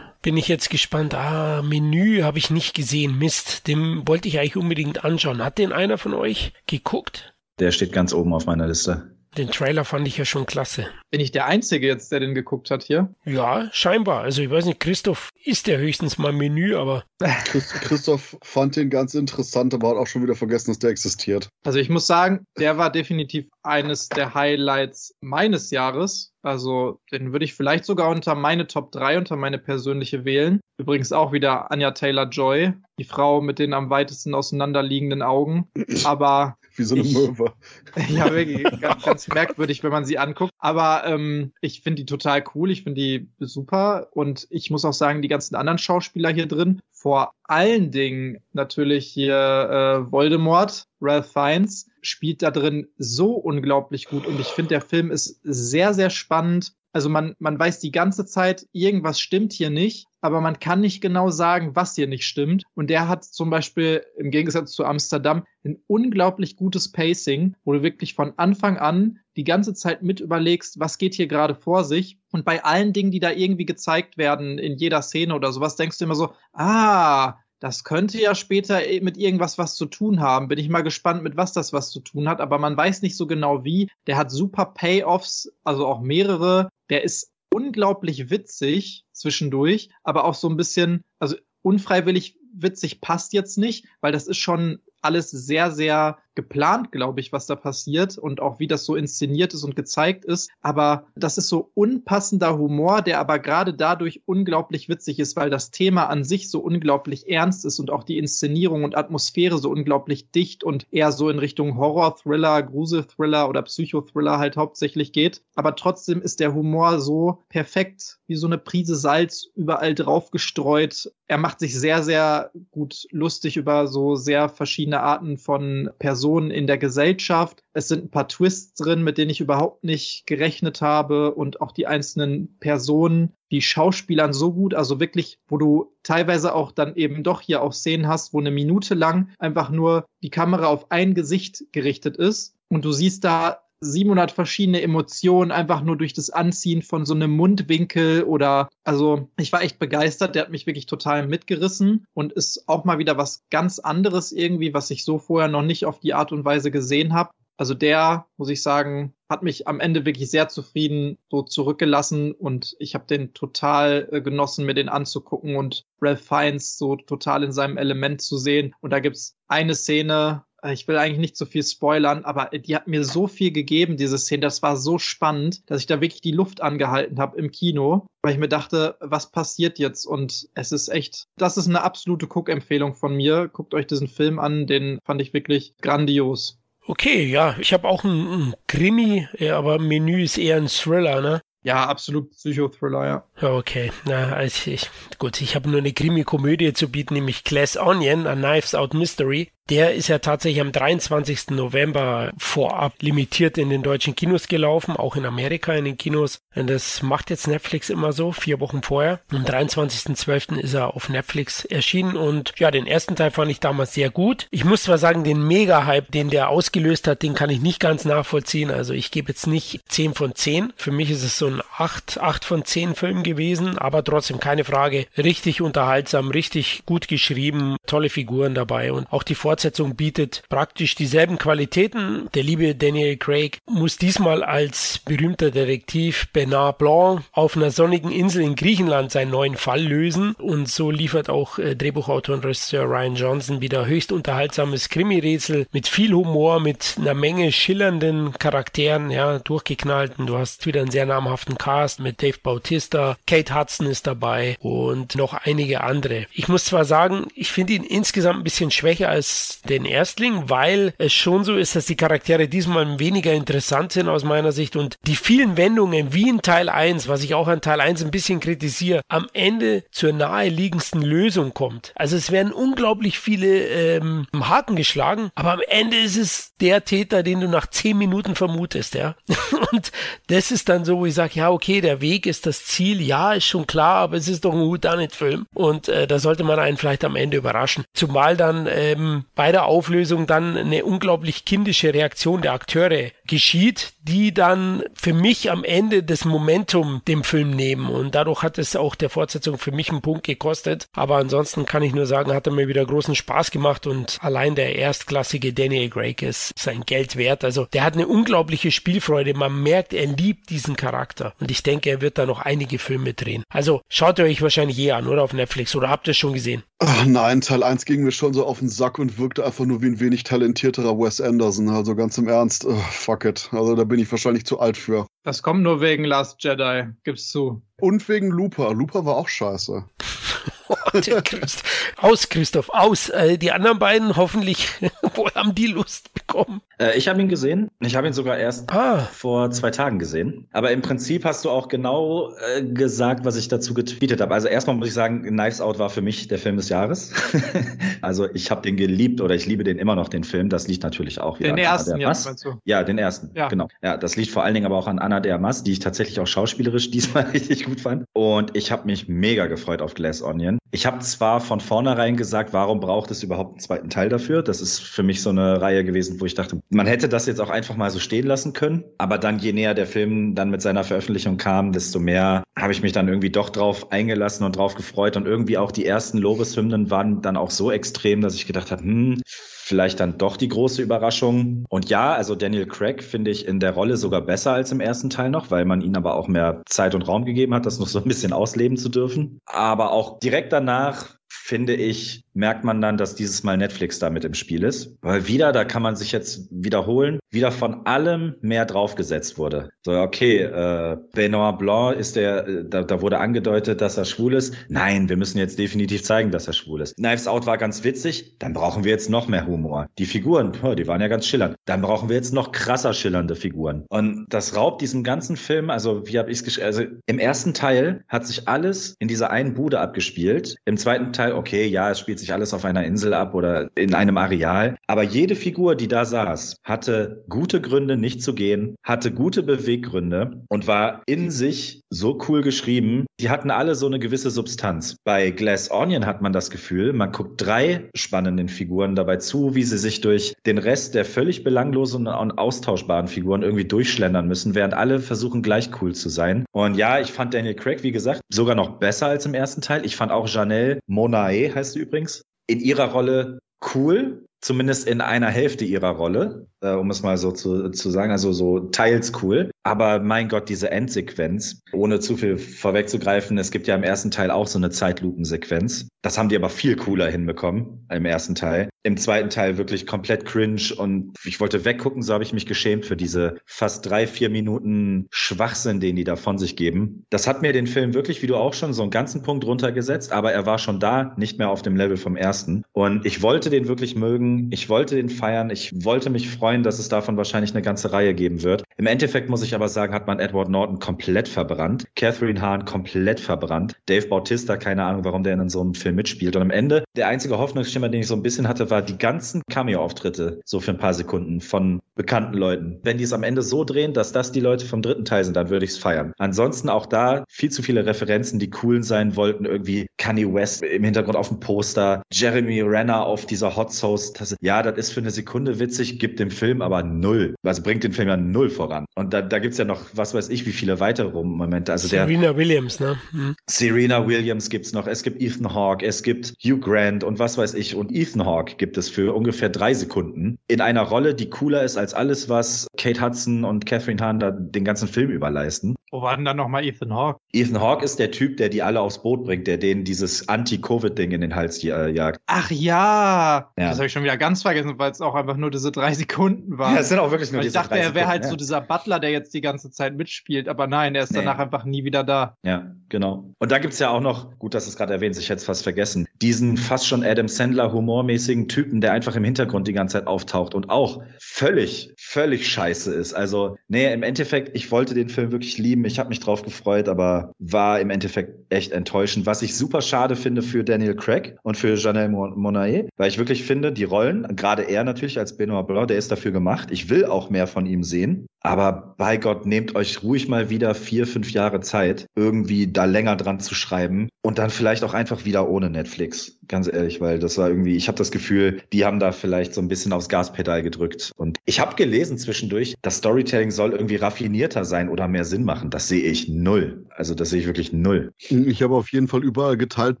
bin ich jetzt gespannt. Ah, Menü habe ich nicht gesehen. Mist, den wollte ich eigentlich unbedingt anschauen. Hat den einer von euch geguckt? Der steht ganz oben auf meiner Liste. Den Trailer fand ich ja schon klasse. Bin ich der Einzige jetzt, der den geguckt hat hier? Ja, scheinbar. Also ich weiß nicht, Christoph ist ja höchstens mal Menü, aber. Christoph fand den ganz interessant, aber hat auch schon wieder vergessen, dass der existiert. Also ich muss sagen, der war definitiv eines der Highlights meines Jahres. Also den würde ich vielleicht sogar unter meine Top 3, unter meine persönliche wählen. Übrigens auch wieder Anja Taylor Joy, die Frau mit den am weitesten auseinanderliegenden Augen. Aber wie so eine ich, Möwe. Ja, wirklich ganz, ganz, merkwürdig, wenn man sie anguckt. Aber ähm, ich finde die total cool, ich finde die super. Und ich muss auch sagen, die ganzen anderen Schauspieler hier drin, vor allen Dingen natürlich hier äh, Voldemort, Ralph Fiennes, spielt da drin so unglaublich gut. Und ich finde, der Film ist sehr, sehr spannend. Also man, man weiß die ganze Zeit, irgendwas stimmt hier nicht, aber man kann nicht genau sagen, was hier nicht stimmt. Und der hat zum Beispiel im Gegensatz zu Amsterdam ein unglaublich gutes Pacing, wo du wirklich von Anfang an die ganze Zeit mit überlegst, was geht hier gerade vor sich. Und bei allen Dingen, die da irgendwie gezeigt werden, in jeder Szene oder sowas, denkst du immer so, ah, das könnte ja später mit irgendwas was zu tun haben. Bin ich mal gespannt, mit was das was zu tun hat. Aber man weiß nicht so genau wie. Der hat super Payoffs, also auch mehrere. Der ist unglaublich witzig zwischendurch, aber auch so ein bisschen, also unfreiwillig witzig passt jetzt nicht, weil das ist schon alles sehr, sehr geplant, glaube ich, was da passiert und auch wie das so inszeniert ist und gezeigt ist. Aber das ist so unpassender Humor, der aber gerade dadurch unglaublich witzig ist, weil das Thema an sich so unglaublich ernst ist und auch die Inszenierung und Atmosphäre so unglaublich dicht und eher so in Richtung Horror-Thriller, Grusel-Thriller oder Psychothriller halt hauptsächlich geht. Aber trotzdem ist der Humor so perfekt, wie so eine Prise Salz überall drauf gestreut. Er macht sich sehr, sehr gut lustig über so sehr verschiedene Arten von Personen Personen in der Gesellschaft. Es sind ein paar Twists drin, mit denen ich überhaupt nicht gerechnet habe. Und auch die einzelnen Personen, die Schauspielern so gut, also wirklich, wo du teilweise auch dann eben doch hier auch Szenen hast, wo eine Minute lang einfach nur die Kamera auf ein Gesicht gerichtet ist. Und du siehst da 700 verschiedene Emotionen einfach nur durch das Anziehen von so einem Mundwinkel oder also ich war echt begeistert. Der hat mich wirklich total mitgerissen und ist auch mal wieder was ganz anderes irgendwie, was ich so vorher noch nicht auf die Art und Weise gesehen habe. Also der, muss ich sagen, hat mich am Ende wirklich sehr zufrieden so zurückgelassen und ich habe den total äh, genossen, mir den anzugucken und Ralph Fiennes so total in seinem Element zu sehen. Und da gibt's eine Szene, ich will eigentlich nicht so viel spoilern, aber die hat mir so viel gegeben, diese Szene. Das war so spannend, dass ich da wirklich die Luft angehalten habe im Kino, weil ich mir dachte, was passiert jetzt? Und es ist echt, das ist eine absolute Cook-Empfehlung von mir. Guckt euch diesen Film an, den fand ich wirklich grandios. Okay, ja, ich habe auch ein, Krimi, aber Menü ist eher ein Thriller, ne? Ja, absolut Psychothriller, ja. Okay, na, also ich, gut, ich habe nur eine Krimi-Komödie zu bieten, nämlich Glass Onion, a Knives Out Mystery. Der ist ja tatsächlich am 23. November vorab limitiert in den deutschen Kinos gelaufen, auch in Amerika in den Kinos. Und das macht jetzt Netflix immer so, vier Wochen vorher. Am 23.12. ist er auf Netflix erschienen und ja, den ersten Teil fand ich damals sehr gut. Ich muss zwar sagen, den Mega-Hype, den der ausgelöst hat, den kann ich nicht ganz nachvollziehen. Also ich gebe jetzt nicht 10 von 10. Für mich ist es so ein 8, 8 von 10 Film gewesen, aber trotzdem keine Frage. Richtig unterhaltsam, richtig gut geschrieben, tolle Figuren dabei und auch die Vor Fortsetzung bietet praktisch dieselben Qualitäten. Der liebe Daniel Craig muss diesmal als berühmter Detektiv Bernard Blanc auf einer sonnigen Insel in Griechenland seinen neuen Fall lösen und so liefert auch äh, Drehbuchautor und Regisseur Ryan Johnson wieder höchst unterhaltsames Krimi-Rätsel mit viel Humor, mit einer Menge schillernden Charakteren, ja, durchgeknallten. Du hast wieder einen sehr namhaften Cast mit Dave Bautista, Kate Hudson ist dabei und noch einige andere. Ich muss zwar sagen, ich finde ihn insgesamt ein bisschen schwächer als den Erstling, weil es schon so ist, dass die Charaktere diesmal weniger interessant sind aus meiner Sicht und die vielen Wendungen wie in Teil 1, was ich auch an Teil 1 ein bisschen kritisiere, am Ende zur naheliegendsten Lösung kommt. Also es werden unglaublich viele ähm, Haken geschlagen, aber am Ende ist es der Täter, den du nach 10 Minuten vermutest, ja. Und das ist dann so, wo ich sage, ja, okay, der Weg ist das Ziel, ja, ist schon klar, aber es ist doch ein Whodunit-Film und äh, da sollte man einen vielleicht am Ende überraschen. Zumal dann ähm, bei der Auflösung dann eine unglaublich kindische Reaktion der Akteure geschieht, die dann für mich am Ende das Momentum dem Film nehmen. Und dadurch hat es auch der Fortsetzung für mich einen Punkt gekostet. Aber ansonsten kann ich nur sagen, hat er mir wieder großen Spaß gemacht und allein der erstklassige Daniel Craig ist sein Geld wert. Also der hat eine unglaubliche Spielfreude. Man merkt, er liebt diesen Charakter. Und ich denke, er wird da noch einige Filme drehen. Also schaut ihr euch wahrscheinlich je an, oder auf Netflix, oder habt ihr es schon gesehen? Ach nein, Teil 1 ging mir schon so auf den Sack und wirkte einfach nur wie ein wenig talentierterer Wes Anderson. Also ganz im Ernst, oh, fuck it. Also da bin ich wahrscheinlich zu alt für. Das kommt nur wegen Last Jedi, gib's zu. Und wegen Looper. Looper war auch scheiße. Christ aus, Christoph, aus. Äh, die anderen beiden hoffentlich, wo haben die Lust bekommen? Äh, ich habe ihn gesehen. Ich habe ihn sogar erst ah. vor zwei Tagen gesehen. Aber im Prinzip hast du auch genau äh, gesagt, was ich dazu getweetet habe. Also erstmal muss ich sagen, Knives Out war für mich der Film des Jahres. also ich habe den geliebt oder ich liebe den immer noch, den Film. Das liegt natürlich auch wieder den an ersten, Anna ja, du? Ja, den ersten, ja. genau. Ja, das liegt vor allen Dingen aber auch an Anna de Armas, die ich tatsächlich auch schauspielerisch diesmal richtig gut fand. Und ich habe mich mega gefreut auf Glass Onion. Ich habe zwar von vornherein gesagt, warum braucht es überhaupt einen zweiten Teil dafür? Das ist für mich so eine Reihe gewesen, wo ich dachte, man hätte das jetzt auch einfach mal so stehen lassen können. Aber dann, je näher der Film dann mit seiner Veröffentlichung kam, desto mehr habe ich mich dann irgendwie doch drauf eingelassen und drauf gefreut. Und irgendwie auch die ersten Lobeshymnen waren dann auch so extrem, dass ich gedacht habe, hm, vielleicht dann doch die große Überraschung. Und ja, also Daniel Craig finde ich in der Rolle sogar besser als im ersten Teil noch, weil man ihm aber auch mehr Zeit und Raum gegeben hat, das noch so ein bisschen ausleben zu dürfen. Aber auch direkt danach finde ich, merkt man dann, dass dieses Mal Netflix da mit im Spiel ist. Weil wieder, da kann man sich jetzt wiederholen, wieder von allem mehr draufgesetzt wurde. So, okay, äh, Benoit Blanc ist der, äh, da, da wurde angedeutet, dass er schwul ist. Nein, wir müssen jetzt definitiv zeigen, dass er schwul ist. Knives Out war ganz witzig, dann brauchen wir jetzt noch mehr Humor. Die Figuren, oh, die waren ja ganz schillernd. Dann brauchen wir jetzt noch krasser schillernde Figuren. Und das raubt diesem ganzen Film, also wie habe ich es geschrieben, also im ersten Teil hat sich alles in dieser einen Bude abgespielt. Im zweiten Teil, okay, ja, es spielt sich alles auf einer Insel ab oder in einem Areal. Aber jede Figur, die da saß, hatte gute Gründe, nicht zu gehen, hatte gute Beweggründe und war in sich so cool geschrieben. Die hatten alle so eine gewisse Substanz. Bei Glass Onion hat man das Gefühl, man guckt drei spannenden Figuren dabei zu, wie sie sich durch den Rest der völlig belanglosen und austauschbaren Figuren irgendwie durchschlendern müssen, während alle versuchen gleich cool zu sein. Und ja, ich fand Daniel Craig, wie gesagt, sogar noch besser als im ersten Teil. Ich fand auch Janelle Monae, heißt sie übrigens, in ihrer Rolle cool, zumindest in einer Hälfte ihrer Rolle, äh, um es mal so zu, zu sagen, also so teils cool. Aber mein Gott, diese Endsequenz, ohne zu viel vorwegzugreifen, es gibt ja im ersten Teil auch so eine Zeitlupensequenz. Das haben die aber viel cooler hinbekommen im ersten Teil. Im zweiten Teil wirklich komplett cringe und ich wollte weggucken, so habe ich mich geschämt für diese fast drei, vier Minuten Schwachsinn, den die da von sich geben. Das hat mir den Film wirklich, wie du auch schon, so einen ganzen Punkt runtergesetzt, aber er war schon da, nicht mehr auf dem Level vom ersten. Und ich wollte den wirklich mögen, ich wollte den feiern, ich wollte mich freuen, dass es davon wahrscheinlich eine ganze Reihe geben wird. Im Endeffekt muss ich aber sagen, hat man Edward Norton komplett verbrannt, Catherine Hahn komplett verbrannt, Dave Bautista, keine Ahnung, warum der in so einem Film mitspielt. Und am Ende, der einzige Hoffnungsschimmer, den ich so ein bisschen hatte, war die ganzen Cameo-Auftritte, so für ein paar Sekunden von bekannten Leuten. Wenn die es am Ende so drehen, dass das die Leute vom dritten Teil sind, dann würde ich es feiern. Ansonsten auch da viel zu viele Referenzen, die cool sein wollten. Irgendwie Kanye West im Hintergrund auf dem Poster, Jeremy Renner auf dieser Hot Sauce. Das, ja, das ist für eine Sekunde witzig, gibt dem Film aber null. Also bringt den Film ja null voran. Und da, da gibt's ja noch, was weiß ich, wie viele weitere Momente. Also Serena der, Williams, ne? Hm. Serena Williams gibt's noch. Es gibt Ethan Hawke, es gibt Hugh Grant und was weiß ich. Und Ethan Hawke gibt es für ungefähr drei Sekunden in einer Rolle, die cooler ist als alles, was Kate Hudson und Catherine Hahn da den ganzen Film überleisten. Wo war denn dann nochmal Ethan Hawke? Ethan Hawke ist der Typ, der die alle aufs Boot bringt, der denen dieses Anti-Covid-Ding in den Hals äh, jagt. Ach ja. ja. Das habe ich schon wieder ganz vergessen, weil es auch einfach nur diese drei Sekunden waren. Ja, es sind auch wirklich nur weil diese Ich dachte, er wäre halt ja. so dieser Butler, der jetzt die ganze Zeit mitspielt, aber nein, er ist nee. danach einfach nie wieder da. Ja, genau. Und da gibt's ja auch noch, gut, dass es gerade erwähnst, ich hätte es fast vergessen, diesen fast schon Adam Sandler humormäßigen Typen, der einfach im Hintergrund die ganze Zeit auftaucht und auch völlig, völlig scheiße ist. Also, nee, im Endeffekt, ich wollte den Film wirklich lieben, ich habe mich drauf gefreut, aber war im Endeffekt echt enttäuschend. Was ich super schade finde für Daniel Craig und für Janelle Monae, weil ich wirklich finde, die Rollen, gerade er natürlich als Benoit Blanc, der ist dafür gemacht. Ich will auch mehr von ihm sehen. Aber bei Gott, nehmt euch ruhig mal wieder vier, fünf Jahre Zeit, irgendwie da länger dran zu schreiben und dann vielleicht auch einfach wieder ohne Netflix. Ganz ehrlich, weil das war irgendwie, ich habe das Gefühl, die haben da vielleicht so ein bisschen aufs Gaspedal gedrückt. Und ich habe gelesen zwischendurch, das Storytelling soll irgendwie raffinierter sein oder mehr Sinn machen. Das sehe ich null. Also das sehe ich wirklich null. Ich habe auf jeden Fall überall geteilt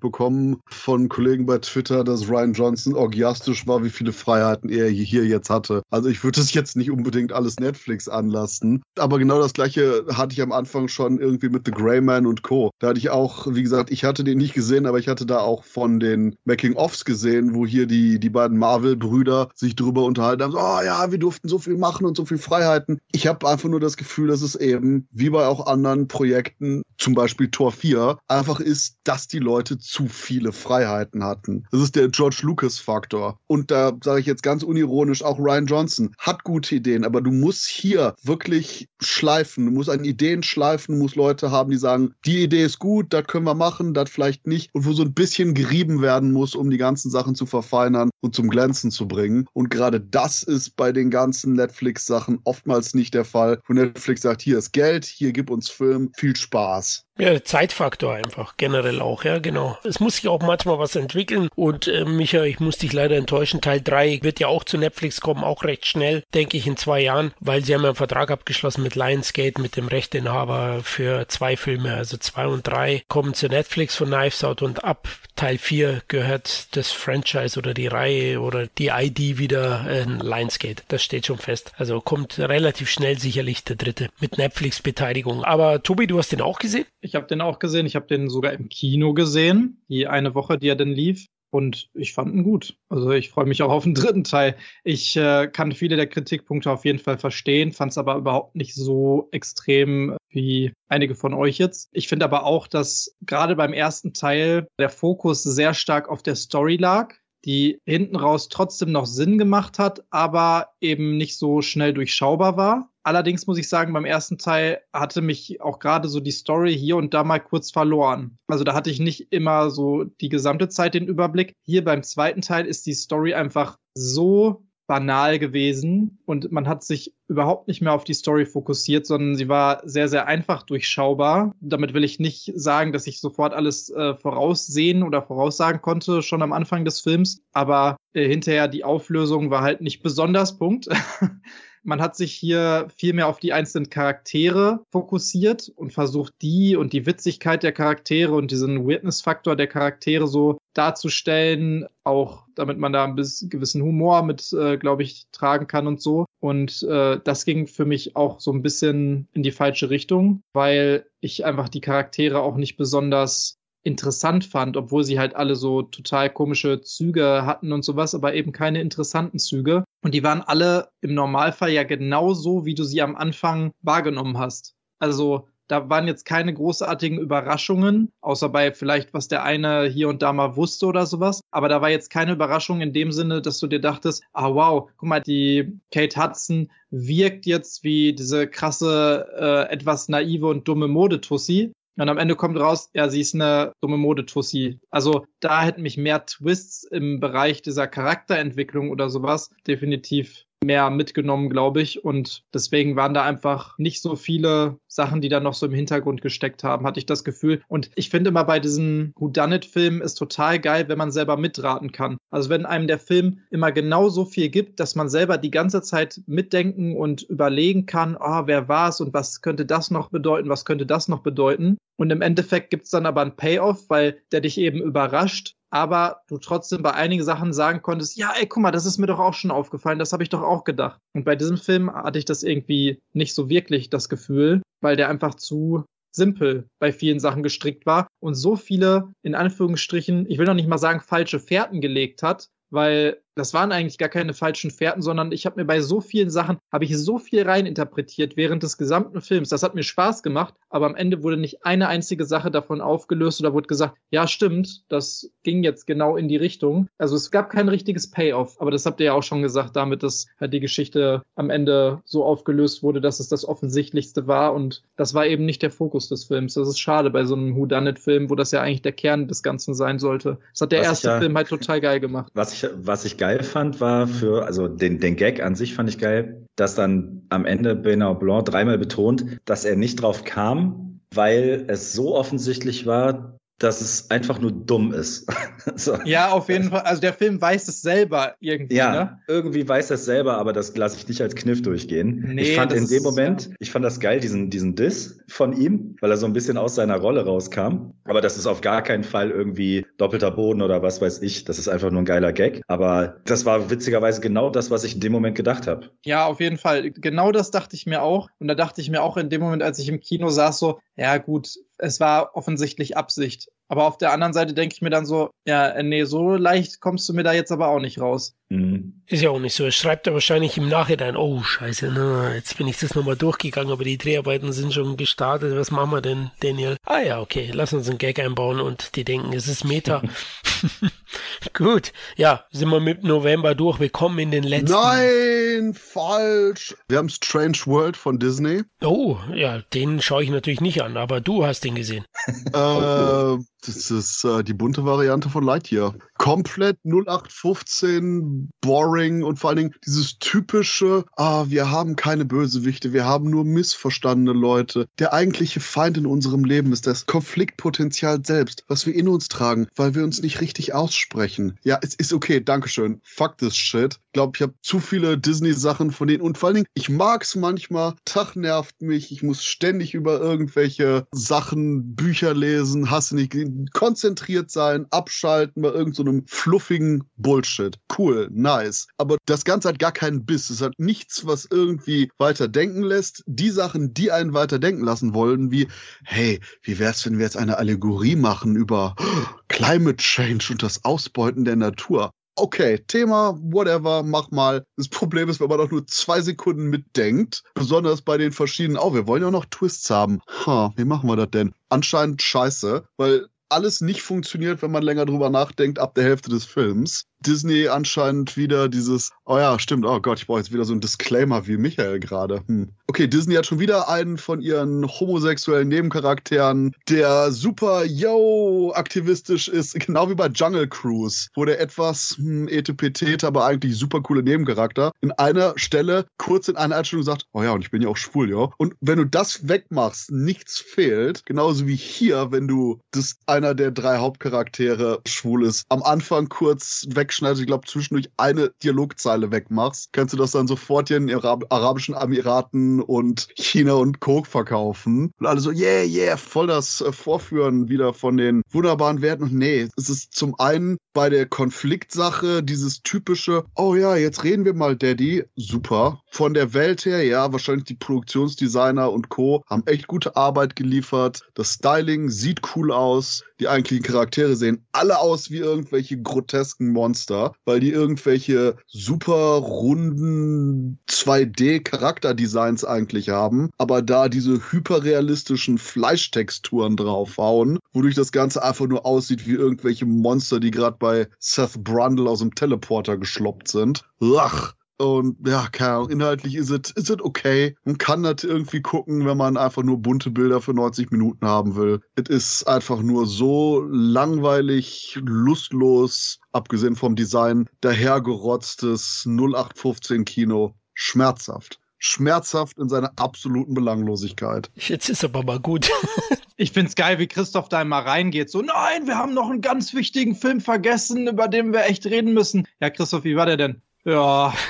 bekommen von Kollegen bei Twitter, dass Ryan Johnson orgiastisch war, wie viele Freiheiten er hier jetzt hatte. Also ich würde es jetzt nicht unbedingt alles Netflix anlassen. Aber genau das gleiche hatte ich am Anfang schon irgendwie mit The Grey Man und Co. Da hatte ich auch, wie gesagt, ich hatte den nicht gesehen, aber ich hatte da auch von den Making-ofs gesehen, wo hier die, die beiden Marvel-Brüder sich drüber unterhalten haben. So, oh ja, wir durften so viel machen und so viel Freiheiten. Ich habe einfach nur das Gefühl, dass es eben, wie bei auch anderen Projekten, zum Beispiel Tor 4, einfach ist, dass die Leute zu viele Freiheiten hatten. Das ist der George Lucas-Faktor. Und da sage ich jetzt ganz unironisch, auch Ryan Johnson hat gute Ideen, aber du musst hier wirklich schleifen. Du musst an Ideen schleifen, du musst Leute haben, die sagen, die Idee ist gut, das können wir machen, das vielleicht nicht. Und wo so ein bisschen gerieben werden muss, um die ganzen Sachen zu verfeinern und zum Glänzen zu bringen. Und gerade das ist bei den ganzen Netflix-Sachen oftmals nicht der Fall, wo Netflix sagt, hier ist Geld, hier gib uns Film, viel Spaß. Ja, Zeitfaktor einfach, generell auch, ja, genau. Es muss sich auch manchmal was entwickeln und äh, Micha, ich muss dich leider enttäuschen, Teil 3 wird ja auch zu Netflix kommen, auch recht schnell, denke ich, in zwei Jahren, weil sie haben ja einen Vertrag abgeschlossen mit Lionsgate, mit dem Rechteinhaber für zwei Filme, also zwei und drei kommen zu Netflix von Knives Out und ab Teil 4 gehört das Franchise oder die Reihe oder die ID wieder äh, Lionsgate. Das steht schon fest. Also kommt relativ schnell sicherlich der dritte mit Netflix-Beteiligung. Aber Tobi, du hast den auch gesehen? Ich habe den auch gesehen. Ich habe den sogar im Kino gesehen. Die eine Woche, die er denn lief. Und ich fand ihn gut. Also ich freue mich auch auf den dritten Teil. Ich äh, kann viele der Kritikpunkte auf jeden Fall verstehen, fand es aber überhaupt nicht so extrem wie einige von euch jetzt. Ich finde aber auch, dass gerade beim ersten Teil der Fokus sehr stark auf der Story lag die hinten raus trotzdem noch Sinn gemacht hat, aber eben nicht so schnell durchschaubar war. Allerdings muss ich sagen, beim ersten Teil hatte mich auch gerade so die Story hier und da mal kurz verloren. Also da hatte ich nicht immer so die gesamte Zeit den Überblick. Hier beim zweiten Teil ist die Story einfach so banal gewesen und man hat sich überhaupt nicht mehr auf die Story fokussiert, sondern sie war sehr, sehr einfach durchschaubar. Damit will ich nicht sagen, dass ich sofort alles äh, voraussehen oder voraussagen konnte, schon am Anfang des Films, aber äh, hinterher die Auflösung war halt nicht besonders Punkt. Man hat sich hier viel mehr auf die einzelnen Charaktere fokussiert und versucht, die und die Witzigkeit der Charaktere und diesen Weirdness-Faktor der Charaktere so darzustellen, auch damit man da ein bisschen gewissen Humor mit, äh, glaube ich, tragen kann und so. Und äh, das ging für mich auch so ein bisschen in die falsche Richtung, weil ich einfach die Charaktere auch nicht besonders interessant fand, obwohl sie halt alle so total komische Züge hatten und sowas, aber eben keine interessanten Züge. Und die waren alle im Normalfall ja genauso, wie du sie am Anfang wahrgenommen hast. Also da waren jetzt keine großartigen Überraschungen, außer bei vielleicht, was der eine hier und da mal wusste oder sowas. Aber da war jetzt keine Überraschung in dem Sinne, dass du dir dachtest, ah wow, guck mal, die Kate Hudson wirkt jetzt wie diese krasse, äh, etwas naive und dumme Modetussi, und am Ende kommt raus, ja, sie ist eine dumme Modetussi. Also da hätten mich mehr Twists im Bereich dieser Charakterentwicklung oder sowas definitiv mehr mitgenommen, glaube ich. Und deswegen waren da einfach nicht so viele Sachen, die da noch so im Hintergrund gesteckt haben, hatte ich das Gefühl. Und ich finde immer bei diesen Whodunit-Filmen ist total geil, wenn man selber mitraten kann. Also wenn einem der Film immer genau so viel gibt, dass man selber die ganze Zeit mitdenken und überlegen kann, ah, oh, wer war es und was könnte das noch bedeuten, was könnte das noch bedeuten. Und im Endeffekt gibt es dann aber einen Payoff, weil der dich eben überrascht aber du trotzdem bei einigen Sachen sagen konntest, ja, ey, guck mal, das ist mir doch auch schon aufgefallen, das habe ich doch auch gedacht. Und bei diesem Film hatte ich das irgendwie nicht so wirklich das Gefühl, weil der einfach zu simpel bei vielen Sachen gestrickt war und so viele, in Anführungsstrichen, ich will noch nicht mal sagen, falsche Fährten gelegt hat, weil das waren eigentlich gar keine falschen Fährten, sondern ich habe mir bei so vielen Sachen, habe ich so viel reininterpretiert während des gesamten Films. Das hat mir Spaß gemacht, aber am Ende wurde nicht eine einzige Sache davon aufgelöst oder wurde gesagt, ja stimmt, das ging jetzt genau in die Richtung. Also es gab kein richtiges Payoff, aber das habt ihr ja auch schon gesagt, damit dass halt die Geschichte am Ende so aufgelöst wurde, dass es das Offensichtlichste war und das war eben nicht der Fokus des Films. Das ist schade bei so einem Whodunit-Film, wo das ja eigentlich der Kern des Ganzen sein sollte. Das hat der was erste ja, Film halt total geil gemacht. Was ich, was ich geil fand, war für, also den, den Gag an sich fand ich geil, dass dann am Ende Benoit Blanc dreimal betont, dass er nicht drauf kam, weil es so offensichtlich war, dass es einfach nur dumm ist. so. Ja, auf jeden Fall. Also der Film weiß es selber irgendwie. Ja, ne? irgendwie weiß er es selber, aber das lasse ich nicht als Kniff durchgehen. Nee, ich fand in dem Moment, ja. ich fand das geil, diesen, diesen Diss von ihm, weil er so ein bisschen aus seiner Rolle rauskam. Aber das ist auf gar keinen Fall irgendwie doppelter Boden oder was weiß ich. Das ist einfach nur ein geiler Gag. Aber das war witzigerweise genau das, was ich in dem Moment gedacht habe. Ja, auf jeden Fall. Genau das dachte ich mir auch. Und da dachte ich mir auch in dem Moment, als ich im Kino saß, so, ja gut, es war offensichtlich Absicht. Aber auf der anderen Seite denke ich mir dann so, ja, äh, nee, so leicht kommst du mir da jetzt aber auch nicht raus. Mhm. Ist ja auch nicht so. Es schreibt er wahrscheinlich im Nachhinein, oh scheiße, na, jetzt bin ich das nochmal durchgegangen, aber die Dreharbeiten sind schon gestartet. Was machen wir denn, Daniel? Ah ja, okay, lass uns einen Gag einbauen und die denken, es ist Meta. Gut, ja, sind wir mit November durch. Wir kommen in den letzten. Nein, falsch. Wir haben Strange World von Disney. Oh, ja, den schaue ich natürlich nicht an, aber du hast den gesehen. äh, das ist äh, die bunte Variante von Lightyear. Komplett 0815, boring und vor allen Dingen dieses typische, ah, wir haben keine Bösewichte, wir haben nur missverstandene Leute. Der eigentliche Feind in unserem Leben ist das Konfliktpotenzial selbst, was wir in uns tragen, weil wir uns nicht richtig aussprechen. Ja, es ist okay, Dankeschön. Fuck this shit. Ich glaube, ich habe zu viele Disney-Sachen von denen und vor allen Dingen, ich mag es manchmal, Tag nervt mich, ich muss ständig über irgendwelche Sachen, Bücher lesen, hasse nicht konzentriert sein, abschalten bei irgendeinem so fluffigen Bullshit. Cool, nice. Aber das Ganze hat gar keinen Biss. Es hat nichts, was irgendwie weiter denken lässt. Die Sachen, die einen weiter denken lassen wollen, wie, hey, wie wär's, wenn wir jetzt eine Allegorie machen über Climate Change und das Ausbeuten der Natur? okay, Thema, whatever, mach mal. Das Problem ist, wenn man doch nur zwei Sekunden mitdenkt, besonders bei den verschiedenen, oh, wir wollen ja noch Twists haben. Ha, wie machen wir das denn? Anscheinend scheiße, weil alles nicht funktioniert, wenn man länger drüber nachdenkt ab der Hälfte des Films. Disney anscheinend wieder dieses, oh ja, stimmt, oh Gott, ich brauche jetzt wieder so ein Disclaimer wie Michael gerade. Hm. Okay, Disney hat schon wieder einen von ihren homosexuellen Nebencharakteren, der super, yo, aktivistisch ist, genau wie bei Jungle Cruise, wo der etwas hm, etepetete, aber eigentlich super coole Nebencharakter in einer Stelle kurz in einer Einstellung sagt, oh ja, und ich bin ja auch schwul, ja. Und wenn du das wegmachst, nichts fehlt, genauso wie hier, wenn du das einer der drei Hauptcharaktere schwul ist, am Anfang kurz wegschneidest, ich glaube zwischendurch eine Dialogzeile wegmachst, kannst du das dann sofort hier in den Arab Arabischen Emiraten und China und Coke verkaufen. Und alle so, yeah, yeah, voll das äh, Vorführen wieder von den wunderbaren Werten. Und nee, es ist zum einen bei der Konfliktsache dieses typische, oh ja, jetzt reden wir mal, Daddy, super. Von der Welt her, ja, wahrscheinlich die Produktionsdesigner und Co. haben echt gute Arbeit geliefert. Das Styling sieht cool aus. Die eigentlichen Charaktere sehen alle aus wie irgendwelche grotesken Monster, weil die irgendwelche super runden 2D-Charakterdesigns eigentlich haben, aber da diese hyperrealistischen Fleischtexturen draufhauen, wodurch das Ganze einfach nur aussieht wie irgendwelche Monster, die gerade bei Seth Brundle aus dem Teleporter geschloppt sind. Ach, und ja, keine Ahnung, inhaltlich ist es ist okay. Man kann das irgendwie gucken, wenn man einfach nur bunte Bilder für 90 Minuten haben will. Es ist einfach nur so langweilig, lustlos, abgesehen vom Design, dahergerotztes 0815 Kino. Schmerzhaft schmerzhaft in seiner absoluten Belanglosigkeit. Jetzt ist aber mal gut. ich find's geil, wie Christoph da immer reingeht. So, nein, wir haben noch einen ganz wichtigen Film vergessen, über den wir echt reden müssen. Ja, Christoph, wie war der denn? Ja.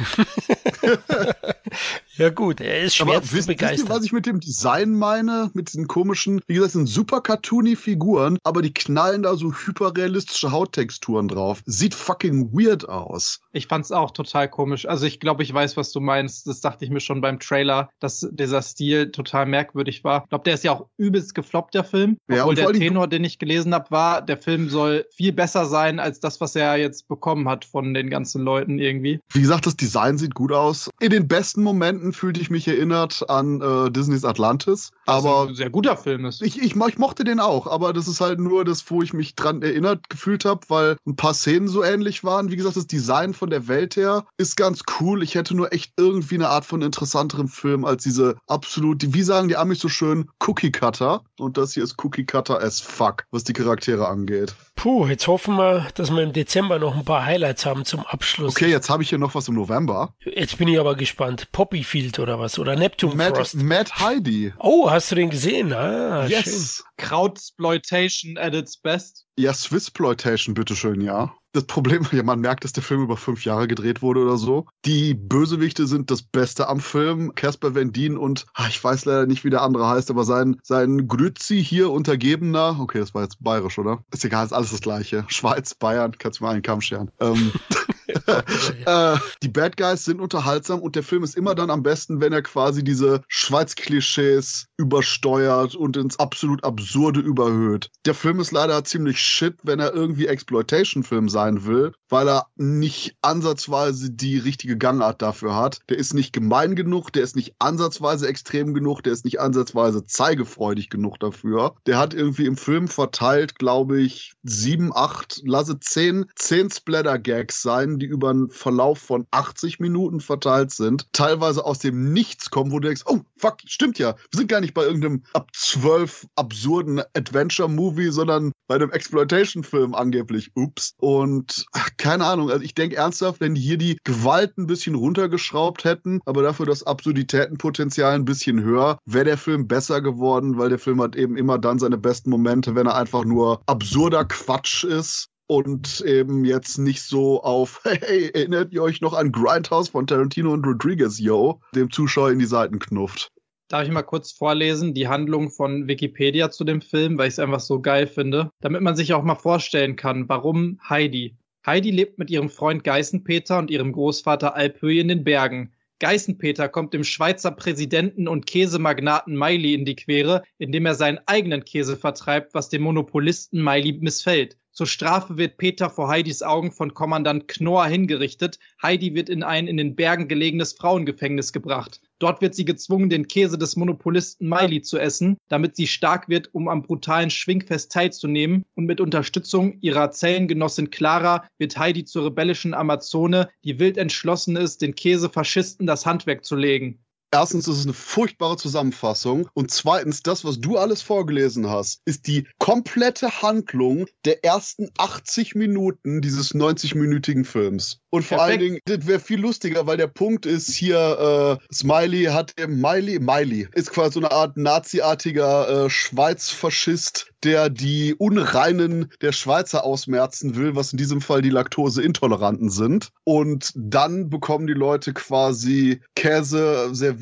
ja gut, er ist schwer Aber zu wisst, begeistern. Wisst ihr, was ich mit dem Design meine? Mit diesen komischen, wie gesagt, sind super cartoony Figuren, aber die knallen da so hyperrealistische Hauttexturen drauf. Sieht fucking weird aus. Ich fand's auch total komisch. Also ich glaube, ich weiß, was du meinst. Das dachte ich mir schon beim Trailer, dass dieser Stil total merkwürdig war. Ich glaube, der ist ja auch übelst gefloppt, der Film. Ja, Obwohl und der Tenor, den ich gelesen habe, war, der Film soll viel besser sein als das, was er jetzt bekommen hat von den ganzen Leuten irgendwie. Wie gesagt, das Design sieht gut aus. In den besten Momenten fühlte ich mich erinnert an äh, Disneys Atlantis. Was Aber ein sehr guter Film ist. Ich, ich, ich mochte den auch, aber das ist halt nur das, wo ich mich dran erinnert gefühlt habe, weil ein paar Szenen so ähnlich waren. Wie gesagt, das Design von der Welt her ist ganz cool. Ich hätte nur echt irgendwie eine Art von interessanterem Film als diese absolut, wie sagen die Amis so schön, Cookie Cutter. Und das hier ist Cookie Cutter as fuck, was die Charaktere angeht. Puh, jetzt hoffen wir, dass wir im Dezember noch ein paar Highlights haben zum Abschluss. Okay, jetzt habe ich hier noch was im November. Jetzt bin ich aber gespannt. Poppyfield oder was? Oder Neptune Mad, Frost. Mad Heidi. Oh, hast du den gesehen? Ah, schön. yes. Krautsploitation at its best. Ja, Swissploitation, bitteschön, ja. Das Problem, ja, man merkt, dass der Film über fünf Jahre gedreht wurde oder so. Die Bösewichte sind das Beste am Film. Casper Van Dien und, ah, ich weiß leider nicht, wie der andere heißt, aber sein, sein Grützi hier Untergebener, okay, das war jetzt bayerisch, oder? Ist egal, ist alles das Gleiche. Schweiz, Bayern, kannst du mal einen Kamm scheren. Ähm, äh, die Bad Guys sind unterhaltsam und der Film ist immer dann am besten, wenn er quasi diese Schweiz-Klischees übersteuert und ins absolut Absurde überhöht. Der Film ist leider ziemlich shit, wenn er irgendwie Exploitation-Film sein will, weil er nicht ansatzweise die richtige Gangart dafür hat. Der ist nicht gemein genug, der ist nicht ansatzweise extrem genug, der ist nicht ansatzweise zeigefreudig genug dafür. Der hat irgendwie im Film verteilt, glaube ich, sieben, acht, lasse zehn, zehn Splatter-Gags sein, die über einen Verlauf von 80 Minuten verteilt sind, teilweise aus dem Nichts kommen, wo du denkst, oh, fuck, stimmt ja, wir sind gar nicht bei irgendeinem ab 12 absurden Adventure-Movie, sondern bei einem Exploitation-Film angeblich. Ups. Und ach, keine Ahnung, also ich denke ernsthaft, wenn die hier die Gewalt ein bisschen runtergeschraubt hätten, aber dafür das Absurditätenpotenzial ein bisschen höher, wäre der Film besser geworden, weil der Film hat eben immer dann seine besten Momente, wenn er einfach nur absurder Quatsch ist und eben jetzt nicht so auf, hey, erinnert ihr euch noch an Grindhouse von Tarantino und Rodriguez, yo, dem Zuschauer in die Seiten knufft. Darf ich mal kurz vorlesen, die Handlung von Wikipedia zu dem Film, weil ich es einfach so geil finde, damit man sich auch mal vorstellen kann, warum Heidi. Heidi lebt mit ihrem Freund Geißenpeter und ihrem Großvater Alphöi in den Bergen. Geißenpeter kommt dem Schweizer Präsidenten und Käsemagnaten Miley in die Quere, indem er seinen eigenen Käse vertreibt, was dem Monopolisten Miley missfällt. Zur Strafe wird Peter vor Heidis Augen von Kommandant Knorr hingerichtet. Heidi wird in ein in den Bergen gelegenes Frauengefängnis gebracht. Dort wird sie gezwungen, den Käse des Monopolisten Miley zu essen, damit sie stark wird, um am brutalen Schwingfest teilzunehmen. Und mit Unterstützung ihrer Zellengenossin Clara wird Heidi zur rebellischen Amazone, die wild entschlossen ist, den Käsefaschisten das Handwerk zu legen. Erstens ist es eine furchtbare Zusammenfassung und zweitens, das, was du alles vorgelesen hast, ist die komplette Handlung der ersten 80 Minuten dieses 90-minütigen Films. Und vor Perfekt. allen Dingen, das wäre viel lustiger, weil der Punkt ist hier, äh, Smiley hat Miley, Miley ist quasi so eine Art naziartiger äh, Schweizfaschist, der die Unreinen der Schweizer ausmerzen will, was in diesem Fall die Laktoseintoleranten sind. Und dann bekommen die Leute quasi Käse serviert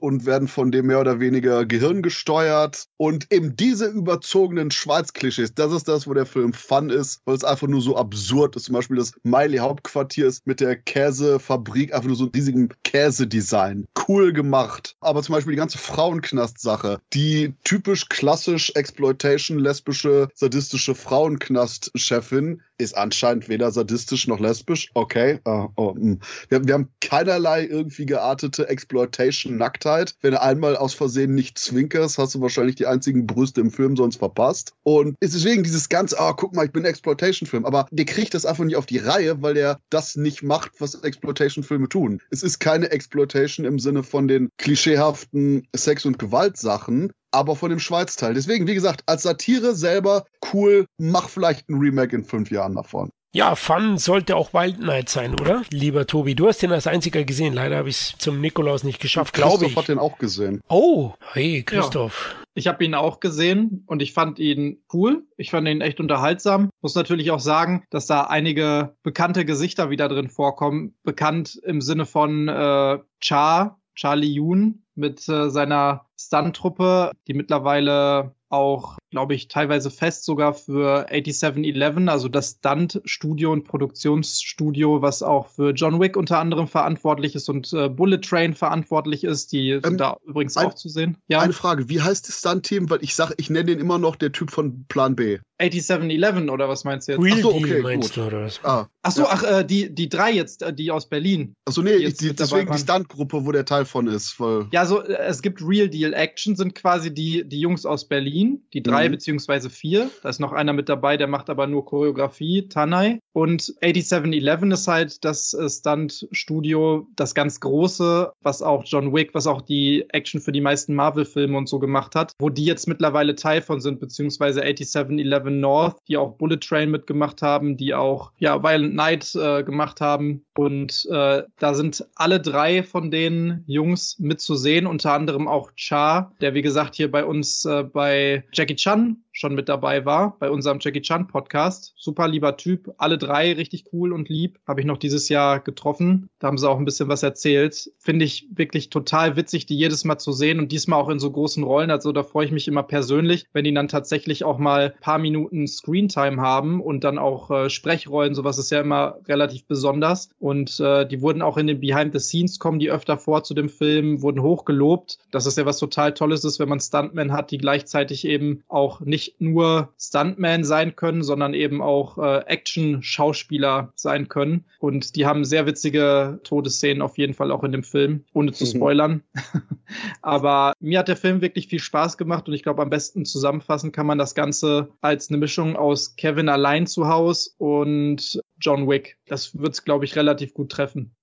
und werden von dem mehr oder weniger Gehirn gesteuert. Und eben diese überzogenen Schweiz-Klischees, das ist das, wo der Film fun ist, weil es einfach nur so absurd ist. Zum Beispiel das Miley-Hauptquartier ist mit der Käsefabrik einfach nur so ein riesigen Käsedesign. Cool gemacht. Aber zum Beispiel die ganze Frauenknast-Sache, die typisch klassisch Exploitation, lesbische, sadistische Frauenknast-Chefin, ist anscheinend weder sadistisch noch lesbisch. Okay. Uh, oh, hm. wir, wir, haben keinerlei irgendwie geartete Exploitation-Nacktheit. Wenn du einmal aus Versehen nicht zwinkerst, hast du wahrscheinlich die einzigen Brüste im Film sonst verpasst. Und ist deswegen dieses ganze, oh, guck mal, ich bin Exploitation-Film. Aber der kriegt das einfach nicht auf die Reihe, weil der das nicht macht, was Exploitation-Filme tun. Es ist keine Exploitation im Sinne von den klischeehaften Sex- und Gewaltsachen, aber von dem Schweiz-Teil. Deswegen, wie gesagt, als Satire selber cool, mach vielleicht ein Remake in fünf Jahren davon. Ja, Fun sollte auch Wild Night sein, oder? Lieber Tobi, du hast den als einziger gesehen. Leider habe ich es zum Nikolaus nicht geschafft, glaube ich. Christoph hat den auch gesehen. Oh, hey, Christoph. Ja. Ich habe ihn auch gesehen und ich fand ihn cool. Ich fand ihn echt unterhaltsam. Muss natürlich auch sagen, dass da einige bekannte Gesichter wieder drin vorkommen. Bekannt im Sinne von äh, Cha, Charlie Yoon mit äh, seiner Stunt-Truppe, die mittlerweile auch, glaube ich, teilweise fest sogar für 8711, also das Stunt-Studio und Produktionsstudio, was auch für John Wick unter anderem verantwortlich ist und äh, Bullet Train verantwortlich ist, die ähm, sind da übrigens ein, auch zu sehen. Ja. Eine Frage, wie heißt das Stunt-Team? Weil ich sage, ich nenne den immer noch der Typ von Plan B. 8711 oder was meinst du jetzt? Real ach so, okay, Deal meinst gut. du oder was? Ah, ach so, ja. ach, äh, die, die drei jetzt, äh, die aus Berlin. Ach so, nee, die die, deswegen die Stuntgruppe, wo der Teil von ist. Weil ja, so, äh, es gibt Real Deal Action, sind quasi die, die Jungs aus Berlin, die drei mhm. beziehungsweise vier. Da ist noch einer mit dabei, der macht aber nur Choreografie, Tanai. Und 8711 ist halt das äh, Stunt-Studio, das ganz große, was auch John Wick, was auch die Action für die meisten Marvel-Filme und so gemacht hat, wo die jetzt mittlerweile Teil von sind, beziehungsweise 8711 North, die auch Bullet Train mitgemacht haben, die auch ja Violent Night äh, gemacht haben. Und äh, da sind alle drei von den Jungs mitzusehen, unter anderem auch Cha, der wie gesagt hier bei uns äh, bei Jackie Chan Chan schon mit dabei war, bei unserem Jackie Chan Podcast. Super lieber Typ, alle drei richtig cool und lieb. Habe ich noch dieses Jahr getroffen. Da haben sie auch ein bisschen was erzählt. Finde ich wirklich total witzig, die jedes Mal zu sehen und diesmal auch in so großen Rollen. Also da freue ich mich immer persönlich, wenn die dann tatsächlich auch mal paar Minuten Screentime haben und dann auch äh, Sprechrollen. Sowas ist ja immer relativ besonders. Und äh, die wurden auch in den Behind the Scenes kommen, die öfter vor zu dem Film, wurden hochgelobt. Das ist ja was total Tolles ist, wenn man Stuntmen hat, die gleichzeitig eben auch nicht nicht nur Stuntman sein können, sondern eben auch äh, Action-Schauspieler sein können. Und die haben sehr witzige Todesszenen auf jeden Fall auch in dem Film, ohne zu mhm. Aber mir hat der Film wirklich viel Spaß gemacht und ich glaube, am besten zusammenfassen kann man das Ganze als eine Mischung aus Kevin allein zu Hause und John Wick. Das wird es, glaube ich, relativ gut treffen.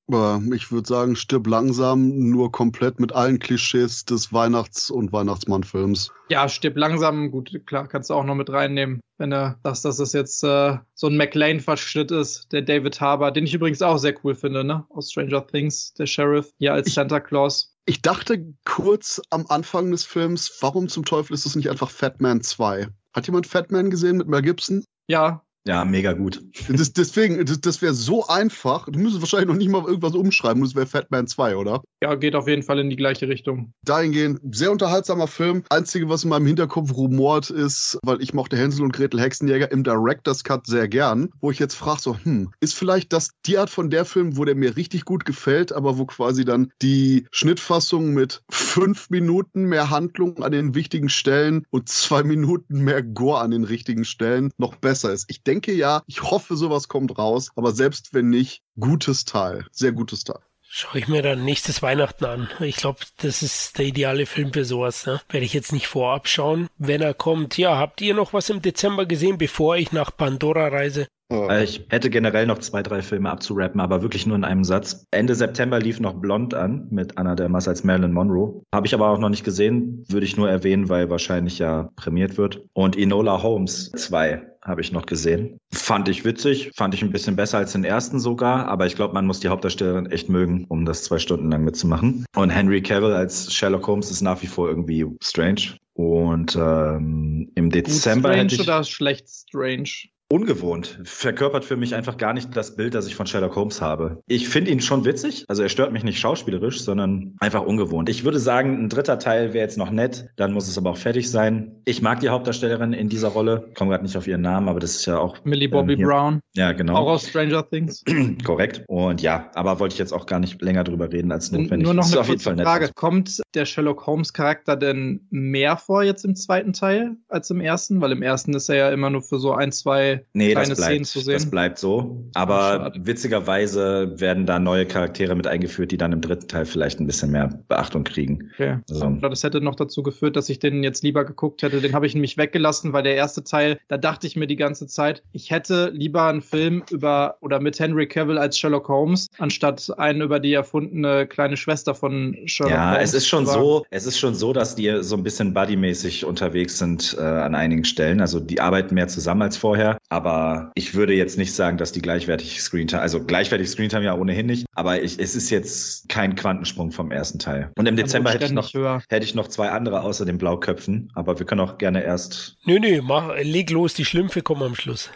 Ich würde sagen, stirb langsam, nur komplett mit allen Klischees des Weihnachts- und Weihnachtsmann-Films. Ja, stirb langsam, gut, klar, kannst du auch noch mit reinnehmen, wenn du sagst, dass das jetzt äh, so ein McLean-Verschnitt ist, der David Harbour, den ich übrigens auch sehr cool finde, ne? Aus Stranger Things, der Sheriff, hier als Santa Claus. Ich dachte kurz am Anfang des Films, warum zum Teufel ist es nicht einfach Fatman 2? Hat jemand Fatman gesehen mit Mel Gibson? Ja, ja, mega gut. Das, deswegen, das, das wäre so einfach. Du müsstest wahrscheinlich noch nicht mal irgendwas umschreiben und es wäre Fatman 2, oder? Ja, geht auf jeden Fall in die gleiche Richtung. Dahingehend, sehr unterhaltsamer Film. Einzige, was in meinem Hinterkopf rumort ist, weil ich mochte Hänsel und Gretel Hexenjäger im Director's Cut sehr gern, wo ich jetzt frage so, hm, ist vielleicht das die Art von der Film, wo der mir richtig gut gefällt, aber wo quasi dann die Schnittfassung mit fünf Minuten mehr Handlung an den wichtigen Stellen und zwei Minuten mehr Gore an den richtigen Stellen noch besser ist. Ich denke, denke ja, ich hoffe, sowas kommt raus, aber selbst wenn nicht, gutes Teil, sehr gutes Teil. Schaue ich mir dann nächstes Weihnachten an. Ich glaube, das ist der ideale Film für sowas. Ne? Werde ich jetzt nicht vorab schauen, wenn er kommt. Ja, habt ihr noch was im Dezember gesehen, bevor ich nach Pandora reise? Äh, ich hätte generell noch zwei, drei Filme abzurappen, aber wirklich nur in einem Satz. Ende September lief noch Blond an mit Anna Dermas als Marilyn Monroe. Habe ich aber auch noch nicht gesehen, würde ich nur erwähnen, weil wahrscheinlich ja prämiert wird. Und Enola Holmes 2 habe ich noch gesehen. Fand ich witzig, fand ich ein bisschen besser als den ersten sogar, aber ich glaube, man muss die Hauptdarstellerin echt mögen, um das zwei Stunden lang mitzumachen. Und Henry Cavill als Sherlock Holmes ist nach wie vor irgendwie strange. Und ähm, im Dezember. Gut strange oder schlecht strange? Ungewohnt. Verkörpert für mich einfach gar nicht das Bild, das ich von Sherlock Holmes habe. Ich finde ihn schon witzig, also er stört mich nicht schauspielerisch, sondern einfach ungewohnt. Ich würde sagen, ein dritter Teil wäre jetzt noch nett, dann muss es aber auch fertig sein. Ich mag die Hauptdarstellerin in dieser Rolle, komme gerade nicht auf ihren Namen, aber das ist ja auch Millie Bobby ähm, Brown, ja genau. auch aus Stranger Things. Korrekt. Und ja, aber wollte ich jetzt auch gar nicht länger drüber reden als notwendig. Nur noch eine auf jeden Fall nett. Frage. Kommt der Sherlock Holmes Charakter denn mehr vor jetzt im zweiten Teil als im ersten? Weil im ersten ist er ja immer nur für so ein, zwei Nee, kleine das Szenen bleibt, zu sehen. das bleibt so. Aber schade. witzigerweise werden da neue Charaktere mit eingeführt, die dann im dritten Teil vielleicht ein bisschen mehr Beachtung kriegen. Okay. Also- Oder das hätte noch dazu geführt, dass ich den jetzt lieber geguckt hätte. Den habe ich nämlich weggelassen, weil der erste Teil, da dachte ich mir die ganze Zeit, ich hätte lieber einen Film über oder mit Henry Cavill als Sherlock Holmes, anstatt einen über die erfundene kleine Schwester von Sherlock Ja, Holmes. es ist schon so, es ist schon so, dass die so ein bisschen buddymäßig unterwegs sind äh, an einigen Stellen. Also die arbeiten mehr zusammen als vorher. Aber ich würde jetzt nicht sagen, dass die gleichwertig Screentime, also gleichwertig Screentime ja ohnehin nicht. Aber ich, es ist jetzt kein Quantensprung vom ersten Teil. Und im Dezember hätte ich noch, höher. hätte ich noch zwei andere außer den Blauköpfen. Aber wir können auch gerne erst Nö, nö, mach, leg los, die Schlümpfe kommen am Schluss.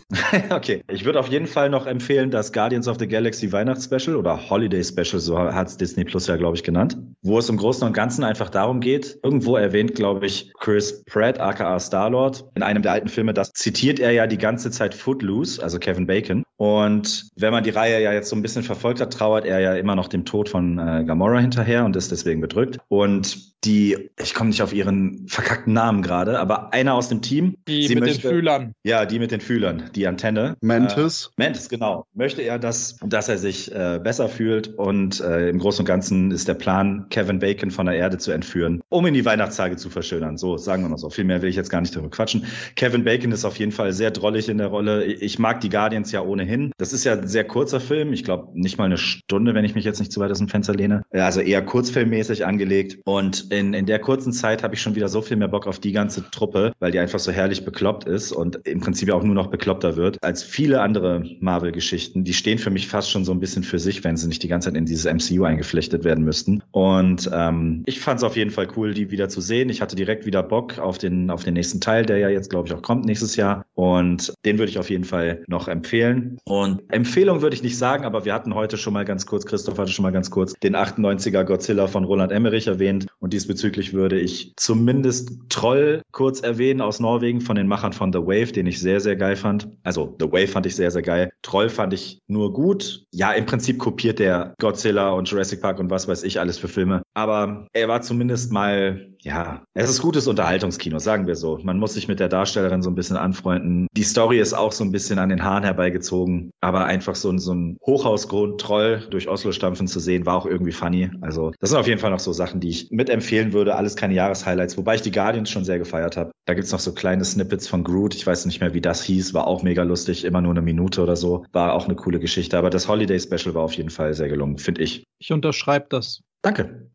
okay. Ich würde auf jeden Fall noch empfehlen, das Guardians of the Galaxy Weihnachtsspecial oder Holiday Special, so hat es Disney Plus ja, glaube ich, genannt, wo es im Großen und Ganzen einfach darum geht, irgendwo erwähnt, glaube ich, Chris Pratt, aka Star-Lord, in einem der alten Filme, das zitiert er ja die ganze Zeit Footloose, also Kevin Bacon. Und wenn man die Reihe ja jetzt so ein bisschen verfolgt hat, trauert er ja immer noch dem Tod von äh, Gamora hinterher und ist deswegen bedrückt. Und die, ich komme nicht auf ihren verkackten Namen gerade, aber einer aus dem Team, Die sie mit möchte, den Fühlern. ja, die mit den Fühlern, die Antenne. Mantis. Äh, Mantis, genau. Möchte er, dass, dass er sich äh, besser fühlt und äh, im Großen und Ganzen ist der Plan, Kevin Bacon von der Erde zu entführen, um ihn die Weihnachtstage zu verschönern. So, sagen wir mal so. Viel mehr will ich jetzt gar nicht darüber quatschen. Kevin Bacon ist auf jeden Fall sehr drollig in der Rolle. Ich mag die Guardians ja ohnehin. Das ist ja ein sehr kurzer Film. Ich glaube, nicht mal eine Stunde, wenn ich mich jetzt nicht zu weit aus dem Fenster lehne. Also eher kurzfilmmäßig angelegt. Und in, in der kurzen Zeit habe ich schon wieder so viel mehr Bock auf die ganze Truppe, weil die einfach so herrlich bekloppt ist und im Prinzip auch nur noch bekloppter wird als viele andere Marvel-Geschichten. Die stehen für mich fast schon so ein bisschen für sich, wenn sie nicht die ganze Zeit in dieses MCU eingeflechtet werden müssten. Und ähm, ich fand es auf jeden Fall cool, die wieder zu sehen. Ich hatte direkt wieder Bock auf den, auf den nächsten Teil, der ja jetzt, glaube ich, auch kommt nächstes Jahr. Und den würde ich auf jeden Fall noch empfehlen. Und Empfehlung würde ich nicht sagen, aber wir hatten heute schon mal ganz kurz, Christoph hatte schon mal ganz kurz den 98er Godzilla von Roland Emmerich erwähnt. Und diesbezüglich würde ich zumindest Troll kurz erwähnen aus Norwegen von den Machern von The Wave, den ich sehr, sehr geil fand. Also The Wave fand ich sehr, sehr geil. Troll fand ich nur gut. Ja, im Prinzip kopiert der Godzilla und Jurassic Park und was weiß ich alles für Filme. Aber er war zumindest mal, ja, es ist gutes Unterhaltungskino, sagen wir so. Man muss sich mit der Darstellerin so ein bisschen anfreunden. Die Story ist auch so ein bisschen an den Haaren herbeigezogen, aber einfach so, ein- so ein Hochhausgrund-Troll durch Oslo stampfen zu sehen, war auch irgendwie funny. Also das sind auf jeden Fall noch so Sachen, die ich mitempfehlen würde. Alles keine Jahreshighlights, wobei ich die Guardians schon sehr gefeiert habe. Da gibt's noch so kleine Snippets von Groot. Ich weiß nicht mehr, wie das hieß. War auch mega lustig. Immer nur eine Minute oder so. War auch eine coole Geschichte. Aber das Holiday Special war auf jeden Fall sehr gelungen, finde ich. Ich unterschreibe das. Danke.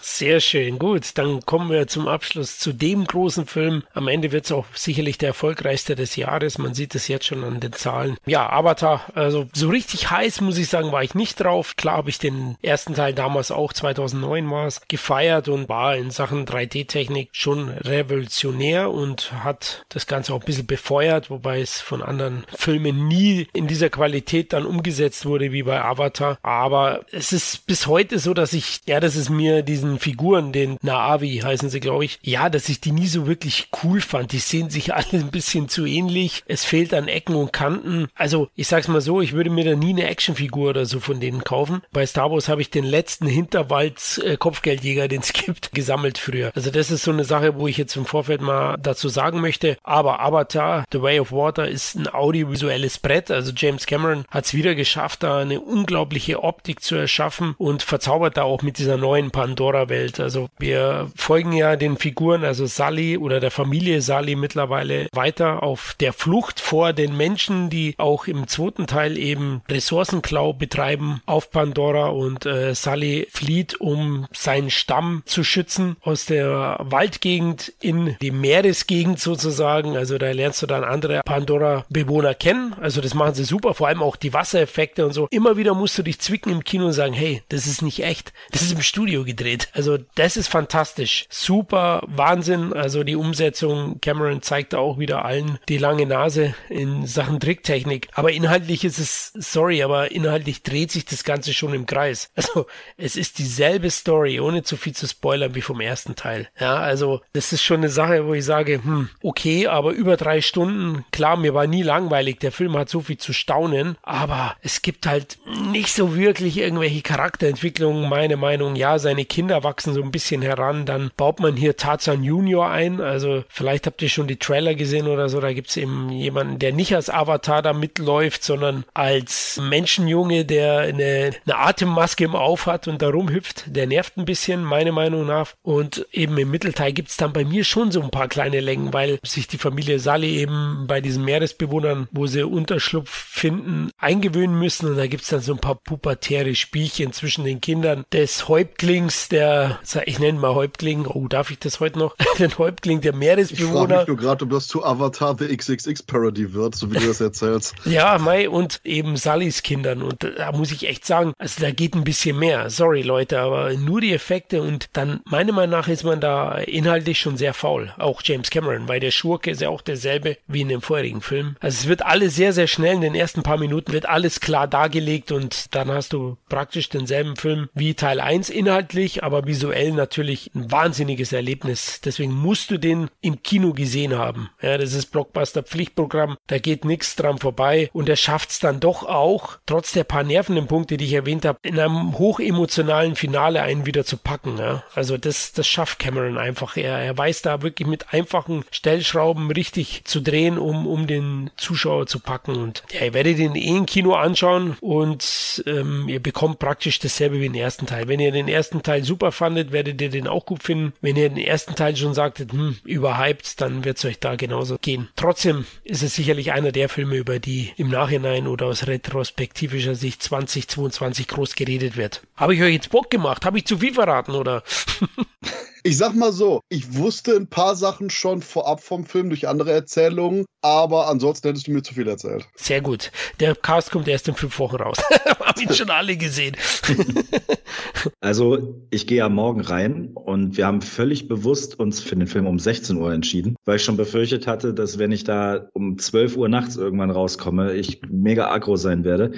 Sehr schön, gut. Dann kommen wir zum Abschluss zu dem großen Film. Am Ende wird es auch sicherlich der erfolgreichste des Jahres. Man sieht es jetzt schon an den Zahlen. Ja, Avatar, also so richtig heiß, muss ich sagen, war ich nicht drauf. Klar habe ich den ersten Teil damals auch, 2009 war es, gefeiert und war in Sachen 3D-Technik schon revolutionär und hat das Ganze auch ein bisschen befeuert, wobei es von anderen Filmen nie in dieser Qualität dann umgesetzt wurde wie bei Avatar. Aber es ist bis heute so, dass ich, ja, das ist es mir diesen Figuren, den Naavi heißen sie, glaube ich, ja, dass ich die nie so wirklich cool fand. Die sehen sich alle ein bisschen zu ähnlich. Es fehlt an Ecken und Kanten. Also, ich sag's mal so, ich würde mir da nie eine Actionfigur oder so von denen kaufen. Bei Star Wars habe ich den letzten Hinterwalds äh, den es gibt, gesammelt früher. Also, das ist so eine Sache, wo ich jetzt im Vorfeld mal dazu sagen möchte. Aber Avatar, The Way of Water ist ein audiovisuelles Brett. Also, James Cameron hat es wieder geschafft, da eine unglaubliche Optik zu erschaffen und verzaubert da auch mit dieser neuen Pandora-Welt. Also, wir folgen ja den Figuren, also Sally oder der Familie Sally mittlerweile weiter auf der Flucht vor den Menschen, die auch im zweiten Teil eben Ressourcenklau betreiben auf Pandora und äh, Sully flieht, um seinen Stamm zu schützen aus der Waldgegend in die Meeresgegend sozusagen. Also da lernst du dann andere Pandora-Bewohner kennen. Also das machen sie super, vor allem auch die Wassereffekte und so. Immer wieder musst du dich zwicken im Kino und sagen, hey, das ist nicht echt. Das ist im Studio gedreht. Also das ist fantastisch. Super Wahnsinn. Also die Umsetzung, Cameron zeigt auch wieder allen die lange Nase in Sachen Tricktechnik. Aber inhaltlich ist es, sorry, aber inhaltlich dreht sich das Ganze schon im Kreis. Also es ist dieselbe Story, ohne zu viel zu spoilern wie vom ersten Teil. Ja, also das ist schon eine Sache, wo ich sage, hm, okay, aber über drei Stunden, klar, mir war nie langweilig. Der Film hat so viel zu staunen, aber es gibt halt nicht so wirklich irgendwelche Charakterentwicklungen, meine Meinung. Ja, seine Kinder wachsen so ein bisschen heran, dann baut man hier Tarzan Junior ein. Also vielleicht habt ihr schon die Trailer gesehen oder so, da gibt's eben jemanden, der nicht als Avatar da mitläuft, sondern als Menschenjunge, der eine, eine Atemmaske im Auf hat und da rumhüpft. Der nervt ein bisschen, meiner Meinung nach. Und eben im Mittelteil gibt's dann bei mir schon so ein paar kleine Längen, weil sich die Familie Sally eben bei diesen Meeresbewohnern, wo sie Unterschlupf finden, eingewöhnen müssen. Und da gibt's dann so ein paar pubertäre Spielchen zwischen den Kindern des Häuptlings, der, ich nenne mal Häuptling, oh, darf ich das heute noch? den Häuptling der Meeresbewohner. Ich frage mich nur gerade, ob das zu Avatar The XXX Parody wird, so wie du das erzählst. ja, Mai und eben Sullys Kindern. Und da muss ich echt sagen, also da geht ein bisschen mehr. Sorry, Leute, aber nur die Effekte und dann, meiner Meinung nach, ist man da inhaltlich schon sehr faul. Auch James Cameron, weil der Schurke ist ja auch derselbe wie in dem vorherigen Film. Also es wird alles sehr, sehr schnell. In den ersten paar Minuten wird alles klar dargelegt und dann hast du praktisch denselben Film wie Teil 1 inhaltlich, aber visuell natürlich ein wahnsinniges Erlebnis. Deswegen musst du den im Kino gesehen haben. Ja, das ist Blockbuster Pflichtprogramm. Da geht nichts dran vorbei und er schafft es dann doch auch, trotz der paar nervenden Punkte, die ich erwähnt habe, in einem hochemotionalen Finale einen wieder zu packen. Ja. Also das, das schafft Cameron einfach. Er, er weiß da wirklich mit einfachen Stellschrauben richtig zu drehen, um, um den Zuschauer zu packen. Und ja, ihr werdet ihn eh im Kino anschauen und ähm, ihr bekommt praktisch dasselbe wie den ersten Teil. Wenn ihr den ersten Teil super fandet, werdet ihr den auch gut finden. Wenn ihr den ersten Teil schon sagtet, hm, überhyped, dann wird es euch da genauso gehen. Trotzdem ist es sicherlich einer der Filme, über die im Nachhinein oder aus retrospektivischer Sicht 2022 groß geredet wird. Habe ich euch jetzt Bock gemacht? Habe ich zu viel verraten oder? Ich sag mal so, ich wusste ein paar Sachen schon vorab vom Film durch andere Erzählungen, aber ansonsten hättest du mir zu viel erzählt. Sehr gut. Der Cast kommt erst in fünf Wochen raus. Haben ihn schon alle gesehen. also, ich gehe ja morgen rein und wir haben völlig bewusst uns für den Film um 16 Uhr entschieden, weil ich schon befürchtet hatte, dass wenn ich da um 12 Uhr nachts irgendwann rauskomme, ich mega aggro sein werde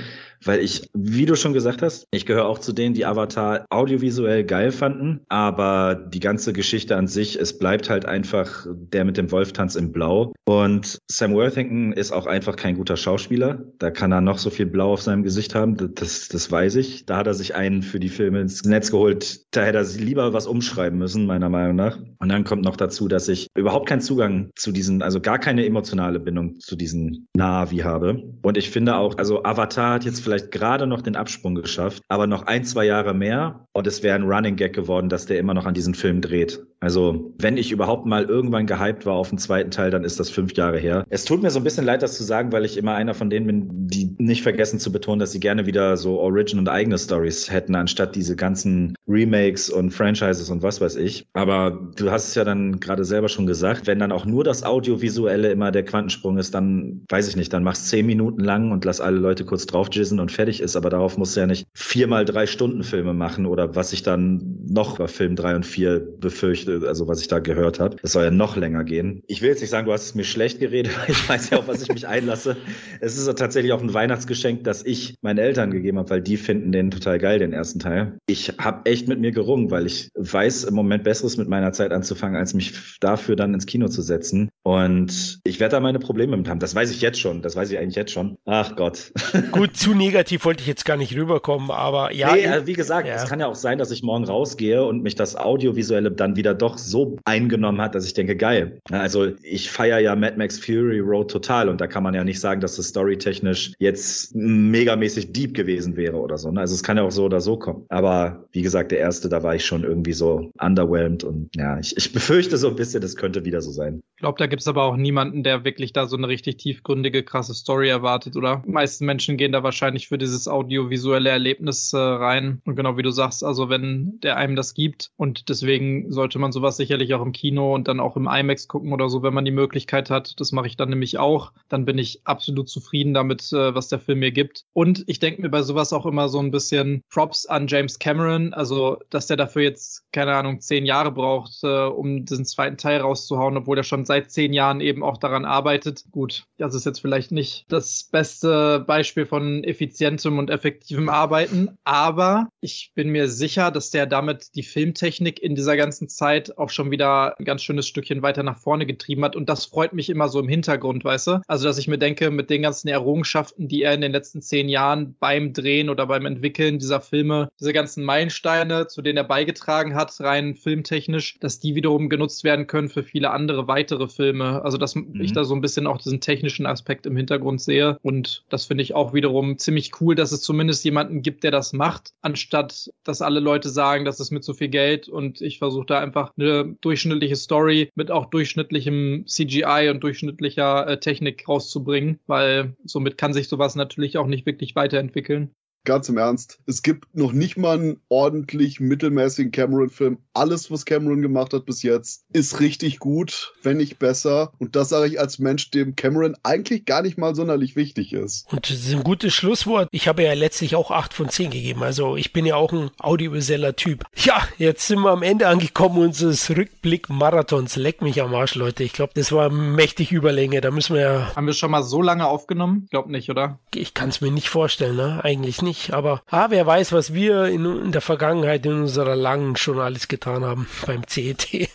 weil ich, wie du schon gesagt hast, ich gehöre auch zu denen, die Avatar audiovisuell geil fanden, aber die ganze Geschichte an sich, es bleibt halt einfach der mit dem Wolftanz im Blau. Und Sam Worthington ist auch einfach kein guter Schauspieler. Da kann er noch so viel Blau auf seinem Gesicht haben, das, das weiß ich. Da hat er sich einen für die Filme ins Netz geholt. Da hätte er lieber was umschreiben müssen, meiner Meinung nach. Und dann kommt noch dazu, dass ich überhaupt keinen Zugang zu diesen, also gar keine emotionale Bindung zu diesen Navi habe. Und ich finde auch, also Avatar hat jetzt vielleicht vielleicht gerade noch den Absprung geschafft, aber noch ein, zwei Jahre mehr und es wäre ein Running Gag geworden, dass der immer noch an diesen Film dreht. Also, wenn ich überhaupt mal irgendwann gehypt war auf den zweiten Teil, dann ist das fünf Jahre her. Es tut mir so ein bisschen leid, das zu sagen, weil ich immer einer von denen bin, die nicht vergessen zu betonen, dass sie gerne wieder so Origin und eigene Stories hätten, anstatt diese ganzen Remakes und Franchises und was weiß ich. Aber du hast es ja dann gerade selber schon gesagt, wenn dann auch nur das Audiovisuelle immer der Quantensprung ist, dann weiß ich nicht, dann machst zehn Minuten lang und lass alle Leute kurz draufjissen gelesen und fertig ist, aber darauf musst du ja nicht viermal drei Stunden Filme machen oder was ich dann noch bei Film drei und vier befürchte, also was ich da gehört habe. Das soll ja noch länger gehen. Ich will jetzt nicht sagen, du hast es mir schlecht geredet, weil ich weiß ja, auf was ich mich einlasse. Es ist tatsächlich auch ein Weihnachtsgeschenk, das ich meinen Eltern gegeben habe, weil die finden den total geil, den ersten Teil. Ich habe echt mit mir gerungen, weil ich weiß im Moment Besseres mit meiner Zeit anzufangen, als mich dafür dann ins Kino zu setzen. Und ich werde da meine Probleme mit haben. Das weiß ich jetzt schon. Das weiß ich eigentlich jetzt schon. Ach Gott. Gut, zu negativ wollte ich jetzt gar nicht rüberkommen, aber ja. Nee, also wie gesagt, ja. es kann ja auch sein, dass ich morgen rausgehe und mich das Audiovisuelle dann wieder doch so eingenommen hat, dass ich denke, geil. Also ich feiere ja Mad Max Fury Road total und da kann man ja nicht sagen, dass das storytechnisch jetzt megamäßig deep gewesen wäre oder so. Ne? Also es kann ja auch so oder so kommen. Aber wie gesagt, der erste, da war ich schon irgendwie so underwhelmed und ja, ich, ich befürchte so ein bisschen, das könnte wieder so sein. Ich glaube, da gibt es aber auch niemanden, der wirklich da so eine richtig tiefgründige, krasse Story erwartet, oder? Die meisten Menschen gehen da wahrscheinlich für dieses audiovisuelle Erlebnis äh, rein. Und genau wie du sagst, also wenn der einem das gibt und deswegen sollte man sowas sicherlich auch im Kino und dann auch im IMAX gucken oder so, wenn man die Möglichkeit hat. Das mache ich dann nämlich auch. Dann bin ich absolut zufrieden damit, äh, was der Film mir gibt. Und ich denke mir bei sowas auch immer so ein bisschen Props an James Cameron, also dass der dafür jetzt, keine Ahnung, zehn Jahre braucht, äh, um diesen zweiten Teil rauszuhauen, obwohl er schon seit zehn Jahren eben auch daran arbeitet. Gut, das ist jetzt vielleicht nicht das beste Beispiel von effizientem und effektivem Arbeiten, aber ich bin mir sicher, dass der damit die Filmtechnik in dieser ganzen Zeit auch schon wieder ein ganz schönes Stückchen weiter nach vorne getrieben hat und das freut mich immer so im Hintergrund, weißt du? Also, dass ich mir denke, mit den ganzen Errungenschaften, die er in den letzten zehn Jahren beim Drehen oder beim Entwickeln dieser Filme, diese ganzen Meilensteine, zu denen er beigetragen hat, rein filmtechnisch, dass die wiederum genutzt werden können für viele andere weitere Filme. Also, dass mhm. ich da so ein bisschen auch diesen technischen Aspekt im Hintergrund sehe. Und das finde ich auch wiederum ziemlich cool, dass es zumindest jemanden gibt, der das macht, anstatt dass alle Leute sagen, das ist mit so viel Geld und ich versuche da einfach eine durchschnittliche Story mit auch durchschnittlichem CGI und durchschnittlicher äh, Technik rauszubringen, weil somit kann sich sowas natürlich auch nicht wirklich weiterentwickeln ganz im Ernst, es gibt noch nicht mal einen ordentlich mittelmäßigen Cameron-Film. Alles, was Cameron gemacht hat bis jetzt, ist richtig gut, wenn nicht besser. Und das sage ich als Mensch, dem Cameron eigentlich gar nicht mal sonderlich wichtig ist. Und das ist ein gutes Schlusswort. Ich habe ja letztlich auch 8 von 10 gegeben. Also ich bin ja auch ein audiovisueller Typ. Ja, jetzt sind wir am Ende angekommen unseres Rückblick-Marathons. Leck mich am Arsch, Leute. Ich glaube, das war mächtig Überlänge. Da müssen wir ja... Haben wir schon mal so lange aufgenommen? Glaub nicht, oder? Ich kann es mir nicht vorstellen, ne? Eigentlich nicht nicht, aber ah, wer weiß, was wir in, in, der Vergangenheit in unserer langen schon alles getan haben beim CET.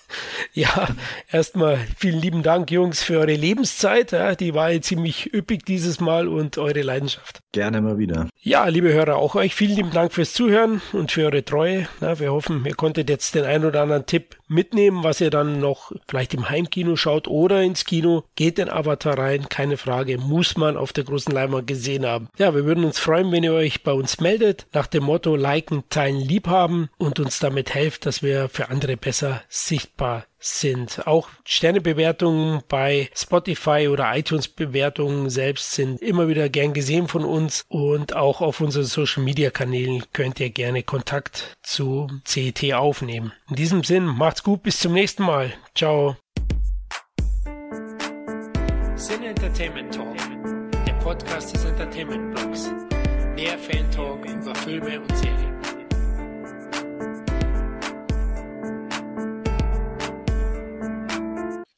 ja, erstmal vielen lieben Dank, Jungs, für eure Lebenszeit. Ja, die war ja ziemlich üppig dieses Mal und eure Leidenschaft. Gerne immer wieder. Ja, liebe Hörer, auch euch vielen lieben Dank fürs Zuhören und für eure Treue. Ja, wir hoffen, ihr konntet jetzt den ein oder anderen Tipp mitnehmen, was ihr dann noch vielleicht im Heimkino schaut oder ins Kino. Geht in Avatar rein, keine Frage, muss man auf der großen Leinwand gesehen haben. Ja, wir würden uns freuen, wenn ihr euch bei uns meldet, nach dem Motto liken, teilen, liebhaben und uns damit helft, dass wir für andere besser sichtbar sind. Auch Sternebewertungen bei Spotify oder iTunes-Bewertungen selbst sind immer wieder gern gesehen von uns und auch auf unseren Social-Media-Kanälen könnt ihr gerne Kontakt zu CET aufnehmen. In diesem Sinn, macht's gut, bis zum nächsten Mal. Ciao. Sin Entertainment Talk, der Podcast des Entertainment Blogs. Mehr Fan Talk über Filme und Serien.